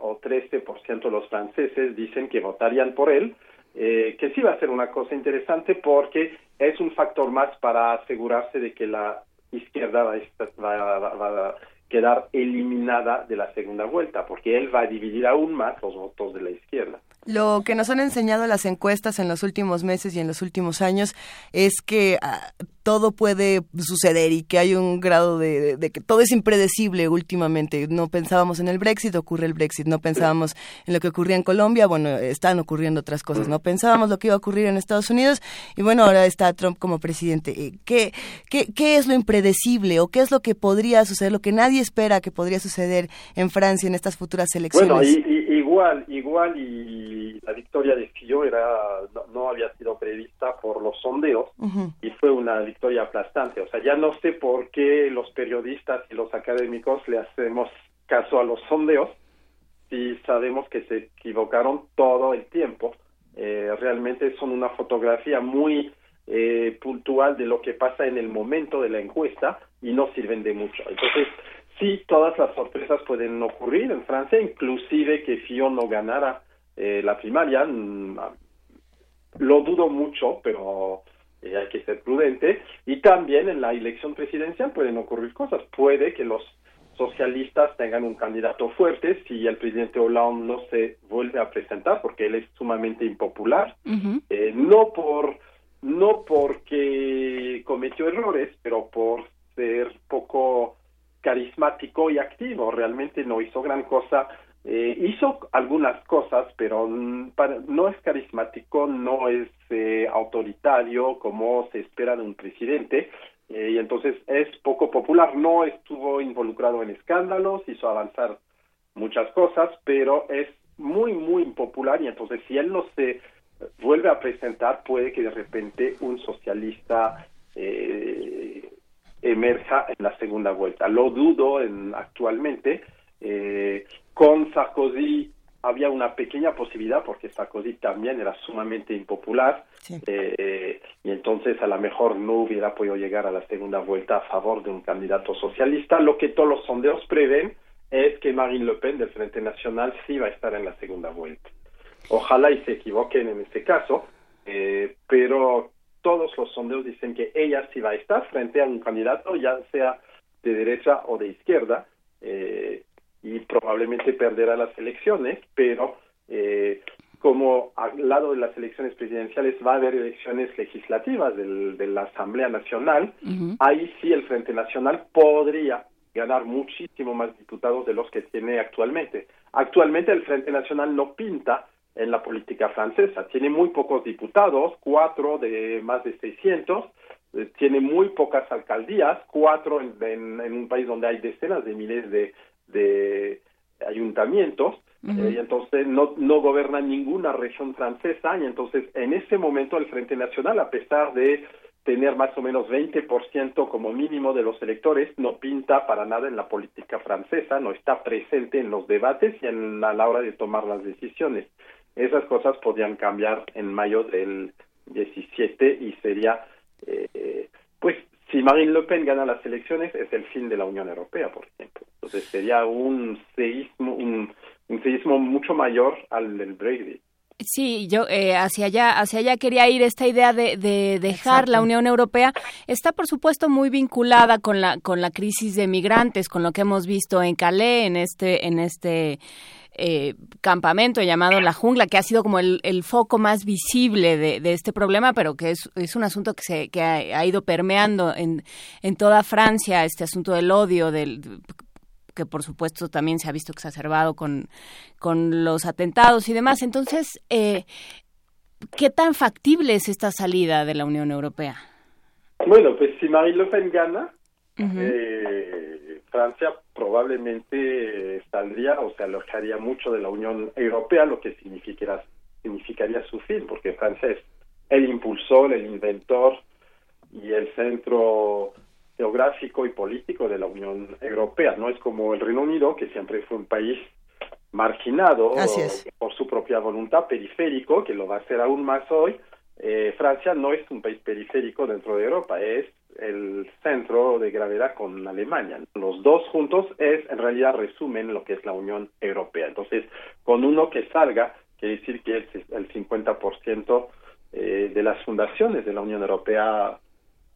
o 13% de los franceses dicen que votarían por él, eh, que sí va a ser una cosa interesante porque es un factor más para asegurarse de que la izquierda va a, quedar eliminada de la segunda vuelta, porque él va a dividir aún más los votos de la izquierda. Lo que nos han enseñado las encuestas en los últimos meses y en los últimos años es que ah, todo puede suceder y que hay un grado de, que todo es impredecible últimamente. No pensábamos en el Brexit, ocurre el Brexit. No pensábamos en lo que ocurría en Colombia, bueno, están ocurriendo otras cosas. No pensábamos lo que iba a ocurrir en Estados Unidos y bueno, ahora está Trump como presidente. Eh, ¿Qué, qué, qué es lo impredecible o qué es lo que podría suceder, lo que nadie espera que podría suceder en Francia en estas futuras elecciones? Bueno, igual, igual y la victoria de Fillon era, no, había sido prevista por los sondeos y fue una victoria aplastante. O sea, ya no sé por qué los periodistas y los académicos le hacemos caso a los sondeos si sabemos que se equivocaron todo el tiempo. Eh, realmente son una fotografía muy eh, puntual de lo que pasa en el momento de la encuesta y no sirven de mucho. Entonces, sí, todas las sorpresas pueden ocurrir en Francia, inclusive que Fillon no ganara eh, la primaria, mm, lo dudo mucho, pero eh, hay que ser prudente. Y también en la elección presidencial pueden ocurrir cosas. Puede que los socialistas tengan un candidato fuerte si el presidente Hollande no se vuelve a presentar porque él es sumamente impopular eh, no por no porque cometió errores pero por ser poco carismático y activo realmente no hizo gran cosa eh, hizo algunas cosas pero no es carismático no es eh, autoritario como se espera de un presidente eh, y entonces es poco popular. No estuvo involucrado en escándalos, hizo avanzar muchas cosas, pero es muy, muy impopular y entonces si él no se vuelve a presentar, puede que de repente un socialista eh, emerja en la segunda vuelta. Lo dudo en, actualmente. Eh, con Sarkozy había una pequeña posibilidad porque Sarkozy también era sumamente impopular eh, y entonces a lo mejor no hubiera podido llegar a la segunda vuelta a favor de un candidato socialista. Lo que todos los sondeos prevén es que Marine Le Pen del Frente Nacional sí va a estar en la segunda vuelta. Ojalá y se equivoquen en este caso, eh, pero todos los sondeos dicen que ella sí va a estar frente a un candidato, ya sea de derecha o de izquierda. Eh, y probablemente perderá las elecciones, pero eh, como al lado de las elecciones presidenciales va a haber elecciones legislativas del, de la Asamblea Nacional, ahí sí el Frente Nacional podría ganar muchísimo más diputados de los que tiene actualmente. Actualmente el Frente Nacional no pinta en la política francesa, tiene muy pocos diputados, cuatro de más de 600, eh, tiene muy pocas alcaldías, cuatro en, en un país donde hay decenas de miles de de ayuntamientos eh, y entonces no, no gobierna ninguna región francesa y entonces en ese momento el Frente Nacional, a pesar de tener más o menos 20% como mínimo de los electores, no pinta para nada en la política francesa, no está presente en los debates y en, a la hora de tomar las decisiones. Esas cosas podrían cambiar en mayo del 17 y sería eh, pues si Marine Le Pen gana las elecciones, es el fin de la Unión Europea, por ejemplo. Entonces sería un seísmo, un, seísmo mucho mayor al del Brexit. Sí, yo eh, hacia allá, hacia allá quería ir. Esta idea de, de dejar la Unión Europea está, por supuesto, muy vinculada con la con la crisis de migrantes, con lo que hemos visto en Calais, en este en este eh, campamento llamado La Jungla, que ha sido como el, foco más visible de, este problema, pero que es, es un asunto que, se, que ha, ido permeando en, en toda Francia, este asunto del odio, del que por supuesto también se ha visto exacerbado con, con los atentados y demás. Entonces, eh, ¿qué tan factible es esta salida de la Unión Europea? Bueno, pues si Marine Le Pen gana, Francia probablemente saldría o se alojaría mucho de la Unión Europea, lo que significaría, significaría su fin, porque Francia es el impulsor, el inventor y el centro geográfico y político de la Unión Europea. No es como el Reino Unido, que siempre fue un país marginado por su propia voluntad, periférico, que lo va a ser aún más hoy. Eh, Francia no es un país periférico dentro de Europa, es el centro de gravedad con Alemania. Los dos juntos es en realidad resumen lo que es la Unión Europea. Entonces, con uno que salga, quiere decir que es el 50% eh, de las fundaciones de la Unión Europea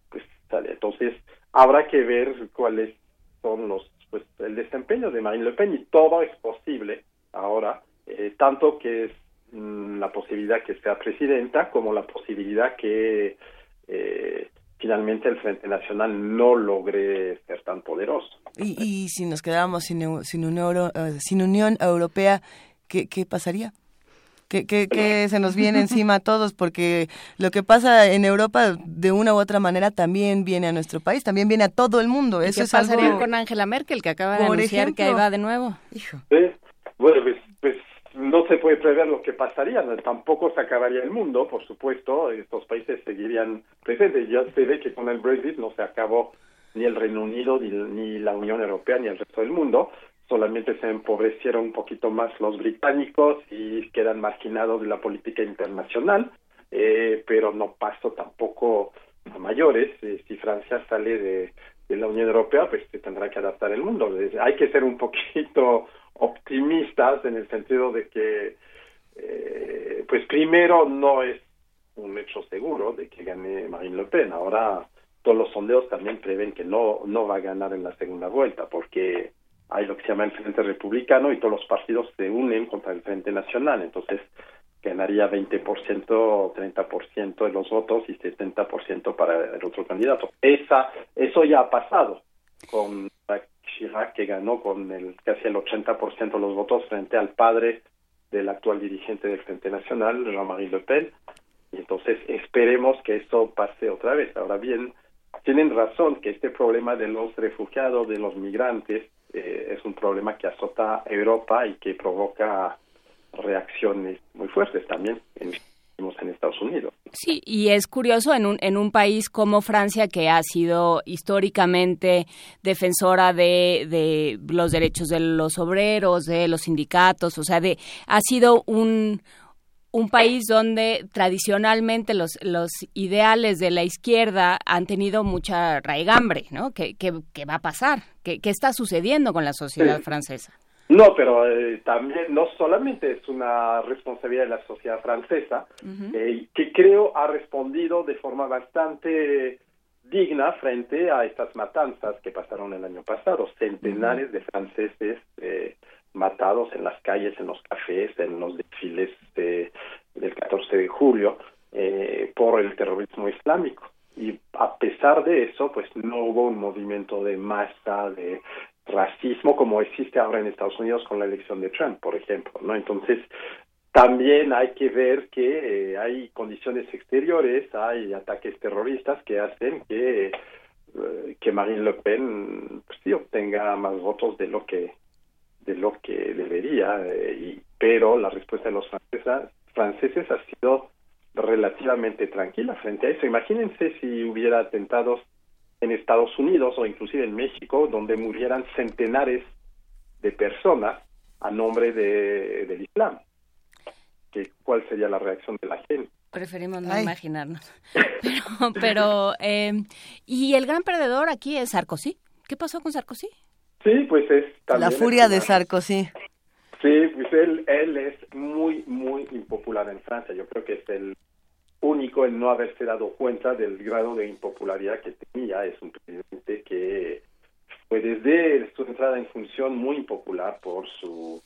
pues sale. Entonces, habrá que ver cuáles son los pues el desempeño de Marine Le Pen y todo es posible ahora, eh, tanto que es mm, la posibilidad que sea presidenta como la posibilidad que eh, finalmente el Frente Nacional no logre ser tan poderoso. Y, si nos quedamos sin, sin, Unión, eh, sin Unión Europea, ¿qué, qué pasaría? ¿Qué, qué, se nos viene encima a todos? Porque lo que pasa en Europa, de una u otra manera, también viene a nuestro país, también viene a todo el mundo. Eso ¿Qué pasaría con Angela Merkel, que acaba de anunciar que ahí va de nuevo? Hijo. Bueno, pues, pues no se puede prever lo que pasaría, tampoco se acabaría el mundo, por supuesto, estos países seguirían presentes. Ya se ve que con el Brexit no se acabó ni el Reino Unido, ni, la Unión Europea, ni el resto del mundo, solamente se empobrecieron un poquito más los británicos y quedan marginados de la política internacional, eh, pero no pasó tampoco a mayores. Eh, si Francia sale de, de la Unión Europea, pues se tendrá que adaptar el mundo. Hay que ser un poquito optimistas en el sentido de que, eh, pues primero no es un hecho seguro de que gane Marine Le Pen. Ahora todos los sondeos también prevén que no, no va a ganar en la segunda vuelta, porque hay lo que se llama el Frente Republicano y todos los partidos se unen contra el Frente Nacional. Entonces, ganaría 20% o 30% de los votos y 70% para el otro candidato. Esa, eso ya ha pasado con Chirac, que ganó con el casi el 80% de los votos frente al padre del actual dirigente del Frente Nacional, Jean-Marie Le Pen. Y entonces esperemos que eso pase otra vez. Ahora bien, tienen razón que este problema de los refugiados, de los migrantes, eh, es un problema que azota a Europa y que provoca reacciones muy fuertes también en, en Estados Unidos. Sí, y es curioso en un, en un país como Francia que ha sido históricamente defensora de, de los derechos de los obreros, de los sindicatos, o sea, de ha sido un, un país donde tradicionalmente los, los ideales de la izquierda han tenido mucha raigambre, ¿no? ¿Qué, qué, qué va a pasar? ¿Qué, ¿Qué, está sucediendo con la sociedad francesa? No, pero eh, también no solamente es una responsabilidad de la sociedad francesa, eh, que creo ha respondido de forma bastante digna frente a estas matanzas que pasaron el año pasado. Centenares de franceses eh, matados en las calles, en los cafés, en los desfiles de, del 14 de julio por el terrorismo islámico. Y a pesar de eso, pues no hubo un movimiento de masa, de racismo como existe ahora en Estados Unidos con la elección de Trump, por ejemplo, ¿no? Entonces, también hay que ver que eh, hay condiciones exteriores, hay ataques terroristas que hacen que eh, que Marine Le Pen pues, sí, obtenga más votos de lo que de lo que debería, eh, y, pero la respuesta de los franceses, franceses ha sido relativamente tranquila frente a eso. Imagínense si hubiera atentados en Estados Unidos o inclusive en México, donde murieran centenares de personas a nombre de, del Islam. ¿Qué, ¿Cuál sería la reacción de la gente? Preferimos no imaginarnos. Pero, pero eh, ¿y el gran perdedor aquí es Sarkozy? ¿Qué pasó con Sarkozy? Sí, pues es La furia de Sarkozy. Sí, pues él, él es muy, muy impopular en Francia. Yo creo que es el único en no haberse dado cuenta del grado de impopularidad que tenía. Es un presidente que fue desde su entrada en función muy impopular por su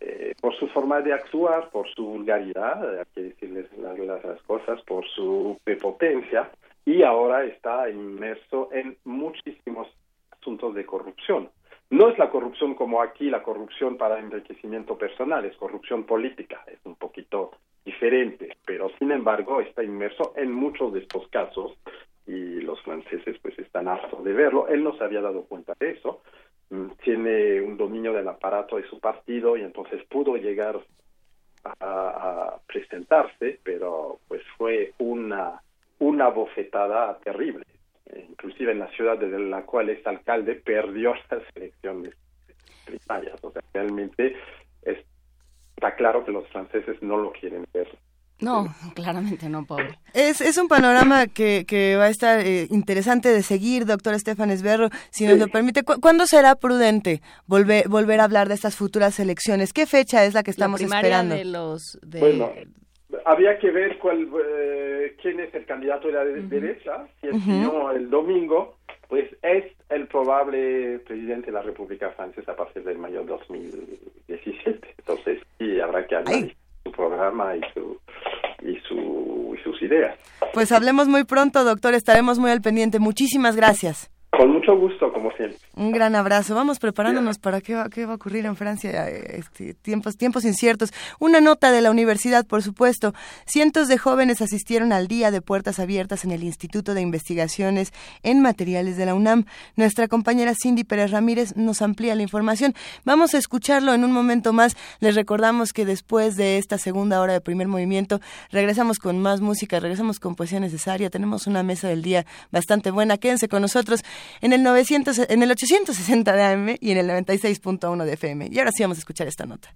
eh, por su forma de actuar, por su vulgaridad, hay que decirles las, las cosas, por su prepotencia, y ahora está inmerso en muchísimos asuntos de corrupción. No es la corrupción como aquí, la corrupción para enriquecimiento personal, es corrupción política, es un poquito diferente, pero sin embargo está inmerso en muchos de estos casos y los franceses pues están hartos de verlo. Él no se había dado cuenta de eso, mm, tiene un dominio del aparato de su partido y entonces pudo llegar a, presentarse, pero pues fue una, una bofetada terrible. Inclusive en la ciudad de la cual es alcalde perdió las elecciones primarias. O sea, realmente está claro que los franceses no lo quieren ver. No, claramente no, pobre. Es, es un panorama que, que va a estar eh, interesante de seguir, doctor Estefan Esberro, si nos lo permite. ¿Cuándo será prudente volver, volver a hablar de estas futuras elecciones? ¿Qué fecha es la que estamos esperando? De los, de... Bueno, había que ver cuál, eh, quién es el candidato de la derecha, si es no el domingo, pues es el probable presidente de la República Francesa a partir del mayo de 2017. Entonces, sí, habrá que analizar su programa y, su, y, su, y sus ideas. Pues hablemos muy pronto, doctor, estaremos muy al pendiente. Muchísimas gracias. Con mucho gusto, como siempre. Un gran abrazo. Vamos preparándonos para qué va, qué va a ocurrir en Francia. Este, tiempos, tiempos inciertos. Una nota de la universidad, por supuesto. Cientos de jóvenes asistieron al día de puertas abiertas en el Instituto de Investigaciones en Materiales de la UNAM. Nuestra compañera Cindy Pérez Ramírez nos amplía la información. Vamos a escucharlo en un momento más. Les recordamos que después de esta segunda hora de primer movimiento, regresamos con más música, regresamos con poesía necesaria. Tenemos una mesa del día bastante buena. Quédense con nosotros en el 900, en el 860 de AM y en el 96.1 de FM. Y ahora sí vamos a escuchar esta nota.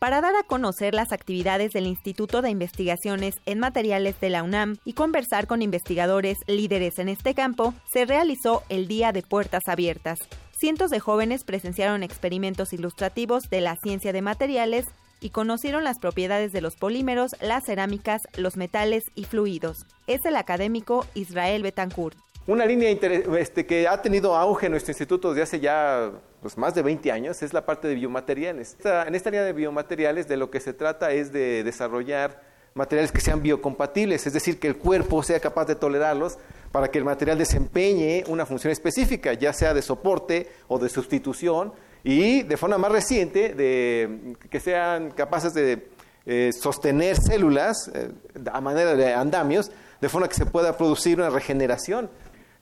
para dar a conocer las actividades del Instituto de Investigaciones en Materiales de la UNAM y conversar con investigadores líderes en este campo, se realizó el Día de Puertas Abiertas. Cientos de jóvenes presenciaron experimentos ilustrativos de la ciencia de materiales y conocieron las propiedades de los polímeros, las cerámicas, los metales y fluidos. Es el académico Israel Betancourt. Una línea este, que ha tenido auge en nuestro instituto desde hace ya pues, más de 20 años es la parte de biomateriales. en esta línea de biomateriales de lo que se trata es de desarrollar materiales que sean biocompatibles, es decir, que el cuerpo sea capaz de tolerarlos para que el material desempeñe una función específica, ya sea de soporte o de sustitución, y de forma más reciente, de, que sean capaces de eh, sostener células eh, a manera de andamios, de forma que se pueda producir una regeneración.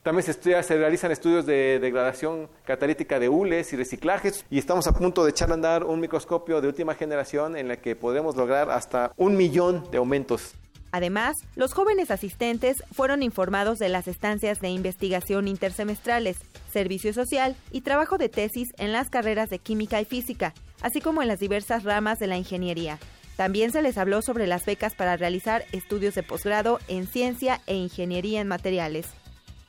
También se, se realizan estudios de degradación catalítica de hules y reciclajes y estamos a punto de echar a andar un microscopio de última generación en el que podemos lograr hasta un millón de aumentos. Además, los jóvenes asistentes fueron informados de las estancias de investigación intersemestrales, servicio social y trabajo de tesis en las carreras de química y física, así como en las diversas ramas de la ingeniería. También se les habló sobre las becas para realizar estudios de posgrado en ciencia e ingeniería en materiales.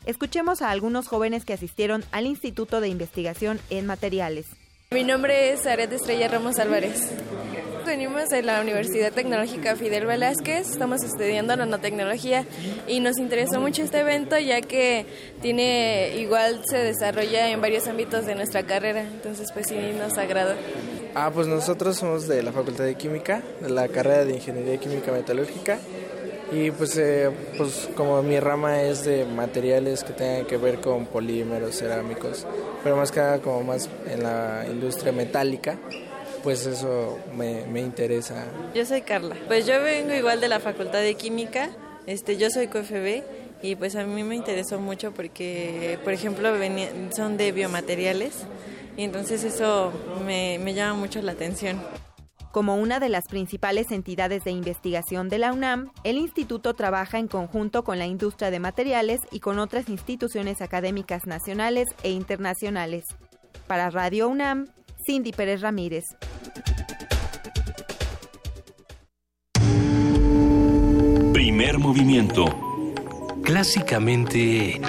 Escuchemos a algunos jóvenes que asistieron al Instituto de Investigación en Materiales. Mi nombre es Aret Estrella Ramos Álvarez. Venimos de la Universidad Tecnológica Fidel Velázquez, estamos estudiando nanotecnología y nos interesó mucho este evento ya que tiene igual se desarrolla en varios ámbitos de nuestra carrera, entonces pues sí nos agrada. Ah, pues nosotros somos de la Facultad de Química, de la carrera de Ingeniería Química Metalúrgica y pues, eh, pues como mi rama es de materiales que tengan que ver con polímeros, cerámicos, pero más que nada como más en la industria metálica, pues eso me, me interesa. Yo soy Carla, pues yo vengo igual de la Facultad de Química, este, yo soy QFB y pues a mí me interesó mucho porque, por ejemplo, son de biomateriales y entonces eso me, me llama mucho la atención. Como una de las principales entidades de investigación de la UNAM, el instituto trabaja en conjunto con la industria de materiales y con otras instituciones académicas nacionales e internacionales. Para Radio UNAM, Cindy Pérez Ramírez. Primer movimiento. Clásicamente...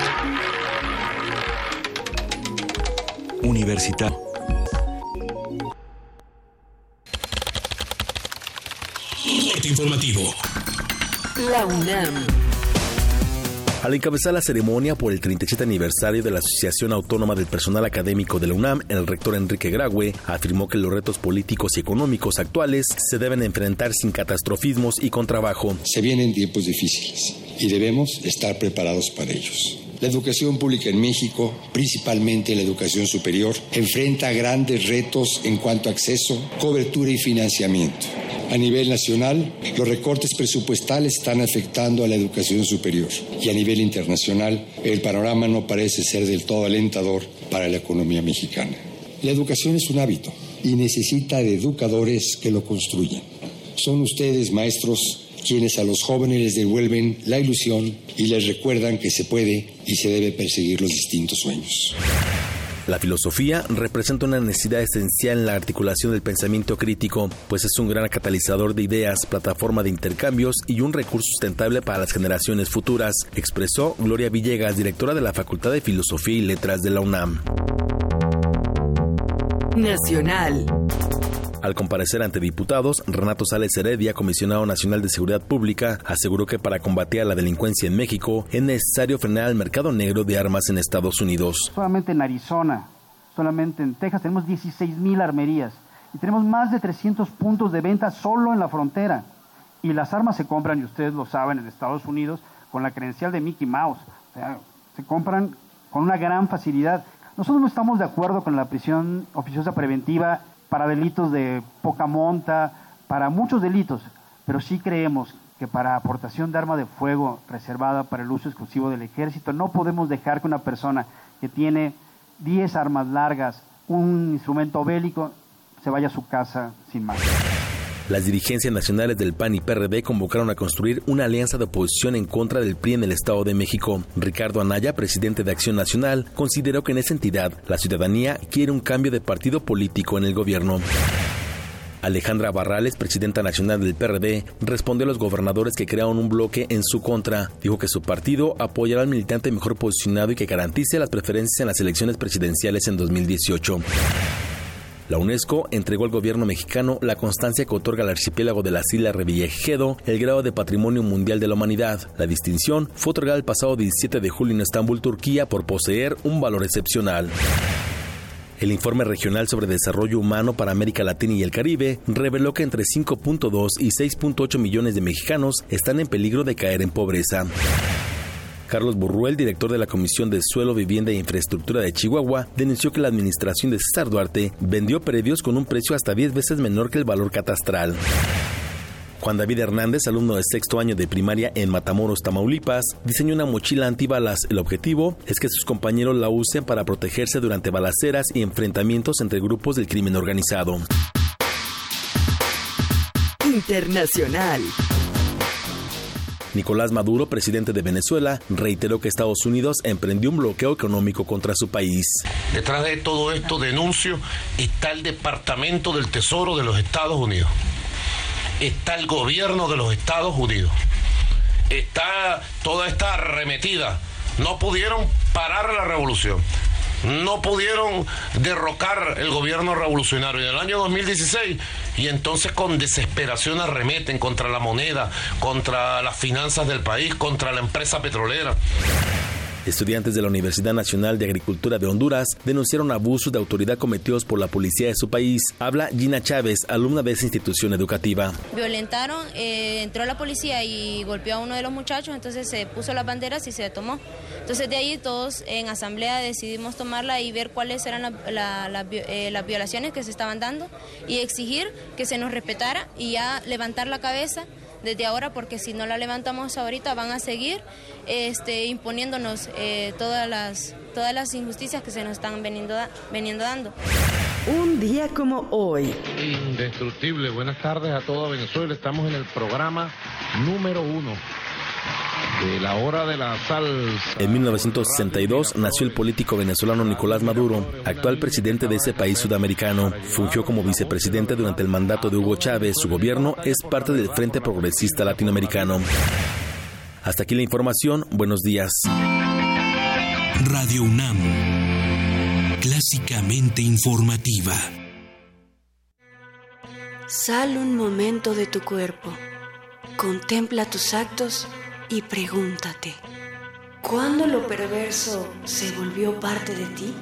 Universitario. informativo. La UNAM. Al encabezar la ceremonia por el 37 aniversario de la Asociación Autónoma del Personal Académico de la UNAM, el rector Enrique Graue afirmó que los retos políticos y económicos actuales se deben enfrentar sin catastrofismos y con trabajo. Se vienen tiempos difíciles y debemos estar preparados para ellos. La educación pública en México, principalmente la educación superior, enfrenta grandes retos en cuanto a acceso, cobertura y financiamiento. A nivel nacional, los recortes presupuestales están afectando a la educación superior y a nivel internacional, el panorama no parece ser del todo alentador para la economía mexicana. La educación es un hábito y necesita de educadores que lo construyan. Son ustedes, maestros, quienes a los jóvenes les devuelven la ilusión y les recuerdan que se puede y se debe perseguir los distintos sueños. La filosofía representa una necesidad esencial en la articulación del pensamiento crítico, pues es un gran catalizador de ideas, plataforma de intercambios y un recurso sustentable para las generaciones futuras, expresó Gloria Villegas, directora de la Facultad de Filosofía y Letras de la UNAM. Nacional. Al comparecer ante diputados, Renato Sales Heredia, comisionado nacional de Seguridad Pública, aseguró que para combatir a la delincuencia en México es necesario frenar el mercado negro de armas en Estados Unidos. Solamente en Arizona, solamente en Texas tenemos 16 mil armerías y tenemos más de 300 puntos de venta solo en la frontera. Y las armas se compran, y ustedes lo saben, en Estados Unidos con la credencial de Mickey Mouse. O sea, se compran con una gran facilidad. Nosotros no estamos de acuerdo con la prisión oficiosa preventiva para delitos de poca monta, para muchos delitos, pero sí creemos que para aportación de arma de fuego reservada para el uso exclusivo del ejército, no podemos dejar que una persona que tiene 10 armas largas, un instrumento bélico, se vaya a su casa sin más. Las dirigencias nacionales del PAN y PRD convocaron a construir una alianza de oposición en contra del PRI en el Estado de México. Ricardo Anaya, presidente de Acción Nacional, consideró que en esa entidad la ciudadanía quiere un cambio de partido político en el gobierno. Alejandra Barrales, presidenta nacional del PRD, respondió a los gobernadores que crearon un bloque en su contra. Dijo que su partido apoyará al militante mejor posicionado y que garantice las preferencias en las elecciones presidenciales en 2018. La UNESCO entregó al gobierno mexicano la constancia que otorga al archipiélago de las Islas Revillagigedo el grado de Patrimonio Mundial de la Humanidad. La distinción fue otorgada el pasado 17 de julio en Estambul, Turquía, por poseer un valor excepcional. El informe regional sobre desarrollo humano para América Latina y el Caribe reveló que entre 5.2 y 6.8 millones de mexicanos están en peligro de caer en pobreza. Carlos Burruel, director de la Comisión de Suelo, Vivienda e Infraestructura de Chihuahua, denunció que la administración de César Duarte vendió predios con un precio hasta 10 veces menor que el valor catastral. Juan David Hernández, alumno de sexto año de primaria en Matamoros, Tamaulipas, diseñó una mochila antibalas. El objetivo es que sus compañeros la usen para protegerse durante balaceras y enfrentamientos entre grupos del crimen organizado. Internacional. Nicolás Maduro, presidente de Venezuela, reiteró que Estados Unidos emprendió un bloqueo económico contra su país. Detrás de todo esto denuncio está el Departamento del Tesoro de los Estados Unidos está el gobierno de los Estados Unidos, está toda esta arremetida. No pudieron parar la revolución. No pudieron derrocar el gobierno revolucionario en el año 2016 y entonces con desesperación arremeten contra la moneda, contra las finanzas del país, contra la empresa petrolera. Estudiantes de la Universidad Nacional de Agricultura de Honduras denunciaron abusos de autoridad cometidos por la policía de su país. Habla Gina Chávez, alumna de esa institución educativa. Violentaron, eh, entró la policía y golpeó a uno de los muchachos, entonces se puso las banderas y se tomó. Entonces de ahí todos en asamblea decidimos tomarla y ver cuáles eran eh, las violaciones que se estaban dando y exigir que se nos respetara y ya levantar la cabeza desde ahora porque si no la levantamos ahorita van a seguir este, imponiéndonos eh, todas, las, todas las injusticias que se nos están veniendo, veniendo dando. Un día como hoy. Indestructible. Buenas tardes a toda Venezuela. Estamos en el programa número uno de la hora de la salsa. En 1962 nació el político venezolano Nicolás Maduro, actual presidente de ese país sudamericano. Fungió como vicepresidente durante el mandato de Hugo Chávez. Su gobierno es parte del Frente Progresista Latinoamericano. Hasta aquí la información. Buenos días. Radio UNAM. Clásicamente informativa. Sal un momento de tu cuerpo. Contempla tus actos y pregúntate, ¿cuándo lo perverso se volvió parte de ti?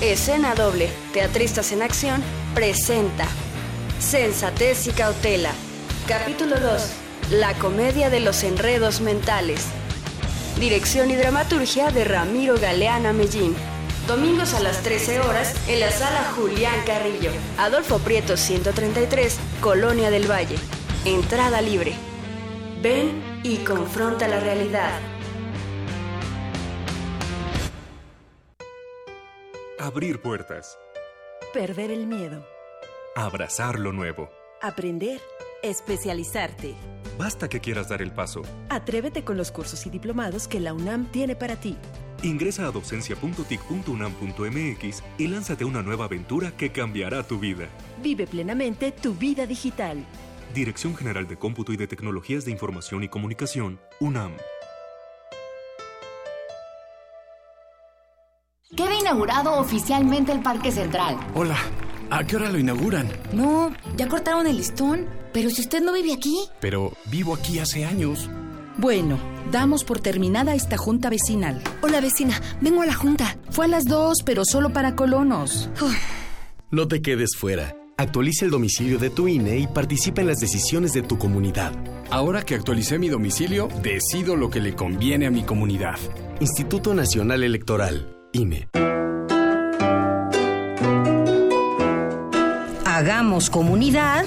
Escena doble, Teatristas en Acción, presenta Sensatez y Cautela. Capítulo 2. La comedia de los enredos mentales. Dirección y dramaturgia de Ramiro Galeana Mellín. Domingos a las 13 horas en la sala Julián Carrillo. Adolfo Prieto 133, Colonia del Valle. Entrada libre. Ven y confronta la realidad. Abrir puertas. Perder el miedo. Abrazar lo nuevo. Aprender. Especializarte. Basta que quieras dar el paso. Atrévete con los cursos y diplomados que la UNAM tiene para ti. Ingresa a docencia.tic.unam.mx y lánzate a una nueva aventura que cambiará tu vida. Vive plenamente tu vida digital. Dirección General de Cómputo y de Tecnologías de Información y Comunicación, UNAM. Queda inaugurado oficialmente el Parque Central. Hola, ¿a qué hora lo inauguran? No, ya cortaron el listón, pero si usted no vive aquí. Pero vivo aquí hace años. Bueno, damos por terminada esta junta vecinal. Hola vecina, vengo a la junta. Fue a las dos, pero solo para colonos. No te quedes fuera. Actualiza el domicilio de tu INE y participa en las decisiones de tu comunidad. Ahora que actualicé mi domicilio, decido lo que le conviene a mi comunidad. Instituto Nacional Electoral, INE. Hagamos comunidad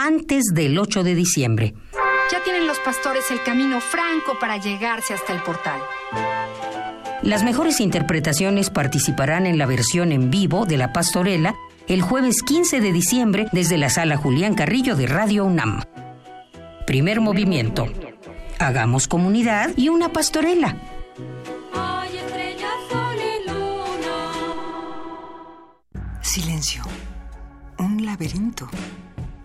antes del 8 de diciembre. Ya tienen los pastores el camino franco para llegarse hasta el portal. Las mejores interpretaciones participarán en la versión en vivo de la pastorela el jueves 15 de diciembre desde la sala Julián Carrillo de Radio UNAM. Primer movimiento. Hagamos comunidad y una pastorela. Silencio. Un laberinto.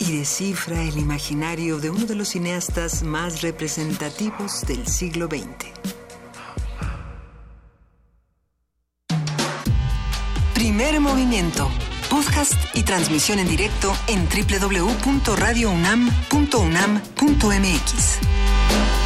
y descifra el imaginario de uno de los cineastas más representativos del siglo XX. Primer movimiento. Podcast y transmisión en directo en www.radiounam.unam.mx.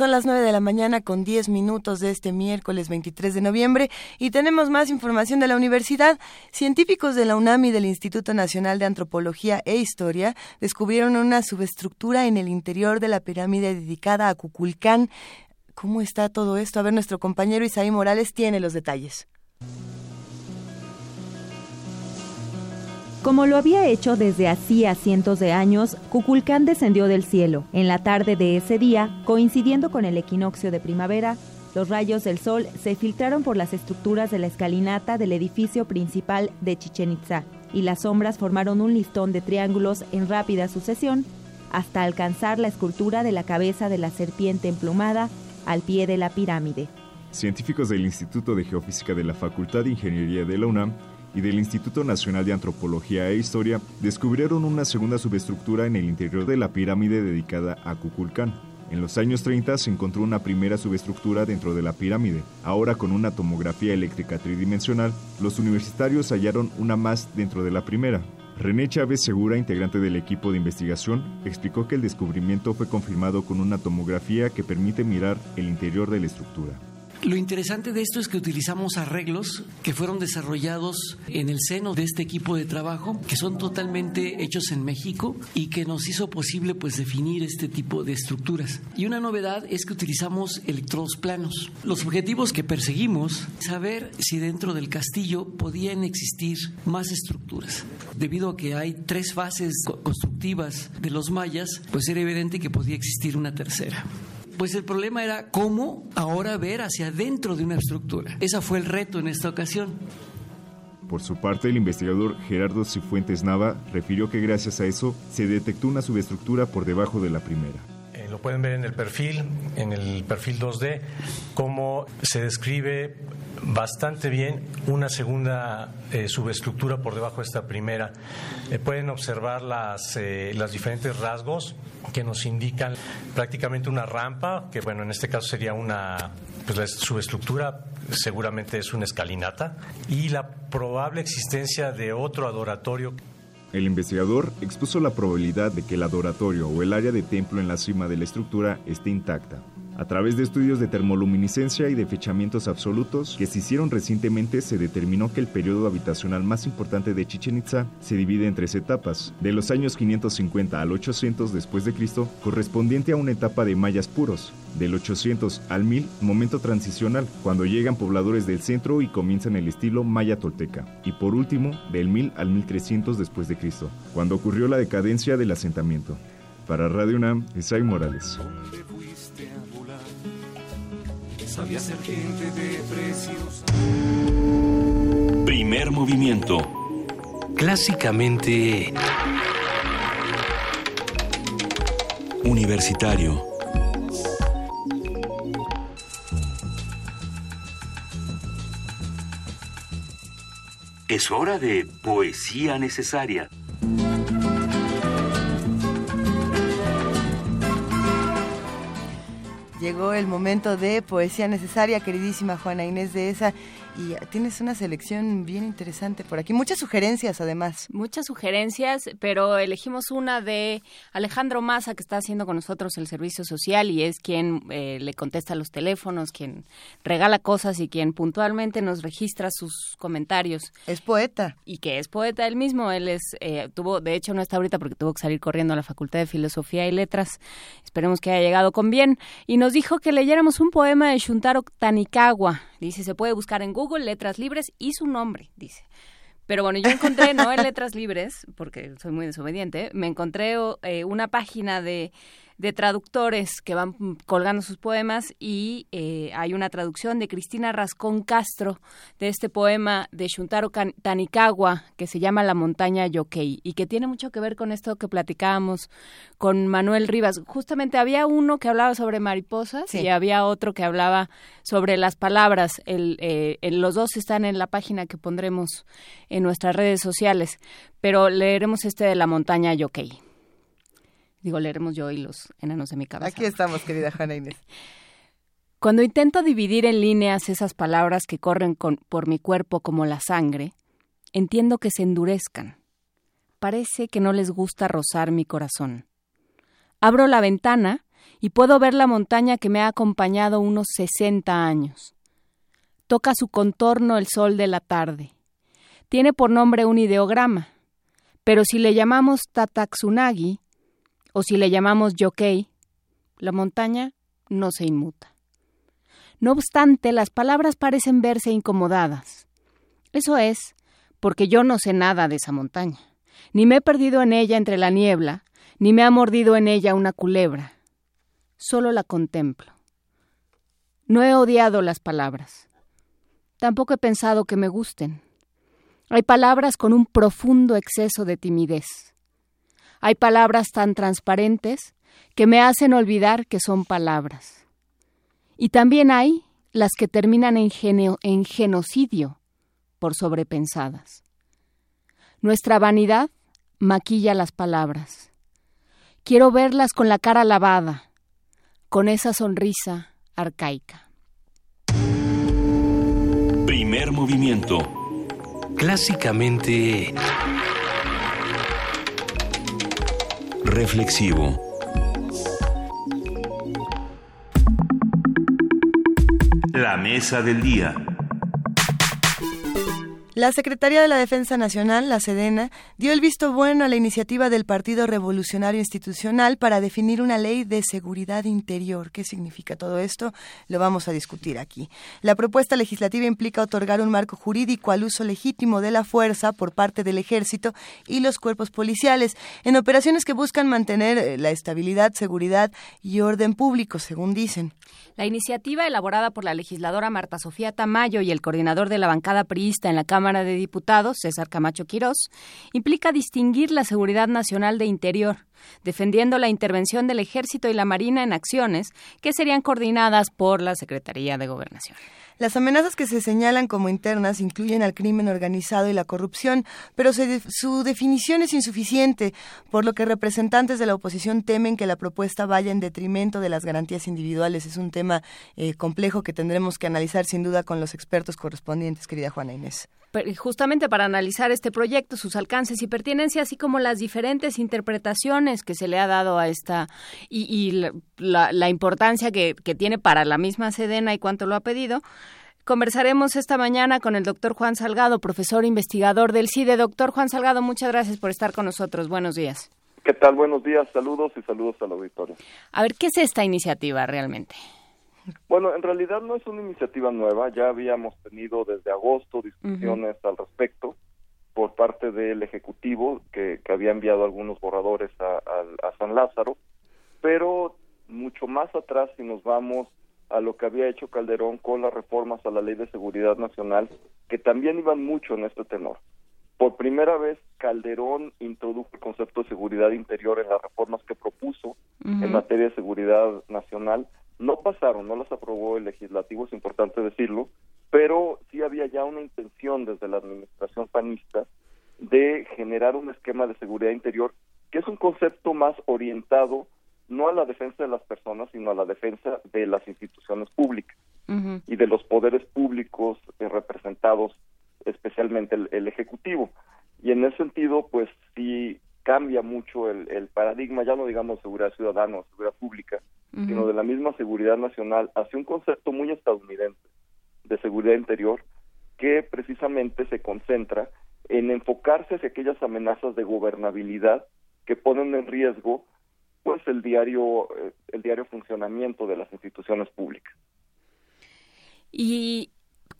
Son las 9 de la mañana con 10 minutos de este miércoles 23 de noviembre y tenemos más información de la universidad. Científicos de la UNAM y del Instituto Nacional de Antropología e Historia descubrieron una subestructura en el interior de la pirámide dedicada a Cuculcán. ¿Cómo está todo esto? A ver, nuestro compañero Isaí Morales tiene los detalles. Como lo había hecho desde hacía cientos de años, Cuculcán descendió del cielo. En la tarde de ese día, coincidiendo con el equinoccio de primavera, los rayos del sol se filtraron por las estructuras de la escalinata del edificio principal de Chichen Itza, y las sombras formaron un listón de triángulos en rápida sucesión hasta alcanzar la escultura de la cabeza de la serpiente emplumada al pie de la pirámide. Científicos del Instituto de Geofísica de la Facultad de Ingeniería de la UNAM y del Instituto Nacional de Antropología e Historia descubrieron una segunda subestructura en el interior de la pirámide dedicada a Kukulcán. En los años 30 se encontró una primera subestructura dentro de la pirámide. Ahora con una tomografía eléctrica tridimensional, los universitarios hallaron una más dentro de la primera. René Chávez Segura, integrante del equipo de investigación, explicó que el descubrimiento fue confirmado con una tomografía que permite mirar el interior de la estructura. Lo interesante de esto es que utilizamos arreglos que fueron desarrollados en el seno de este equipo de trabajo, que son totalmente hechos en México y que nos hizo posible pues definir este tipo de estructuras. Y una novedad es que utilizamos electrodos planos. Los objetivos que perseguimos, saber si dentro del castillo podían existir más estructuras. Debido a que hay tres fases constructivas de los mayas, pues era evidente que podía existir una tercera. Pues el problema era cómo ahora ver hacia adentro de una estructura. Ese fue el reto en esta ocasión. Por su parte, el investigador Gerardo Cifuentes Nava refirió que gracias a eso se detectó una subestructura por debajo de la primera. Lo pueden ver en el perfil, en el perfil 2D, cómo se describe bastante bien una segunda eh, subestructura por debajo de esta primera. Eh, pueden observar las, eh, los diferentes rasgos que nos indican prácticamente una rampa, que bueno, en este caso sería una, pues la subestructura seguramente es una escalinata, y la probable existencia de otro adoratorio. El investigador expuso la probabilidad de que el adoratorio o el área de templo en la cima de la estructura esté intacta, a través de estudios de termoluminiscencia y de fechamientos absolutos que se hicieron recientemente, se determinó que el periodo habitacional más importante de Chichen Itza se divide en tres etapas, de los años 550 al 800 después de Cristo, correspondiente a una etapa de mayas puros, del 800 al 1000, momento transicional, cuando llegan pobladores del centro y comienzan el estilo maya tolteca, y por último, del 1000 al 1300 después de Cristo, cuando ocurrió la decadencia del asentamiento. Para Radio UNAM, Isai Morales. Sabía ser gente de precios. Primer movimiento. Clásicamente universitario. Es hora de poesía necesaria. Llegó el momento de poesía necesaria, queridísima Juana Inés de esa. Y tienes una selección bien interesante por aquí. Muchas sugerencias, además. Muchas sugerencias, pero elegimos una de Alejandro Maza, que está haciendo con nosotros el servicio social y es quien eh, le contesta los teléfonos, quien regala cosas y quien puntualmente nos registra sus comentarios. Es poeta. Y que es poeta él mismo. Él es, eh, tuvo, de hecho no está ahorita porque tuvo que salir corriendo a la Facultad de Filosofía y Letras. Esperemos que haya llegado con bien. Y nos dijo que leyéramos un poema de Shuntaro Tanikawa. Dice, se puede buscar en Google Letras Libres y su nombre, dice. Pero bueno, yo encontré, no en Letras Libres, porque soy muy desobediente, me encontré eh, una página de de traductores que van colgando sus poemas y eh, hay una traducción de Cristina Rascón Castro de este poema de Shuntaro Tanikawa que se llama La montaña Yokei y que tiene mucho que ver con esto que platicábamos con Manuel Rivas. Justamente había uno que hablaba sobre mariposas y había otro que hablaba sobre las palabras. El, eh, los dos están en la página que pondremos en nuestras redes sociales, pero leeremos este de La montaña Yokei. Digo, leeremos yo y los enanos de mi cabeza. Aquí estamos, querida Juana Inés. Cuando intento dividir en líneas esas palabras que corren por mi cuerpo como la sangre, entiendo que se endurezcan. Parece que no les gusta rozar mi corazón. Abro la ventana y puedo ver la montaña que me ha acompañado unos sesenta años. Toca su contorno el sol de la tarde. Tiene por nombre un ideograma, pero si le llamamos Tataksunagi, o si le llamamos Yokei, la montaña no se inmuta. No obstante, las palabras parecen verse incomodadas. Eso es porque yo no sé nada de esa montaña, ni me he perdido en ella entre la niebla, ni me ha mordido en ella una culebra. Solo la contemplo. No he odiado las palabras. Tampoco he pensado que me gusten. Hay palabras con un profundo exceso de timidez. Hay palabras tan transparentes que me hacen olvidar que son palabras. Y también hay las que terminan en, en genocidio por sobrepensadas. Nuestra vanidad maquilla las palabras. Quiero verlas con la cara lavada, con esa sonrisa arcaica. Primer movimiento. Clásicamente reflexivo. La mesa del día. La Secretaría de la Defensa Nacional, la Sedena, dio el visto bueno a la iniciativa del Partido Revolucionario Institucional para definir una ley de seguridad interior. ¿Qué significa todo esto? Lo vamos a discutir aquí. La propuesta legislativa implica otorgar un marco jurídico al uso legítimo de la fuerza por parte del Ejército y los cuerpos policiales en operaciones que buscan mantener eh, la estabilidad, seguridad y orden público, según dicen. La iniciativa elaborada por la legisladora Marta Sofía Tamayo y el coordinador de la bancada priista en la Cámara de Diputados, César Camacho Quirós, implica distinguir la seguridad nacional de interior, defendiendo la intervención del Ejército y la Marina en acciones que serían coordinadas por la Secretaría de Gobernación. Las amenazas que se señalan como internas incluyen al crimen organizado y la corrupción, pero su definición es insuficiente, por lo que representantes de la oposición temen que la propuesta vaya en detrimento de las garantías individuales. Es un tema eh, complejo que tendremos que analizar sin duda con los expertos correspondientes, querida Juana Inés justamente para analizar este proyecto, sus alcances y pertinencia, así como las diferentes interpretaciones que se le ha dado a esta y, la, importancia que, tiene para la misma Sedena y cuánto lo ha pedido. Conversaremos esta mañana con el doctor Juan Salgado, profesor investigador del CIDE. Doctor Juan Salgado, muchas gracias por estar con nosotros. Buenos días. ¿Qué tal? Buenos días, saludos y saludos al auditorio. A ver, ¿qué es esta iniciativa realmente? Bueno, en realidad no es una iniciativa nueva, ya habíamos tenido desde agosto discusiones al respecto por parte del Ejecutivo que, había enviado algunos borradores a, San Lázaro, pero mucho más atrás si nos vamos a lo que había hecho Calderón con las reformas a la Ley de Seguridad Nacional, que también iban mucho en este tenor. Por primera vez, Calderón introdujo el concepto de seguridad interior en las reformas que propuso en materia de seguridad nacional, no pasaron, no las aprobó el legislativo, es importante decirlo, pero sí había ya una intención desde la administración panista de generar un esquema de seguridad interior que es un concepto más orientado no a la defensa de las personas, sino a la defensa de las instituciones públicas. y de los poderes públicos eh, representados, especialmente el, Ejecutivo. Y en ese sentido, pues sí cambia mucho el, paradigma, ya no digamos seguridad ciudadana o seguridad pública, sino de la misma seguridad nacional hacia un concepto muy estadounidense de seguridad interior que precisamente se concentra en enfocarse hacia aquellas amenazas de gobernabilidad que ponen en riesgo pues el diario eh, el diario funcionamiento de las instituciones públicas. Y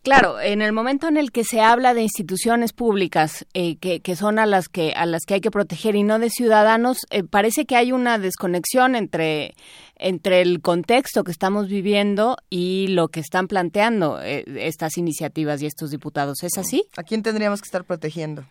Claro, en el momento en el que se habla de instituciones públicas eh, que, que, son a las que a las que hay que proteger y no de ciudadanos, eh, parece que hay una desconexión entre entre el contexto que estamos viviendo y lo que están planteando estas iniciativas y estos diputados. ¿Es así? ¿A quién tendríamos que estar protegiendo?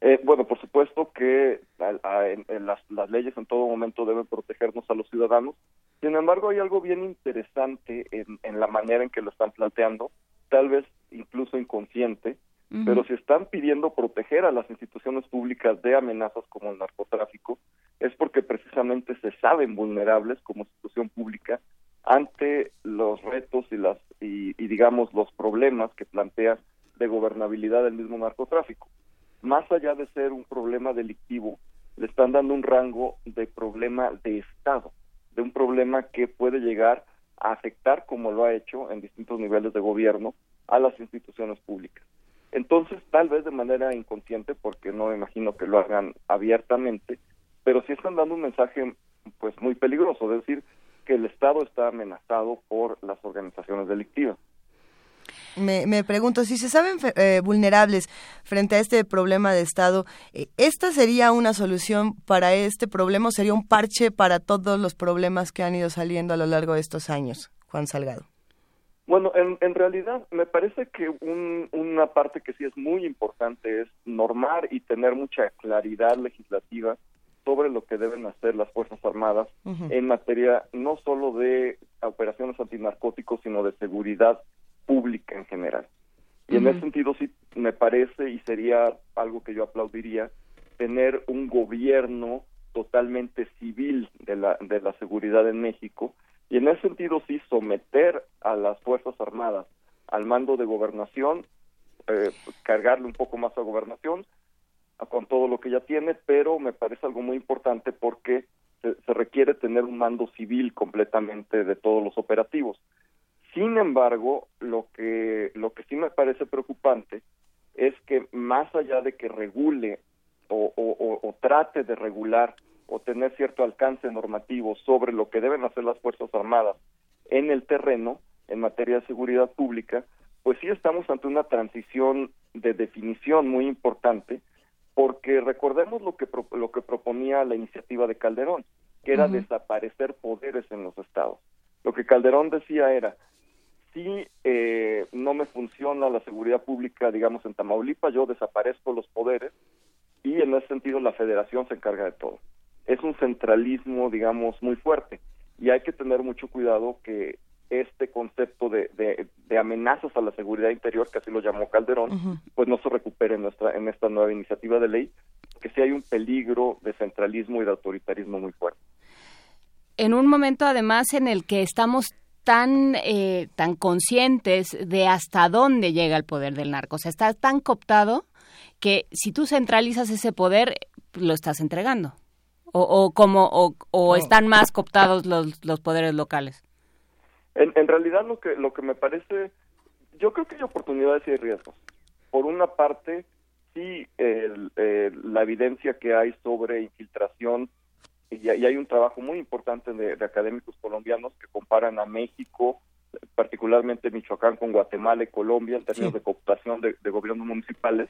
Eh, bueno, por supuesto que en, las, leyes en todo momento deben protegernos a los ciudadanos. Sin embargo, hay algo bien interesante en, la manera en que lo están planteando, tal vez incluso inconsciente, pero si están pidiendo proteger a las instituciones públicas de amenazas como el narcotráfico, es porque precisamente se saben vulnerables como institución pública ante los retos y las y digamos los problemas que plantea de gobernabilidad del mismo narcotráfico más allá de ser un problema delictivo, le están dando un rango de problema de Estado, de un problema que puede llegar a afectar, como lo ha hecho en distintos niveles de gobierno, a las instituciones públicas. Entonces, tal vez de manera inconsciente, porque no imagino que lo hagan abiertamente, pero sí están dando un mensaje pues muy peligroso, es decir, que el Estado está amenazado por las organizaciones delictivas. Me, pregunto, si se saben eh, vulnerables frente a este problema de Estado, eh, ¿esta sería una solución para este problema o sería un parche para todos los problemas que han ido saliendo a lo largo de estos años, Juan Salgado? Bueno, en, realidad me parece que una parte que sí es muy importante es normar y tener mucha claridad legislativa sobre lo que deben hacer las Fuerzas Armadas en materia no solo de operaciones antinarcóticos, sino de seguridad pública en general. Y en ese sentido sí me parece y sería algo que yo aplaudiría tener un gobierno totalmente civil de la, de la seguridad en México y en ese sentido sí someter a las Fuerzas Armadas al mando de gobernación, eh, cargarle un poco más a gobernación con todo lo que ya tiene, pero me parece algo muy importante porque se requiere tener un mando civil completamente de todos los operativos. Sin embargo, lo que, lo que sí me parece preocupante es que más allá de que regule o, o, trate de regular o tener cierto alcance normativo sobre lo que deben hacer las Fuerzas Armadas en el terreno, en materia de seguridad pública, pues sí estamos ante una transición de definición muy importante, porque recordemos lo que, lo que proponía la iniciativa de Calderón, que era desaparecer poderes en los estados. Lo que Calderón decía era, si eh, no me funciona la seguridad pública, digamos, en Tamaulipas, yo desaparezco los poderes y en ese sentido la federación se encarga de todo. Es un centralismo, digamos, muy fuerte y hay que tener mucho cuidado que este concepto de, de, amenazas a la seguridad interior, que así lo llamó Calderón, pues no se recupere en, nuestra, en esta nueva iniciativa de ley, que sí hay un peligro de centralismo y de autoritarismo muy fuerte. En un momento además en el que estamos tan, eh, tan conscientes de hasta dónde llega el poder del narco. O sea, está tan cooptado que si tú centralizas ese poder, lo estás entregando. O, o como o, están más cooptados los, los poderes locales. En, en realidad lo que lo que me parece, yo creo que hay oportunidades y hay riesgos. Por una parte, sí, la evidencia que hay sobre infiltración y, hay un trabajo muy importante de, académicos colombianos que comparan a México, particularmente Michoacán, con Guatemala y Colombia en términos de cooptación de, gobiernos municipales.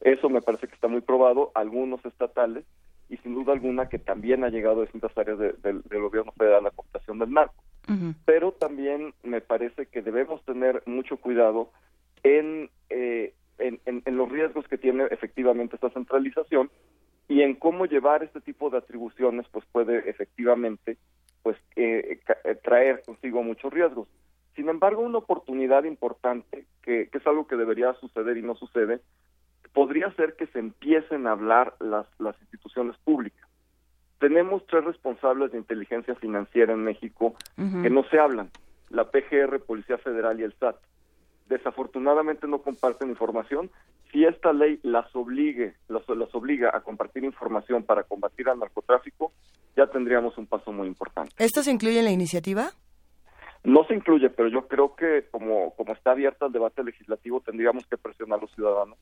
Eso me parece que está muy probado, algunos estatales, y sin duda alguna que también ha llegado a distintas áreas del gobierno federal la cooptación del narco. Pero también me parece que debemos tener mucho cuidado en, eh, en, en, los riesgos que tiene efectivamente esta centralización y en cómo llevar este tipo de atribuciones pues puede efectivamente pues eh, eh, traer consigo muchos riesgos. Sin embargo, una oportunidad importante, que, es algo que debería suceder y no sucede, podría ser que se empiecen a hablar las, las instituciones públicas. Tenemos tres responsables de inteligencia financiera en México que no se hablan. la PGR, Policía Federal y el SAT. Desafortunadamente no comparten información. Si esta ley las obligue, las, las obliga a compartir información para combatir al narcotráfico, ya tendríamos un paso muy importante. ¿Esto se incluye en la iniciativa? No se incluye, pero yo creo que como, como está abierta el debate legislativo, tendríamos que presionar a los ciudadanos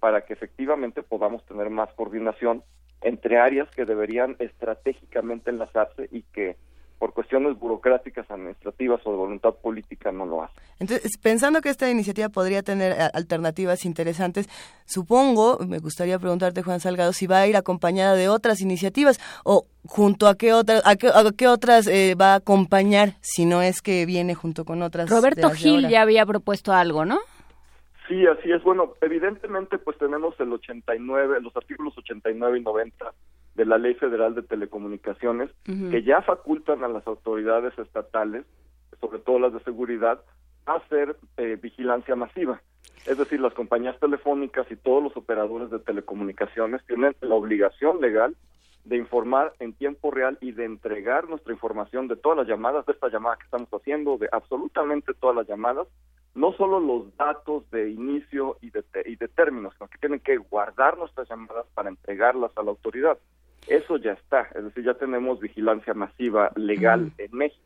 para que efectivamente podamos tener más coordinación entre áreas que deberían estratégicamente enlazarse y que por cuestiones burocráticas, administrativas o de voluntad política no lo hace. Entonces, pensando que esta iniciativa podría tener eh, alternativas interesantes, supongo, me gustaría preguntarte, Juan Salgado, si va a ir acompañada de otras iniciativas o junto a qué, otras a qué, otras eh, va a acompañar, si no es que viene junto con otras. Roberto Gil ya había propuesto algo, ¿no? Sí, así es. Bueno, evidentemente, pues tenemos el 89, los artículos 89 y 90 de la Ley Federal de Telecomunicaciones, que ya facultan a las autoridades estatales, sobre todo las de seguridad, a hacer eh, vigilancia masiva. Es decir, las compañías telefónicas y todos los operadores de telecomunicaciones tienen la obligación legal de informar en tiempo real y de entregar nuestra información de todas las llamadas, de esta llamada que estamos haciendo, de absolutamente todas las llamadas, no solo los datos de inicio y de, y de términos, sino que tienen que guardar nuestras llamadas para entregarlas a la autoridad. Eso ya está, es decir, ya tenemos vigilancia masiva legal en México.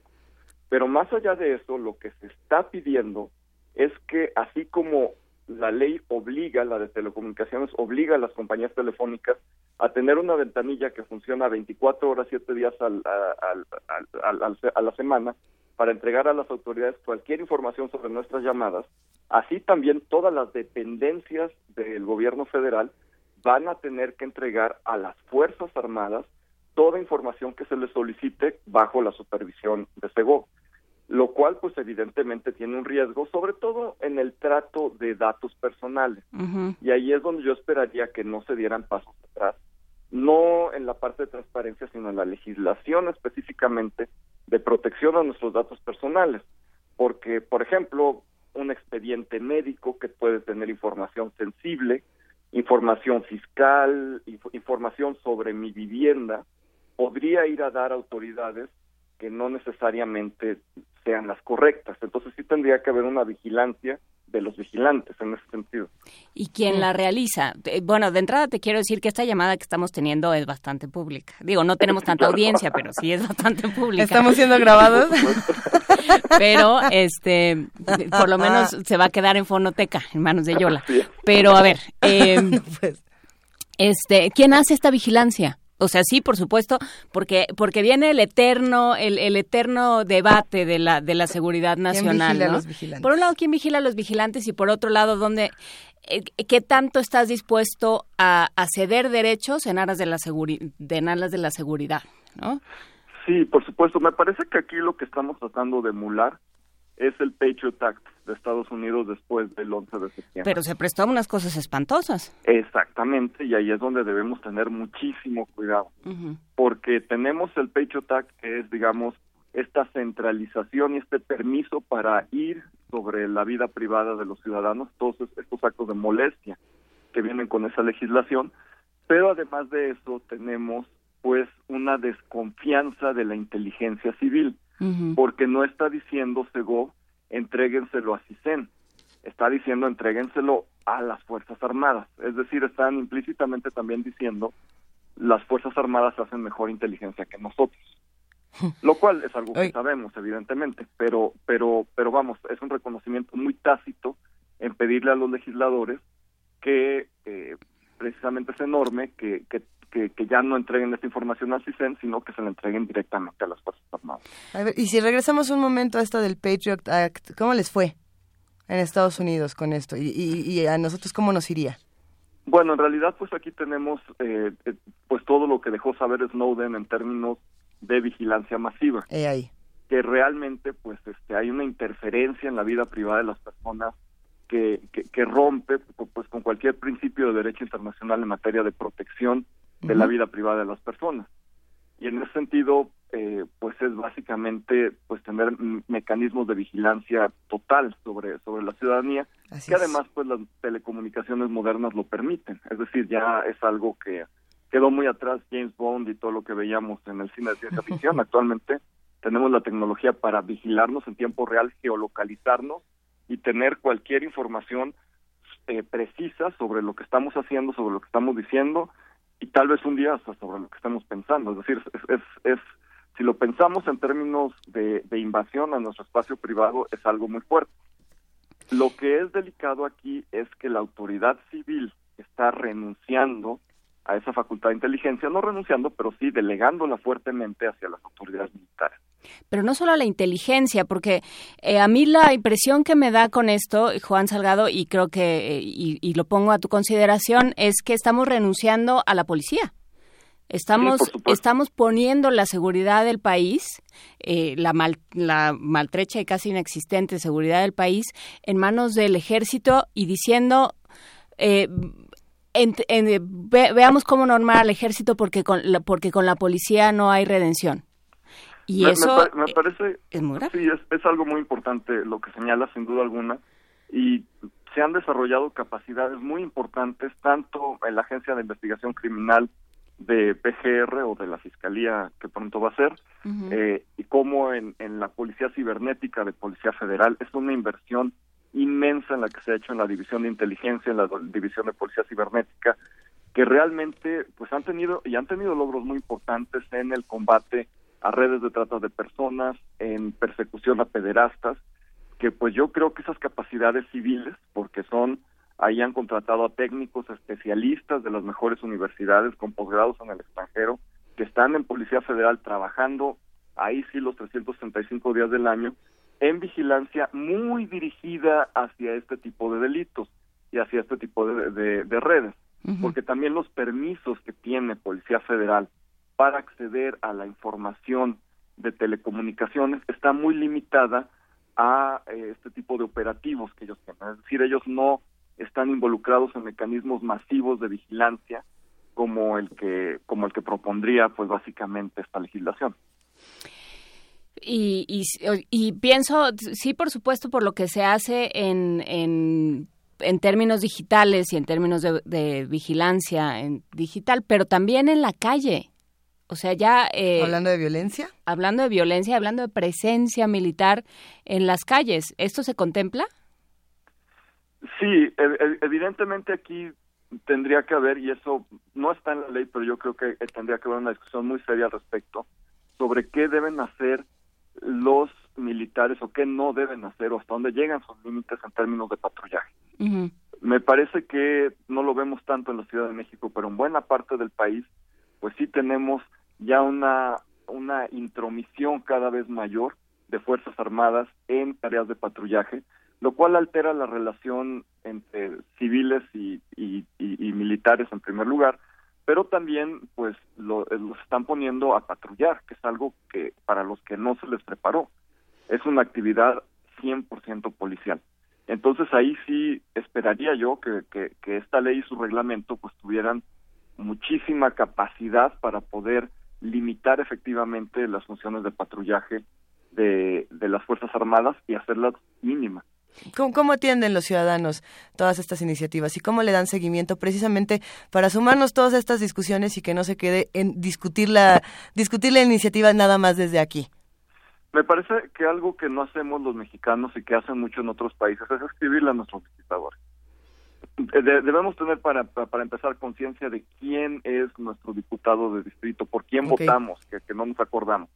Pero más allá de eso, lo que se está pidiendo es que así como la ley obliga, la de telecomunicaciones obliga a las compañías telefónicas a tener una ventanilla que funciona 24 horas, 7 días al, a la semana para entregar a las autoridades cualquier información sobre nuestras llamadas, así también todas las dependencias del gobierno federal van a tener que entregar a las Fuerzas Armadas toda información que se les solicite bajo la supervisión de SEGO, lo cual pues evidentemente tiene un riesgo, sobre todo en el trato de datos personales. Y ahí es donde yo esperaría que no se dieran pasos atrás, no en la parte de transparencia, sino en la legislación específicamente de protección a nuestros datos personales. Porque, por ejemplo, un expediente médico que puede tener información sensible, información fiscal, información sobre mi vivienda, podría ir a dar autoridades que no necesariamente sean las correctas. Entonces sí tendría que haber una vigilancia de los vigilantes en ese sentido. ¿Y quién la realiza? Bueno, de entrada te quiero decir que esta llamada que estamos teniendo es bastante pública. Digo, no tenemos tanta audiencia, pero sí es bastante pública. ¿Estamos siendo grabados? pero, este, por lo menos se va a quedar en fonoteca, en manos de Yola. Pero, a ver, eh, pues. este, ¿quién hace esta vigilancia? O sea, sí, por supuesto, porque porque viene el eterno el, el eterno debate de la de la seguridad nacional, ¿no? Por un lado, quién vigila a los vigilantes y por otro lado, dónde eh, qué tanto estás dispuesto a, ceder derechos en aras de la de en aras de la seguridad, ¿no? Sí, por supuesto. Me parece que aquí lo que estamos tratando de emular es el Patriot Act de Estados Unidos después del 11 de septiembre. Pero se prestó a unas cosas espantosas. Exactamente, y ahí es donde debemos tener muchísimo cuidado, porque tenemos el Patriot Act que es, digamos, esta centralización y este permiso para ir sobre la vida privada de los ciudadanos, todos estos actos de molestia que vienen con esa legislación, pero además de eso tenemos pues una desconfianza de la inteligencia civil porque no está diciendo Sego entréguenselo a CISEN, está diciendo entréguenselo a las Fuerzas Armadas, es decir, están implícitamente también diciendo las Fuerzas Armadas hacen mejor inteligencia que nosotros. Lo cual es algo que sabemos, evidentemente, pero, pero, pero vamos, es un reconocimiento muy tácito en pedirle a los legisladores que eh, precisamente esa enorme que, que que, ya no entreguen esta información al CISEN, sino que se la entreguen directamente a las Fuerzas. A ver, y si regresamos un momento a esto del Patriot Act, ¿cómo les fue en Estados Unidos con esto? ¿Y, y, a nosotros cómo nos iría? Bueno, en realidad, pues aquí tenemos eh, eh, pues todo lo que dejó saber Snowden en términos de vigilancia masiva. ahí. Que realmente, pues, este, hay una interferencia en la vida privada de las personas que, que, que rompe pues con cualquier principio de derecho internacional en materia de protección de la vida privada de las personas. Y en ese sentido, eh, pues es básicamente pues tener mecanismos de vigilancia total sobre sobre la ciudadanía, que además pues las telecomunicaciones modernas lo permiten. Es decir, ya es algo que quedó muy atrás James Bond y todo lo que veíamos en el cine de ciencia ficción. Actualmente tenemos la tecnología para vigilarnos en tiempo real, geolocalizarnos y tener cualquier información eh, precisa sobre lo que estamos haciendo, sobre lo que estamos diciendo y tal vez un día hasta sobre lo que estamos pensando. Es decir, es, es, si lo pensamos en términos de, invasión a nuestro espacio privado, es algo muy fuerte. Lo que es delicado aquí es que la autoridad civil está renunciando a esa facultad de inteligencia, no renunciando, pero sí delegándola fuertemente hacia las autoridades militares. Pero no solo a la inteligencia, porque eh, a mí la impresión que me da con esto, Juan Salgado, y creo que, eh, y, lo pongo a tu consideración, es que estamos renunciando a la policía. Estamos, estamos poniendo la seguridad del país, eh, la, la maltrecha y casi inexistente seguridad del país, en manos del ejército y diciendo, veamos cómo normar al ejército porque con, la, porque con la policía no hay redención. Y eso me, parece, ¿es, sí, es, algo muy importante lo que señala sin duda alguna y se han desarrollado capacidades muy importantes tanto en la Agencia de Investigación Criminal de PGR o de la Fiscalía que pronto va a ser, eh, y como en, en la Policía Cibernética de Policía Federal. Es una inversión inmensa en la que se ha hecho en la División de Inteligencia, en la División de Policía Cibernética, que realmente pues han tenido y han tenido logros muy importantes en el combate a redes de trata de personas, en persecución a pederastas, que pues yo creo que esas capacidades civiles, porque son, ahí han contratado a técnicos especialistas de las mejores universidades con posgrados en el extranjero, que están en Policía Federal trabajando ahí sí los 365 días del año, en vigilancia muy dirigida hacia este tipo de delitos y hacia este tipo de, de, redes, porque también los permisos que tiene Policía Federal para acceder a la información de telecomunicaciones está muy limitada a eh, este tipo de operativos que ellos tienen. Es decir, ellos no están involucrados en mecanismos masivos de vigilancia como el que como el que propondría pues básicamente esta legislación. Y, y, pienso, sí, por supuesto, por lo que se hace en, en, en términos digitales y en términos de, de vigilancia en digital, pero también en la calle. O sea, ya... Eh, ¿Hablando de violencia? Hablando de violencia, hablando de presencia militar en las calles. ¿Esto se contempla? Sí, evidentemente aquí tendría que haber, y eso no está en la ley, pero yo creo que tendría que haber una discusión muy seria al respecto sobre qué deben hacer los militares o qué no deben hacer o hasta dónde llegan sus límites en términos de patrullaje. Me parece que no lo vemos tanto en la Ciudad de México, pero en buena parte del país, pues sí tenemos ya una, una intromisión cada vez mayor de Fuerzas Armadas en tareas de patrullaje, lo cual altera la relación entre civiles y, militares en primer lugar, pero también pues lo, los están poniendo a patrullar, que es algo que para los que no se les preparó. Es una actividad 100% policial. Entonces ahí sí esperaría yo que, que, que esta ley y su reglamento pues tuvieran muchísima capacidad para poder limitar efectivamente las funciones de patrullaje de, de las Fuerzas Armadas y hacerlas mínimas. ¿Cómo, ¿Cómo, atienden los ciudadanos todas estas iniciativas y cómo le dan seguimiento precisamente para sumarnos todas estas discusiones y que no se quede en discutir la, discutir la iniciativa nada más desde aquí? Me parece que algo que no hacemos los mexicanos y que hacen mucho en otros países es escribirle a nuestros visitadores debemos tener para, para empezar conciencia de quién es nuestro diputado de distrito, por quién votamos, que, que no nos acordamos,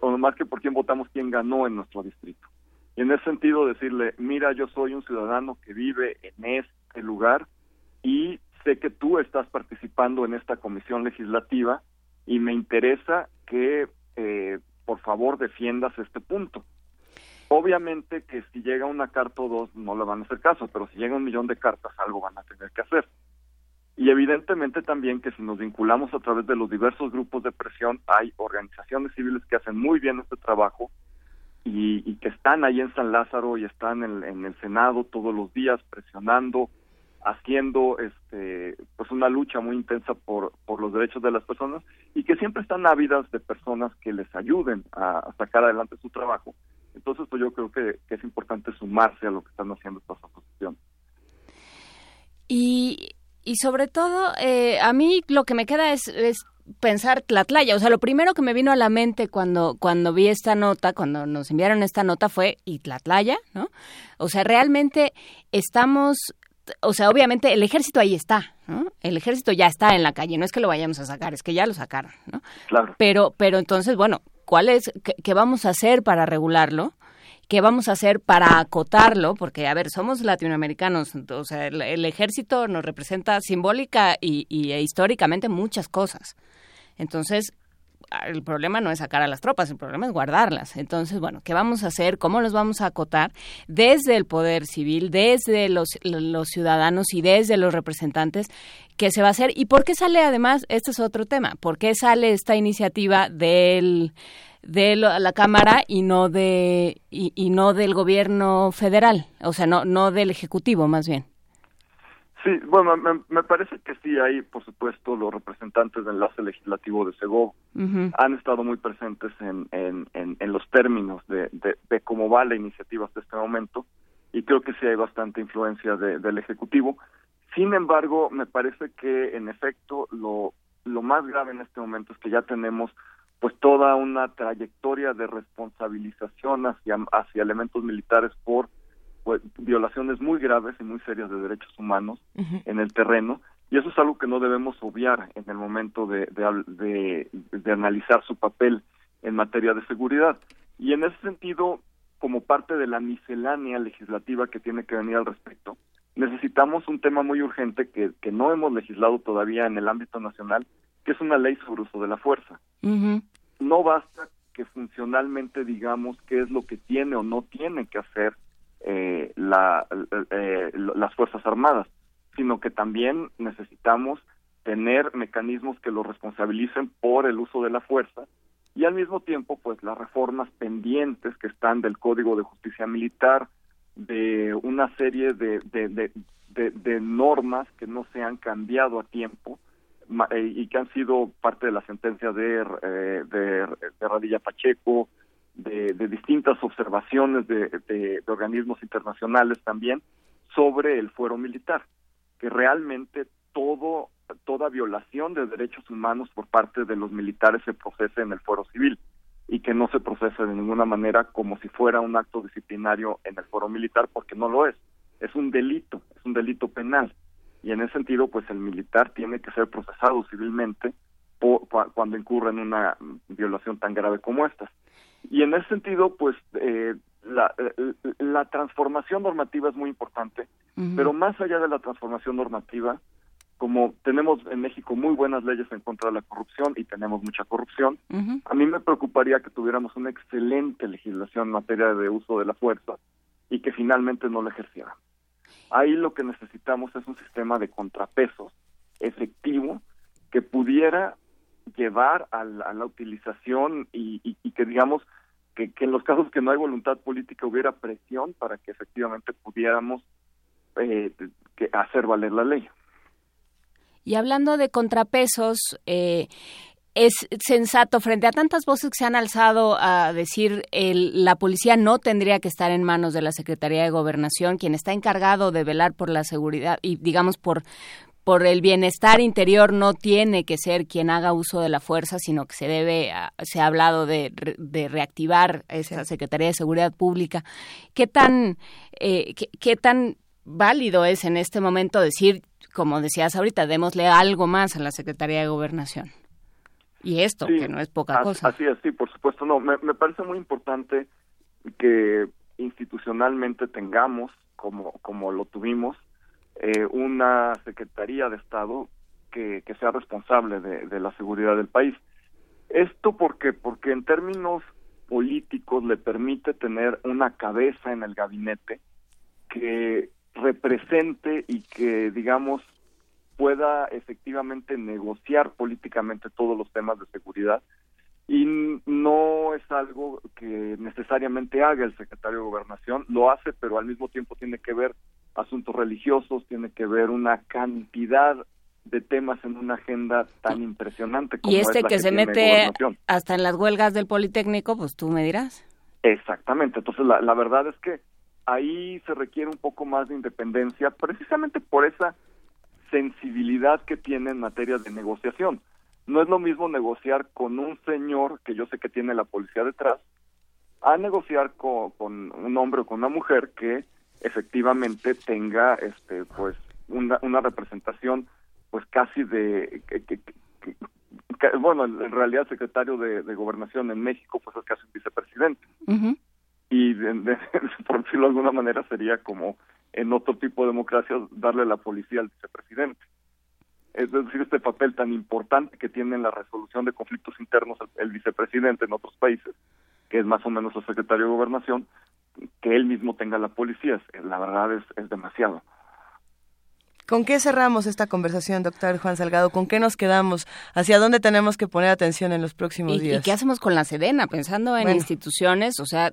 o más que por quién votamos, quién ganó en nuestro distrito. Y en ese sentido decirle, mira, yo soy un ciudadano que vive en este lugar y sé que tú estás participando en esta comisión legislativa y me interesa que eh, por favor defiendas este punto. Obviamente que si llega una carta o dos no le van a hacer caso, pero si llega un millón de cartas algo van a tener que hacer. Y evidentemente también que si nos vinculamos a través de los diversos grupos de presión, hay organizaciones civiles que hacen muy bien este trabajo y, que están ahí en San Lázaro y están en, el Senado todos los días presionando, haciendo este pues una lucha muy intensa por, por los derechos de las personas y que siempre están ávidas de personas que les ayuden a sacar adelante su trabajo entonces, pues yo creo que, es importante sumarse a lo que están haciendo estas asociaciones. Y, y sobre todo, eh, a mí lo que me queda es, pensar Tlatlaya. O sea, lo primero que me vino a la mente cuando, cuando vi esta nota, cuando nos enviaron esta nota fue y Tlatlaya, ¿no? O sea, realmente estamos o sea, obviamente el ejército ahí está, ¿no? El ejército ya está en la calle, no es que lo vayamos a sacar, es que ya lo sacaron, ¿no? Claro. Pero, pero entonces, bueno, ¿cuál es, qué, vamos a hacer para regularlo? ¿Qué vamos a hacer para acotarlo? Porque, a ver, somos latinoamericanos, o sea, el, ejército nos representa simbólica y, y e históricamente muchas cosas. Entonces, el problema no es sacar a las tropas, el problema es guardarlas. Entonces, bueno, ¿qué vamos a hacer? ¿Cómo los vamos a acotar? Desde el poder civil, desde los, los ciudadanos y desde los representantes, ¿qué se va a hacer? ¿Y por qué sale además, este es otro tema, por qué sale esta iniciativa del de la Cámara y no de y, y no del gobierno federal, o sea, no no del ejecutivo más bien. Sí, bueno, me, parece que sí hay, por supuesto, los representantes del enlace legislativo de Segov han estado muy presentes en, en, en, los términos de, de, cómo va la iniciativa hasta este momento y creo que sí hay bastante influencia del Ejecutivo. Sin embargo, me parece que, en efecto, lo, lo más grave en este momento es que ya tenemos pues toda una trayectoria de responsabilización hacia, hacia elementos militares por violaciones muy graves y muy serias de derechos humanos en el terreno y eso es algo que no debemos obviar en el momento de, de, de, analizar su papel en materia de seguridad. Y en ese sentido, como parte de la miscelánea legislativa que tiene que venir al respecto, necesitamos un tema muy urgente que, que no hemos legislado todavía en el ámbito nacional, que es una ley sobre uso de la fuerza. No basta que funcionalmente digamos qué es lo que tiene o no tiene que hacer eh, la, eh, las Fuerzas Armadas, sino que también necesitamos tener mecanismos que lo responsabilicen por el uso de la fuerza y al mismo tiempo pues las reformas pendientes que están del Código de Justicia Militar, de una serie de, de, de, normas que no se han cambiado a tiempo eh, y que han sido parte de la sentencia de, eh, de, de Radilla Pacheco, de, distintas observaciones de, organismos internacionales también sobre el fuero militar, que realmente todo toda violación de derechos humanos por parte de los militares se procese en el fuero civil y que no se procese de ninguna manera como si fuera un acto disciplinario en el fuero militar porque no lo es, es un delito, es un delito penal y en ese sentido pues el militar tiene que ser procesado civilmente cuando incurre en una violación tan grave como esta. Y en ese sentido, pues eh, la, eh, la, transformación normativa es muy importante, pero más allá de la transformación normativa, como tenemos en México muy buenas leyes en contra de la corrupción y tenemos mucha corrupción, a mí me preocuparía que tuviéramos una excelente legislación en materia de uso de la fuerza y que finalmente no la ejerciera. Ahí lo que necesitamos es un sistema de contrapesos efectivo que pudiera llevar a la, utilización y, que digamos que, en los casos que no hay voluntad política hubiera presión para que efectivamente pudiéramos eh, hacer valer la ley. Y hablando de contrapesos, eh, es sensato frente a tantas voces que se han alzado a decir el, la policía no tendría que estar en manos de la Secretaría de Gobernación, quien está encargado de velar por la seguridad y digamos por por el bienestar interior no tiene que ser quien haga uso de la fuerza, sino que se debe, se ha hablado de, de reactivar esa Secretaría de Seguridad Pública. ¿Qué tan, eh, qué, tan válido es en este momento decir, como decías ahorita, démosle algo más a la Secretaría de Gobernación? Y esto, que no es poca cosa. Así es, sí, por supuesto. No, me, me parece muy importante que institucionalmente tengamos, como, como lo tuvimos, eh, una Secretaría de Estado que, que sea responsable de, la seguridad del país. Esto porque, porque en términos políticos le permite tener una cabeza en el gabinete que represente y que, digamos, pueda efectivamente negociar políticamente todos los temas de seguridad y no es algo que necesariamente haga el secretario de gobernación, lo hace, pero al mismo tiempo tiene que ver asuntos religiosos, tiene que ver una cantidad de temas en una agenda tan impresionante como y este que, se mete hasta en las huelgas del Politécnico, pues tú me dirás. Exactamente, entonces la, la verdad es que ahí se requiere un poco más de independencia, precisamente por esa sensibilidad que tiene en materia de negociación. No es lo mismo negociar con un señor que yo sé que tiene la policía detrás, a negociar con, un hombre o con una mujer que efectivamente tenga este pues una, una representación pues casi de que, bueno en realidad el secretario de, gobernación en México pues es casi un vicepresidente. Y por decirlo de alguna manera sería como en otro tipo de democracias darle la policía al vicepresidente. Es decir este papel tan importante que tiene en la resolución de conflictos internos el vicepresidente en otros países que es más o menos el secretario de Gobernación, que él mismo tenga la policía. La verdad es, es demasiado. ¿Con qué cerramos esta conversación, doctor Juan Salgado? ¿Con qué nos quedamos? ¿Hacia dónde tenemos que poner atención en los próximos días? ¿Y qué hacemos con la Sedena? Pensando en instituciones, o sea,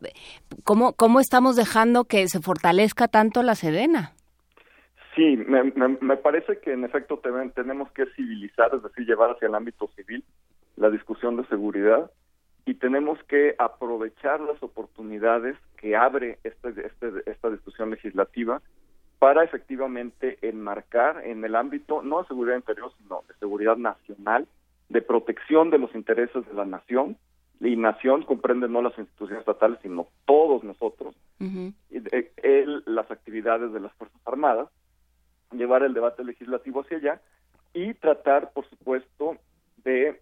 ¿cómo, ¿cómo estamos dejando que se fortalezca tanto la Sedena? Sí, me, me parece que en efecto tenemos que civilizar, es decir, llevar hacia el ámbito civil la discusión de seguridad y tenemos que aprovechar las oportunidades que abre este, este, esta discusión legislativa para efectivamente enmarcar en el ámbito no de seguridad interior, sino de seguridad nacional, de protección de los intereses de la nación, y nación comprende no las instituciones estatales, sino todos nosotros, las actividades de las Fuerzas Armadas, llevar el debate legislativo hacia allá y tratar, por supuesto, de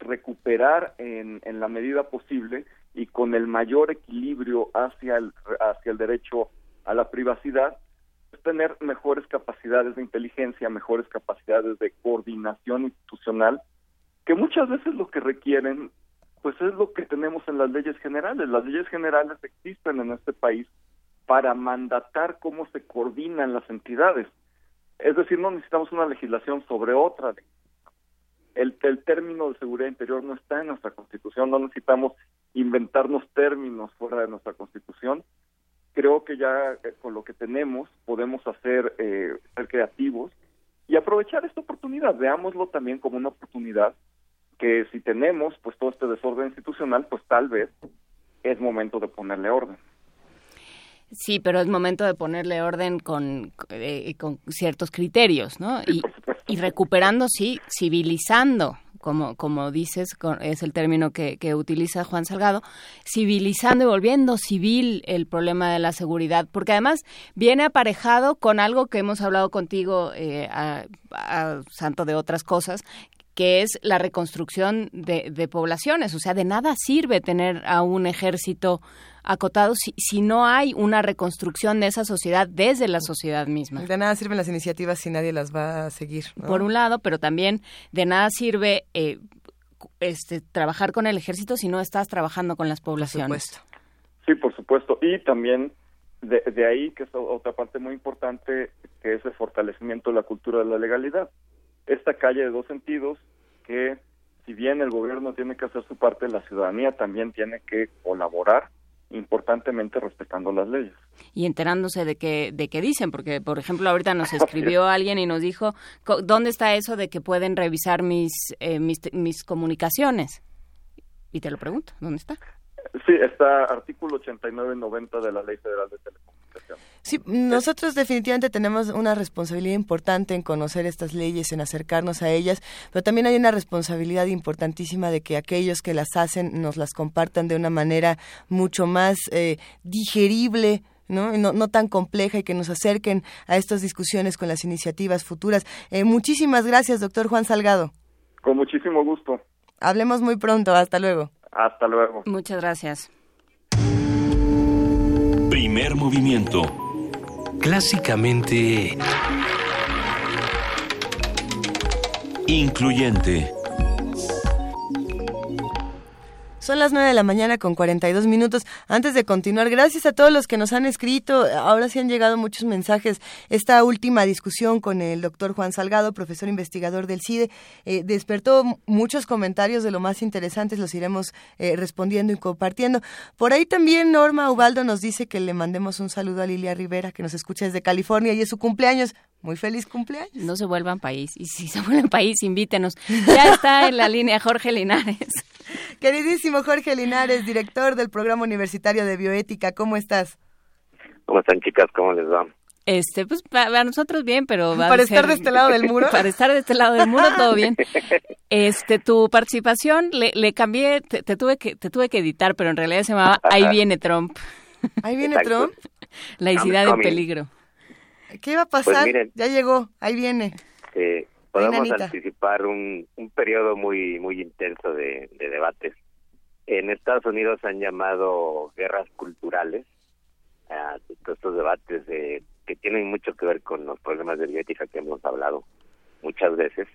recuperar en, la medida posible y con el mayor equilibrio hacia el, hacia el derecho a la privacidad, es tener mejores capacidades de inteligencia, mejores capacidades de coordinación institucional, que muchas veces lo que requieren, pues es lo que tenemos en las leyes generales. Las leyes generales existen en este país para mandatar cómo se coordinan las entidades. Es decir, no necesitamos una legislación sobre otra el, el término de seguridad interior no está en nuestra constitución, no necesitamos inventarnos términos fuera de nuestra constitución. Creo que ya eh, con lo que tenemos podemos hacer, eh, ser creativos y aprovechar esta oportunidad. Veámoslo también como una oportunidad que si tenemos pues todo este desorden institucional, pues tal vez es momento de ponerle orden. Sí, pero es momento de ponerle orden con, eh, con ciertos criterios, ¿no? y, y, recuperando, sí, civilizando, como, como dices, es el término que, que, utiliza Juan Salgado, civilizando y volviendo civil el problema de la seguridad, porque además viene aparejado con algo que hemos hablado contigo, eh, a, a, santo de otras cosas, que es la reconstrucción de, de, poblaciones. O sea, de nada sirve tener a un ejército acotado si, si, no hay una reconstrucción de esa sociedad desde la sociedad misma. De nada sirven las iniciativas si nadie las va a seguir. Por un lado, pero también de nada sirve eh, este, trabajar con el ejército si no estás trabajando con las poblaciones. Sí, por supuesto. Y también de, de ahí, que es otra parte muy importante, que es el fortalecimiento de la cultura de la legalidad. Esta calle de dos sentidos que si bien el gobierno tiene que hacer su parte, la ciudadanía también tiene que colaborar importantemente respetando las leyes. Y enterándose de qué de qué dicen, porque por ejemplo ahorita nos escribió alguien y nos dijo, ¿dónde está eso de que pueden revisar mis, eh, mis, mis comunicaciones? Y te lo pregunto, ¿dónde está? Sí, está artículo 89-90 de la Ley Federal de Telecomunicaciones. Sí, nosotros definitivamente tenemos una responsabilidad importante en conocer estas leyes, en acercarnos a ellas, pero también hay una responsabilidad importantísima de que aquellos que las hacen nos las compartan de una manera mucho más eh, digerible, ¿no? ¿no? ¿no? tan compleja y que nos acerquen a estas discusiones con las iniciativas futuras. Eh, muchísimas gracias, doctor Juan Salgado. Con muchísimo gusto. Hablemos muy pronto. Hasta luego. Hasta luego. Muchas gracias. Primer movimiento. Clásicamente... Incluyente. Son las 9 de la mañana con 42 minutos. Antes de continuar, gracias a todos los que nos han escrito. Ahora sí han llegado muchos mensajes. Esta última discusión con el doctor Juan Salgado, profesor investigador del CIDE, eh, despertó muchos comentarios de lo más interesantes. Los iremos eh, respondiendo y compartiendo. Por ahí también Norma Ubaldo nos dice que le mandemos un saludo a Lilia Rivera, que nos escucha desde California y es su cumpleaños. Muy feliz cumpleaños. No se vuelvan país. Y si se vuelven país, invítenos. Ya está en la línea Jorge Linares. Queridísimo Jorge Linares, director del Programa Universitario de Bioética, ¿cómo estás? ¿Cómo están chicas? ¿Cómo les va? Este, pues para nosotros bien, pero va para estar de este lado del muro. para estar de este lado del muro todo bien. Este, tu participación le, le cambié, te, tuve que te tuve que editar, pero en realidad se llamaba Ahí viene Trump. Ahí viene Trump. Laicidad en peligro. ¿Qué va a pues pasar? ya llegó, ahí viene. Eh, podemos anticipar un, un periodo muy muy intenso de, de debates. En Estados Unidos han llamado guerras culturales a estos debates de que tienen mucho que ver con los problemas de bioética que hemos hablado muchas veces.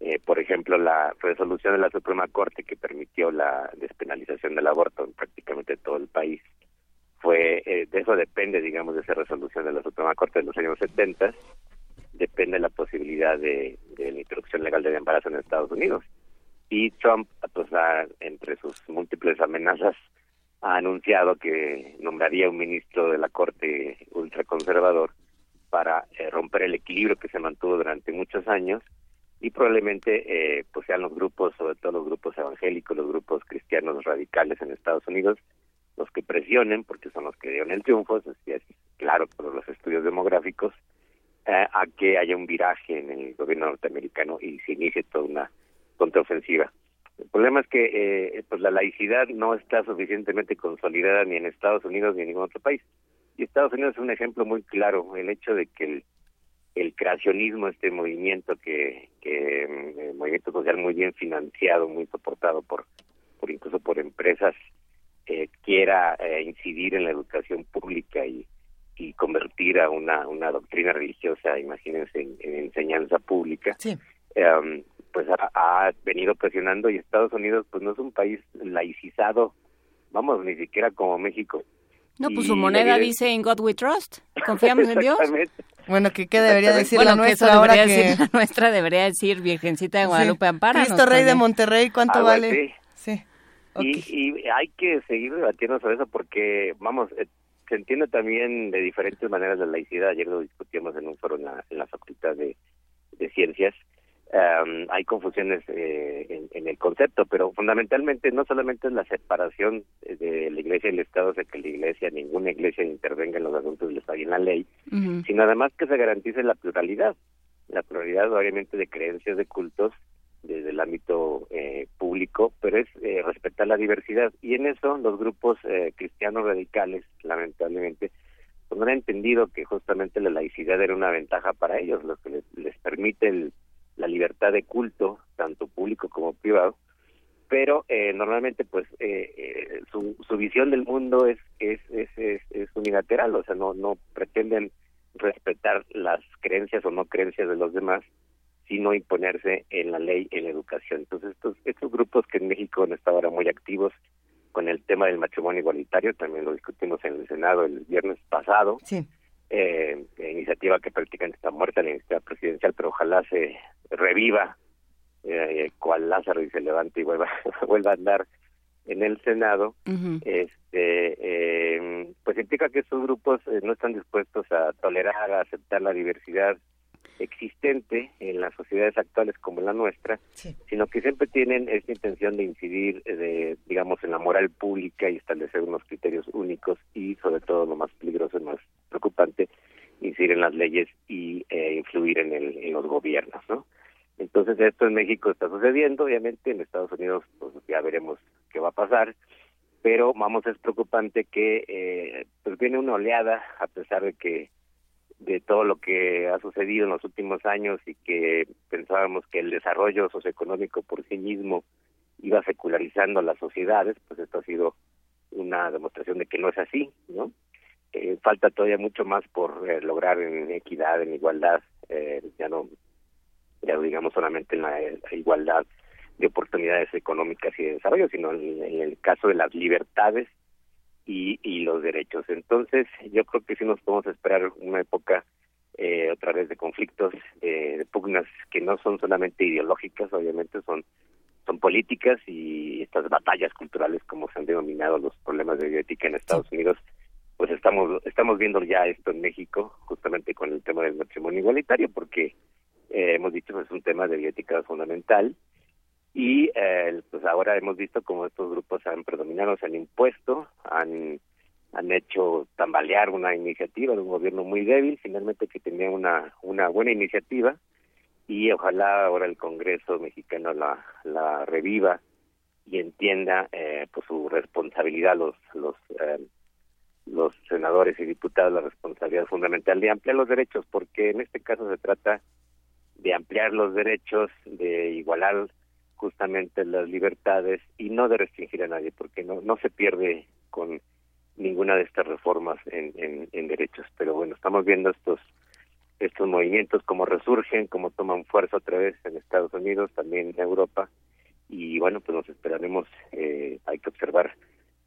Eh, por ejemplo, la resolución de la Suprema Corte que permitió la despenalización del aborto en prácticamente todo el país fue, eh, de eso depende, digamos, de esa resolución de la Suprema Corte de los años 70, depende la posibilidad de, de la introducción legal del embarazo en Estados Unidos. Y Trump, pues, entre sus múltiples amenazas, ha anunciado que nombraría un ministro de la Corte ultraconservador para eh, romper el equilibrio que se mantuvo durante muchos años y probablemente eh, pues sean los grupos, sobre todo los grupos evangélicos, los grupos cristianos radicales en Estados Unidos, los que presionen, porque son los que dieron el triunfo, es claro por los estudios demográficos, eh, a que haya un viraje en el gobierno norteamericano y se inicie toda una contraofensiva. El problema es que eh, pues la laicidad no está suficientemente consolidada ni en Estados Unidos ni en ningún otro país. Y Estados Unidos es un ejemplo muy claro, el hecho de que el, el creacionismo, este movimiento que, que mm, movimiento social muy bien financiado, muy soportado por, por incluso por empresas, eh, quiera eh, incidir en la educación pública y, y convertir a una, una doctrina religiosa, imagínense, en, enseñanza pública. Sí. Em, pues ha, venido presionando y Estados Unidos pues no es un país laicizado, vamos, ni siquiera como México. No, pues su moneda dice In God We Trust, confiamos en Dios. Bueno, ¿qué, qué debería decir la nuestra ahora que... Decir la nuestra debería decir Virgencita de Guadalupe Ampara. Cristo Rey de Monterrey, ¿cuánto vale? Sí. Y, hay que seguir debatiendo sobre eso porque, vamos, eh, se entiende también de diferentes maneras la laicidad. Ayer lo discutimos en un foro en la, en la Facultad de, de Ciencias. Hay confusiones eh, en, el concepto, pero fundamentalmente no solamente es la separación de la iglesia y el Estado, sea, que la iglesia, ninguna iglesia intervenga en los asuntos del Estado y en la ley, sino además que se garantice la pluralidad, la pluralidad obviamente de creencias, de cultos, desde el ámbito eh, público, pero es eh, respetar la diversidad. Y en eso los grupos cristianos radicales, lamentablemente, pues han entendido que justamente la laicidad era una ventaja para ellos, lo que les, les permite el la libertad de culto, tanto público como privado, pero eh, normalmente pues eh, eh, su, su visión del mundo es es, es, es, unilateral, o sea, no, no pretenden respetar las creencias o no creencias de los demás, sino imponerse en la ley, en la educación. Entonces, estos, estos grupos que en México han estado ahora muy activos con el tema del matrimonio igualitario, también lo discutimos en el Senado el viernes pasado, sí. eh, iniciativa que prácticamente está muerta en la iniciativa presidencial, pero ojalá se reviva, eh, cual Lázaro y se levante y vuelva, vuelva a andar en el Senado, este, eh, pues implica que estos grupos eh, no están dispuestos a tolerar, a aceptar la diversidad existente en las sociedades actuales como la nuestra, sino que siempre tienen esta intención de incidir, de, digamos, en la moral pública y establecer unos criterios únicos y, sobre todo, lo más peligroso y más preocupante, incidir en las leyes y eh, influir en, el, en los gobiernos, ¿no? Entonces esto en México está sucediendo, obviamente en Estados Unidos pues ya veremos qué va a pasar, pero vamos es preocupante que eh, pues viene una oleada a pesar de que de todo lo que ha sucedido en los últimos años y que pensábamos que el desarrollo socioeconómico por sí mismo iba secularizando las sociedades, pues esto ha sido una demostración de que no es así, ¿no? Eh, falta todavía mucho más por eh, lograr en equidad, en igualdad, eh, ya no, ya digamos solamente en la, igualdad de oportunidades económicas y de desarrollo, sino en, el caso de las libertades y, y los derechos. Entonces, yo creo que sí nos podemos esperar una época eh, otra vez de conflictos, eh, de pugnas que no son solamente ideológicas, obviamente son son políticas y estas batallas culturales, como se han denominado los problemas de bioética en Estados Unidos, pues estamos estamos viendo ya esto en México, justamente con el tema del matrimonio igualitario, porque eh, hemos dicho que es un tema de bioética fundamental y eh, pues ahora hemos visto como estos grupos han predominado, se han impuesto, han han hecho tambalear una iniciativa de un gobierno muy débil, finalmente que tenía una, una buena iniciativa. Y ojalá ahora el Congreso mexicano la, la reviva y entienda eh, pues su responsabilidad los los eh, los senadores y diputados la responsabilidad fundamental de ampliar los derechos porque en este caso se trata de ampliar los derechos de igualar justamente las libertades y no de restringir a nadie porque no no se pierde con ninguna de estas reformas en, en, derechos. Pero bueno estamos viendo estos estos movimientos como resurgen como toman fuerza otra vez en Estados Unidos también en Europa. Y bueno, pues nos esperaremos, eh, hay que observar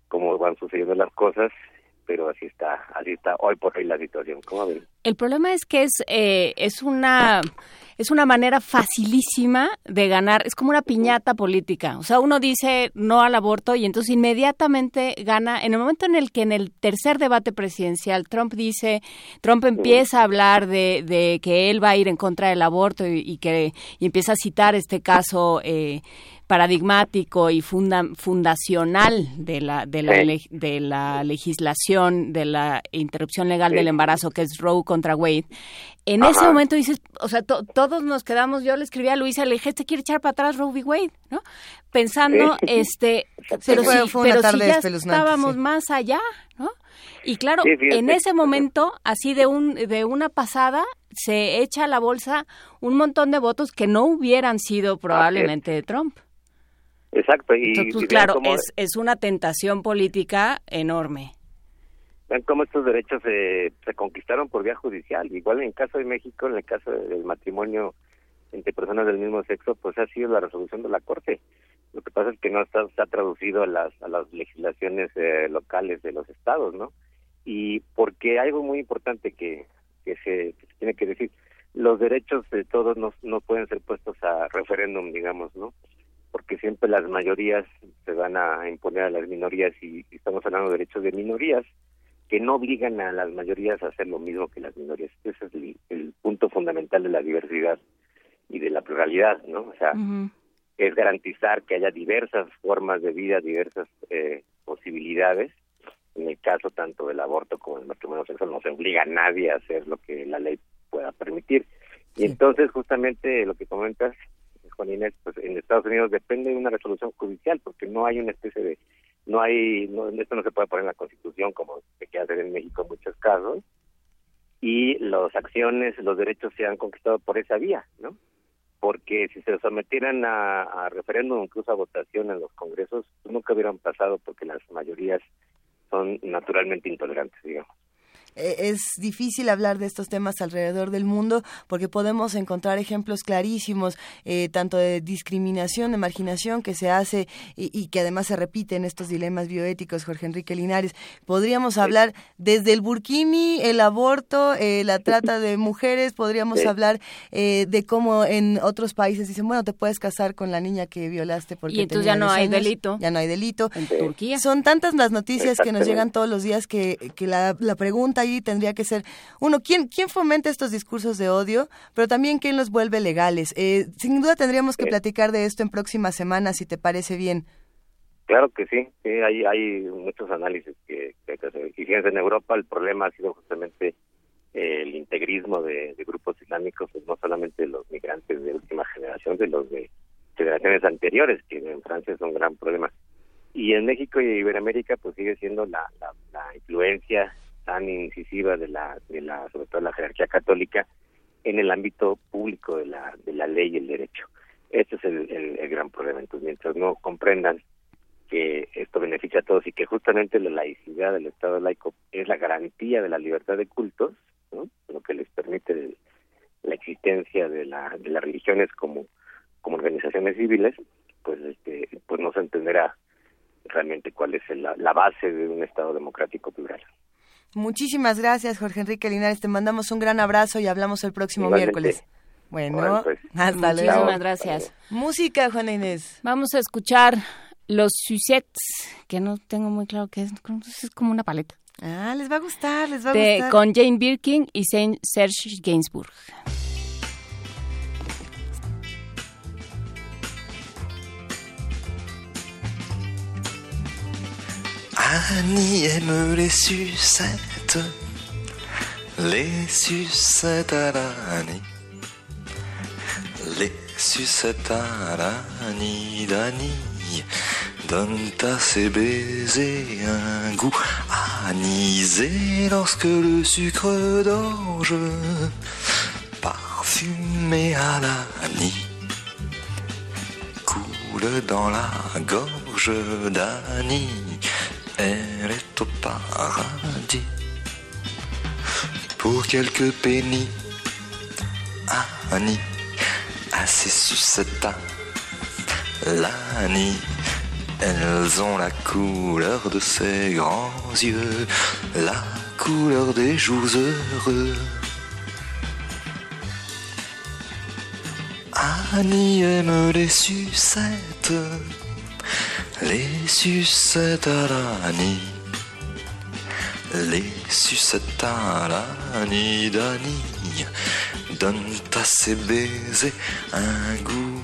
cómo van sucediendo las cosas, pero así está, así está hoy por hoy la situación. ¿Cómo ven? El problema es que es, eh, es una es una manera facilísima de ganar, es como una piñata política. O sea, uno dice no al aborto y entonces inmediatamente gana. En el momento en el que en el tercer debate presidencial Trump dice, Trump empieza a hablar de, de que él va a ir en contra del aborto y, que y empieza a citar este caso. Eh, paradigmático y funda, fundacional de la de la, de la legislación de la interrupción legal del embarazo que es Roe contra Wade en ese momento dices o sea todos nos quedamos yo le escribí a Luisa le dije este quiere echar para atrás Roe v. Wade no pensando este pero si, pero si ya estábamos más allá no y claro en ese momento así de un de una pasada se echa a la bolsa un montón de votos que no hubieran sido probablemente de Trump Exacto. Y, pues, claro, es, es una tentación política enorme. Vean cómo estos derechos se, se conquistaron por vía judicial. Igual en el caso de México, en el caso del matrimonio entre personas del mismo sexo, pues ha sido la resolución de la Corte. Lo que pasa es que no está, está traducido a las, a las legislaciones eh, locales de los estados, ¿no? Y porque algo muy importante que, que se, que se tiene que decir, los derechos de todos no, no pueden ser puestos a referéndum, digamos, ¿no? Porque siempre las mayorías se van a imponer a las minorías y, estamos hablando de derechos de minorías que no obligan a las mayorías a hacer lo mismo que las minorías. Ese es el, punto fundamental de la diversidad y de la pluralidad, ¿no? O sea, es garantizar que haya diversas formas de vida, diversas eh, posibilidades. En el caso tanto del aborto como del matrimonio sexual, no se obliga a nadie a hacer lo que la ley pueda permitir. Y entonces, justamente lo que comentas, Juan Inés, pues en Estados Unidos depende de una resolución judicial, porque no hay una especie de, no hay, no, esto no se puede poner en la Constitución como se quiere hacer en México en muchos casos, y las acciones, los derechos se han conquistado por esa vía, ¿no? Porque si se sometieran a, a referéndum, incluso a votación en los congresos, nunca hubieran pasado porque las mayorías son naturalmente intolerantes, digamos. Eh, es difícil hablar de estos temas alrededor del mundo porque podemos encontrar ejemplos clarísimos, eh, tanto de discriminación, de marginación que se hace y, que además se repiten estos dilemas bioéticos, Jorge Enrique Linares. Podríamos hablar desde el burkini, el aborto, eh, la trata de mujeres, podríamos hablar de cómo en otros países dicen, bueno, te puedes casar con la niña que violaste porque... Y entonces ya no hay delito. Ya no hay delito. En Turquía. Son tantas las noticias que nos llegan todos los días que, que la, la pregunta tendría que ser, uno, ¿quién, quién fomenta estos discursos de odio? Pero también quién los vuelve legales. Eh, sin duda tendríamos que platicar de esto en próximas semanas, si te parece bien. Claro que sí, hay, hay muchos análisis que, hay que hacer. Y fíjense, en Europa el problema ha sido justamente eh, el integrismo de, grupos islámicos, pues no solamente de los migrantes de última generación, de los de generaciones anteriores, que en Francia es un gran problema. Y en México y Iberoamérica pues sigue siendo la, la influencia tan incisiva de la, de la, sobre todo la jerarquía católica, en el ámbito público de la, de la ley y el derecho. Este es el, el, gran problema. Entonces, mientras no comprendan que esto beneficia a todos y que justamente la laicidad del Estado laico es la garantía de la libertad de cultos, lo que les permite la existencia de, la, de las religiones como, como organizaciones civiles, pues este pues no se entenderá realmente cuál es la, la base de un Estado democrático plural. Muchísimas gracias, Jorge Enrique Linares. Te mandamos un gran abrazo y hablamos el próximo miércoles. Bueno, pues. hasta luego. Muchísimas gracias. Música, Juana Inés. Vamos a escuchar los Sucettes, que no tengo muy claro qué es, es como una paleta. Ah, les va a gustar, les va a gustar. Con Jane Birkin y Saint Serge Gainsbourg. Annie aime les sucettes, les sucettes à l'Annie, les sucettes à l'Annie d'Annie. Donne à ses baisers un goût anisé lorsque le sucre d'orge parfumé à l'Annie coule dans la gorge d'Annie. Elle est au paradis. Pour quelques pénis, Annie, assez suceta, l'Annie. Elles ont la couleur de ses grands yeux, la couleur des joues heureux. Annie aime les sucettes, les sucettes à l'Annie, les sucettes à d'Annie, donnent à ses baisers un goût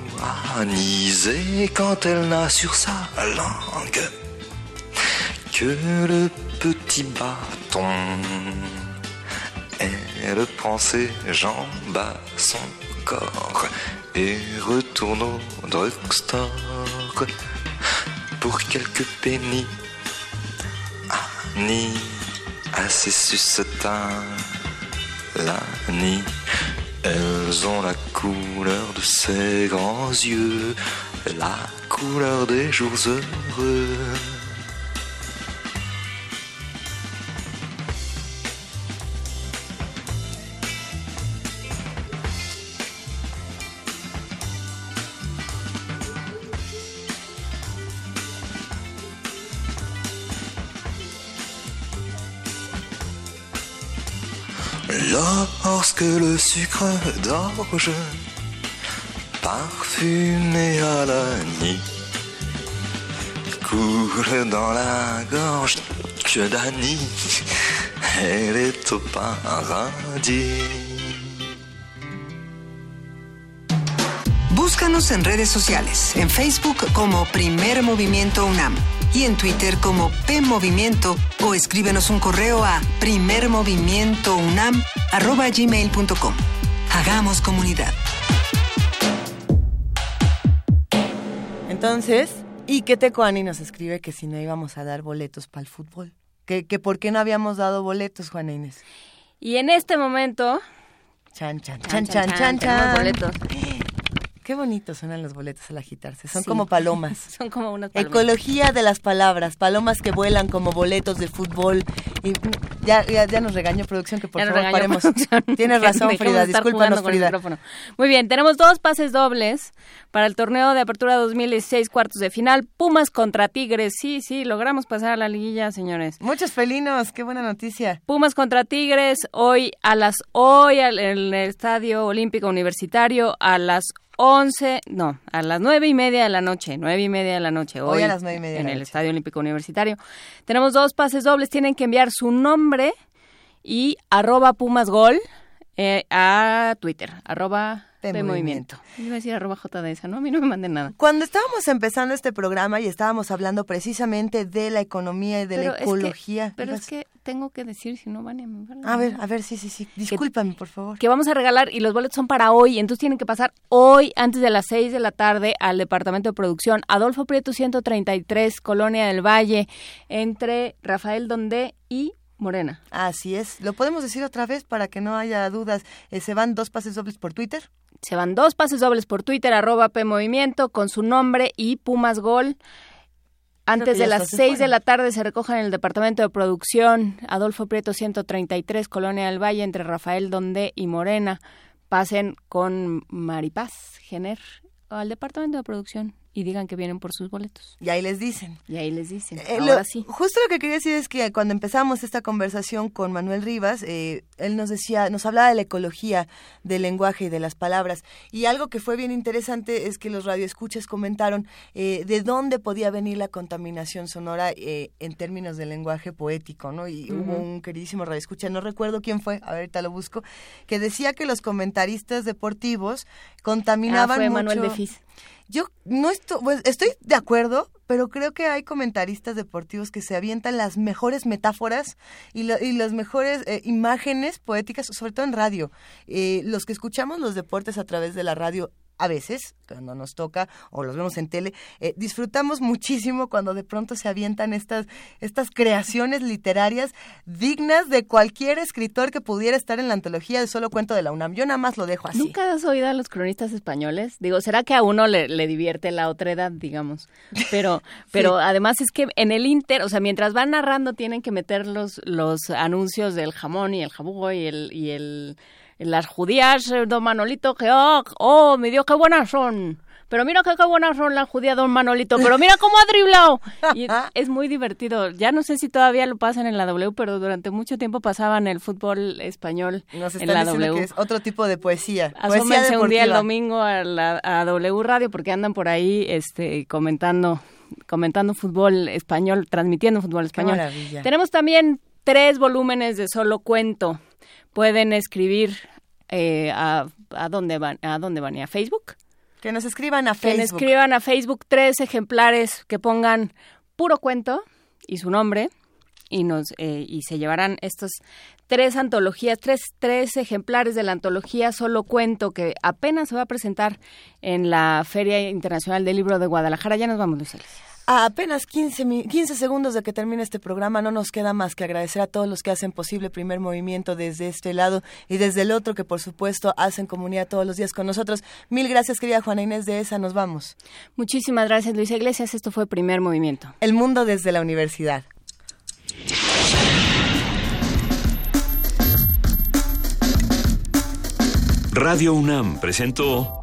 anisé quand elle n'a sur sa langue que le petit bâton. Elle prend ses jambes à son corps et retourne au drugstore pour quelques pennies. Annie, assez sucetins, l'Annie, elles ont la couleur de ses grands yeux, la couleur des jours heureux. Lorsque le sucre d'orge parfumé à la nuit coule dans la gorge que d'Annie, elle est au paradis. Búscanos en redes sociales, en Facebook como Primer Movimiento UNAM y en Twitter como P Movimiento o escríbenos un correo a primermovimientounam@gmail.com. Hagamos comunidad. Entonces, y que Tecoani nos escribe que si no íbamos a dar boletos para el fútbol. Que, que por qué no habíamos dado boletos, Juana Inés. Y en este momento... Chan, chan, chan, chan, chan, tenemos chan. boletos. Qué bonitos suenan los boletos al agitarse. Son como palomas. Son como unas palomas. Ecología de las palabras, palomas que vuelan como boletos de fútbol. Y ya, ya, ya nos regañó producción que por Ya favor paremos. producción. Tienes razón, Frida. Discúlpanos, Frida. Muy bien, tenemos dos pases dobles para el torneo de apertura 2016, cuartos de final. Pumas contra Tigres. Sí, sí, logramos pasar a la liguilla, señores. Muchos felinos, qué buena noticia. Pumas contra Tigres hoy a las hoy en el Estadio Olímpico Universitario a las 11, no, a las nueve y media de la noche, nueve y media de la noche. Hoy, Hoy a las nueve y media de en la el noche. Estadio Olímpico Universitario. Tenemos dos pases dobles, tienen que enviar su nombre y arroba Pumas Gol eh, a Twitter, arroba P Movimiento. Iba a decir arroba JDS, ¿no? A mí no me manden nada. Cuando estábamos empezando este programa y estábamos hablando precisamente de la economía y de Pero la es que- ecología. pero es que tengo que decir, si no van a... me van A ver, a ver, sí, sí, sí. Discúlpame, por favor. que vamos a regalar y los boletos son para hoy, entonces tienen que pasar hoy antes de las 6 de la tarde al departamento de producción Adolfo Prieto 133, Colonia del Valle, entre Rafael Donde y Morena. Así es. ¿Lo podemos decir otra vez para que no haya dudas? Eh, ¿Se van dos pases dobles por Twitter? Se van dos pases dobles por Twitter, arroba P Movimiento, con su nombre y Pumas Gol. Antes de las está, se 6 de la tarde se recojan en el departamento de producción Adolfo Prieto 133, Colonia del Valle, entre Rafael Donde y Morena. Pasen con Maripaz Gener al departamento de producción y digan que vienen por sus boletos. Y ahí les dicen. Y ahí les dicen. Eh, Ahora lo- sí. Justo lo que quería decir es que cuando empezamos esta conversación con Manuel Rivas, eh, él nos decía, nos hablaba de la ecología del lenguaje y de las palabras. Y algo que fue bien interesante es que los radioescuchas comentaron eh, de dónde podía venir la contaminación sonora eh, en términos de lenguaje poético, ¿no? Y hubo un queridísimo radioescucha, no recuerdo quién fue, a ver, ahorita lo busco, que decía que los comentaristas deportivos contaminaban Ah, fue mucho. Manuel de Fis. Yo no estoy, pues, estoy de acuerdo, pero creo que hay comentaristas deportivos que se avientan las mejores metáforas y, las mejores eh, imágenes poéticas, sobre todo en radio. Eh, los que escuchamos los deportes a través de la radio a veces, cuando nos toca o los vemos en tele, eh, disfrutamos muchísimo cuando de pronto se avientan estas, estas creaciones literarias dignas de cualquier escritor que pudiera estar en la antología de solo cuento de la UNAM. Yo nada más lo dejo así. ¿Nunca has oído a los cronistas españoles? Digo, ¿será que a uno le, divierte la otra edad, digamos? Pero, pero además es que en el Inter, o sea, mientras van narrando tienen que meter los, los anuncios del jamón y el jabugo y el... Y el las judías, eh, don Manolito, que, oh, oh, mi Dios, qué buenas son. Pero mira qué, buenas son las judías, don Manolito. Pero mira cómo ha driblado. Y es muy divertido. Ya no sé si todavía lo pasan en la W, pero durante mucho tiempo pasaban el fútbol español en la W. Que es otro tipo de poesía. Asómense un día el domingo a, la, a W Radio porque andan por ahí este, comentando comentando fútbol español, transmitiendo fútbol español. Tenemos también tres volúmenes de solo cuento. Pueden escribir eh, a, a, dónde van, a dónde van, a Facebook. Que nos escriban a Facebook. Que nos escriban a Facebook tres ejemplares que pongan puro cuento y su nombre y nos eh, y se llevarán estos tres antologías, tres, tres ejemplares de la antología Solo Cuento que apenas se va a presentar en la Feria Internacional del Libro de Guadalajara. Ya nos vamos, Luis a apenas 15, 15 segundos de que termine este programa, no nos queda más que agradecer a todos los que hacen posible el primer movimiento desde este lado y desde el otro, que por supuesto hacen comunidad todos los días con nosotros. Mil gracias, querida Juana Inés de esa. Nos vamos. Muchísimas gracias, Luisa Iglesias. Esto fue Primer Movimiento. El mundo desde la universidad. Radio UNAM presentó.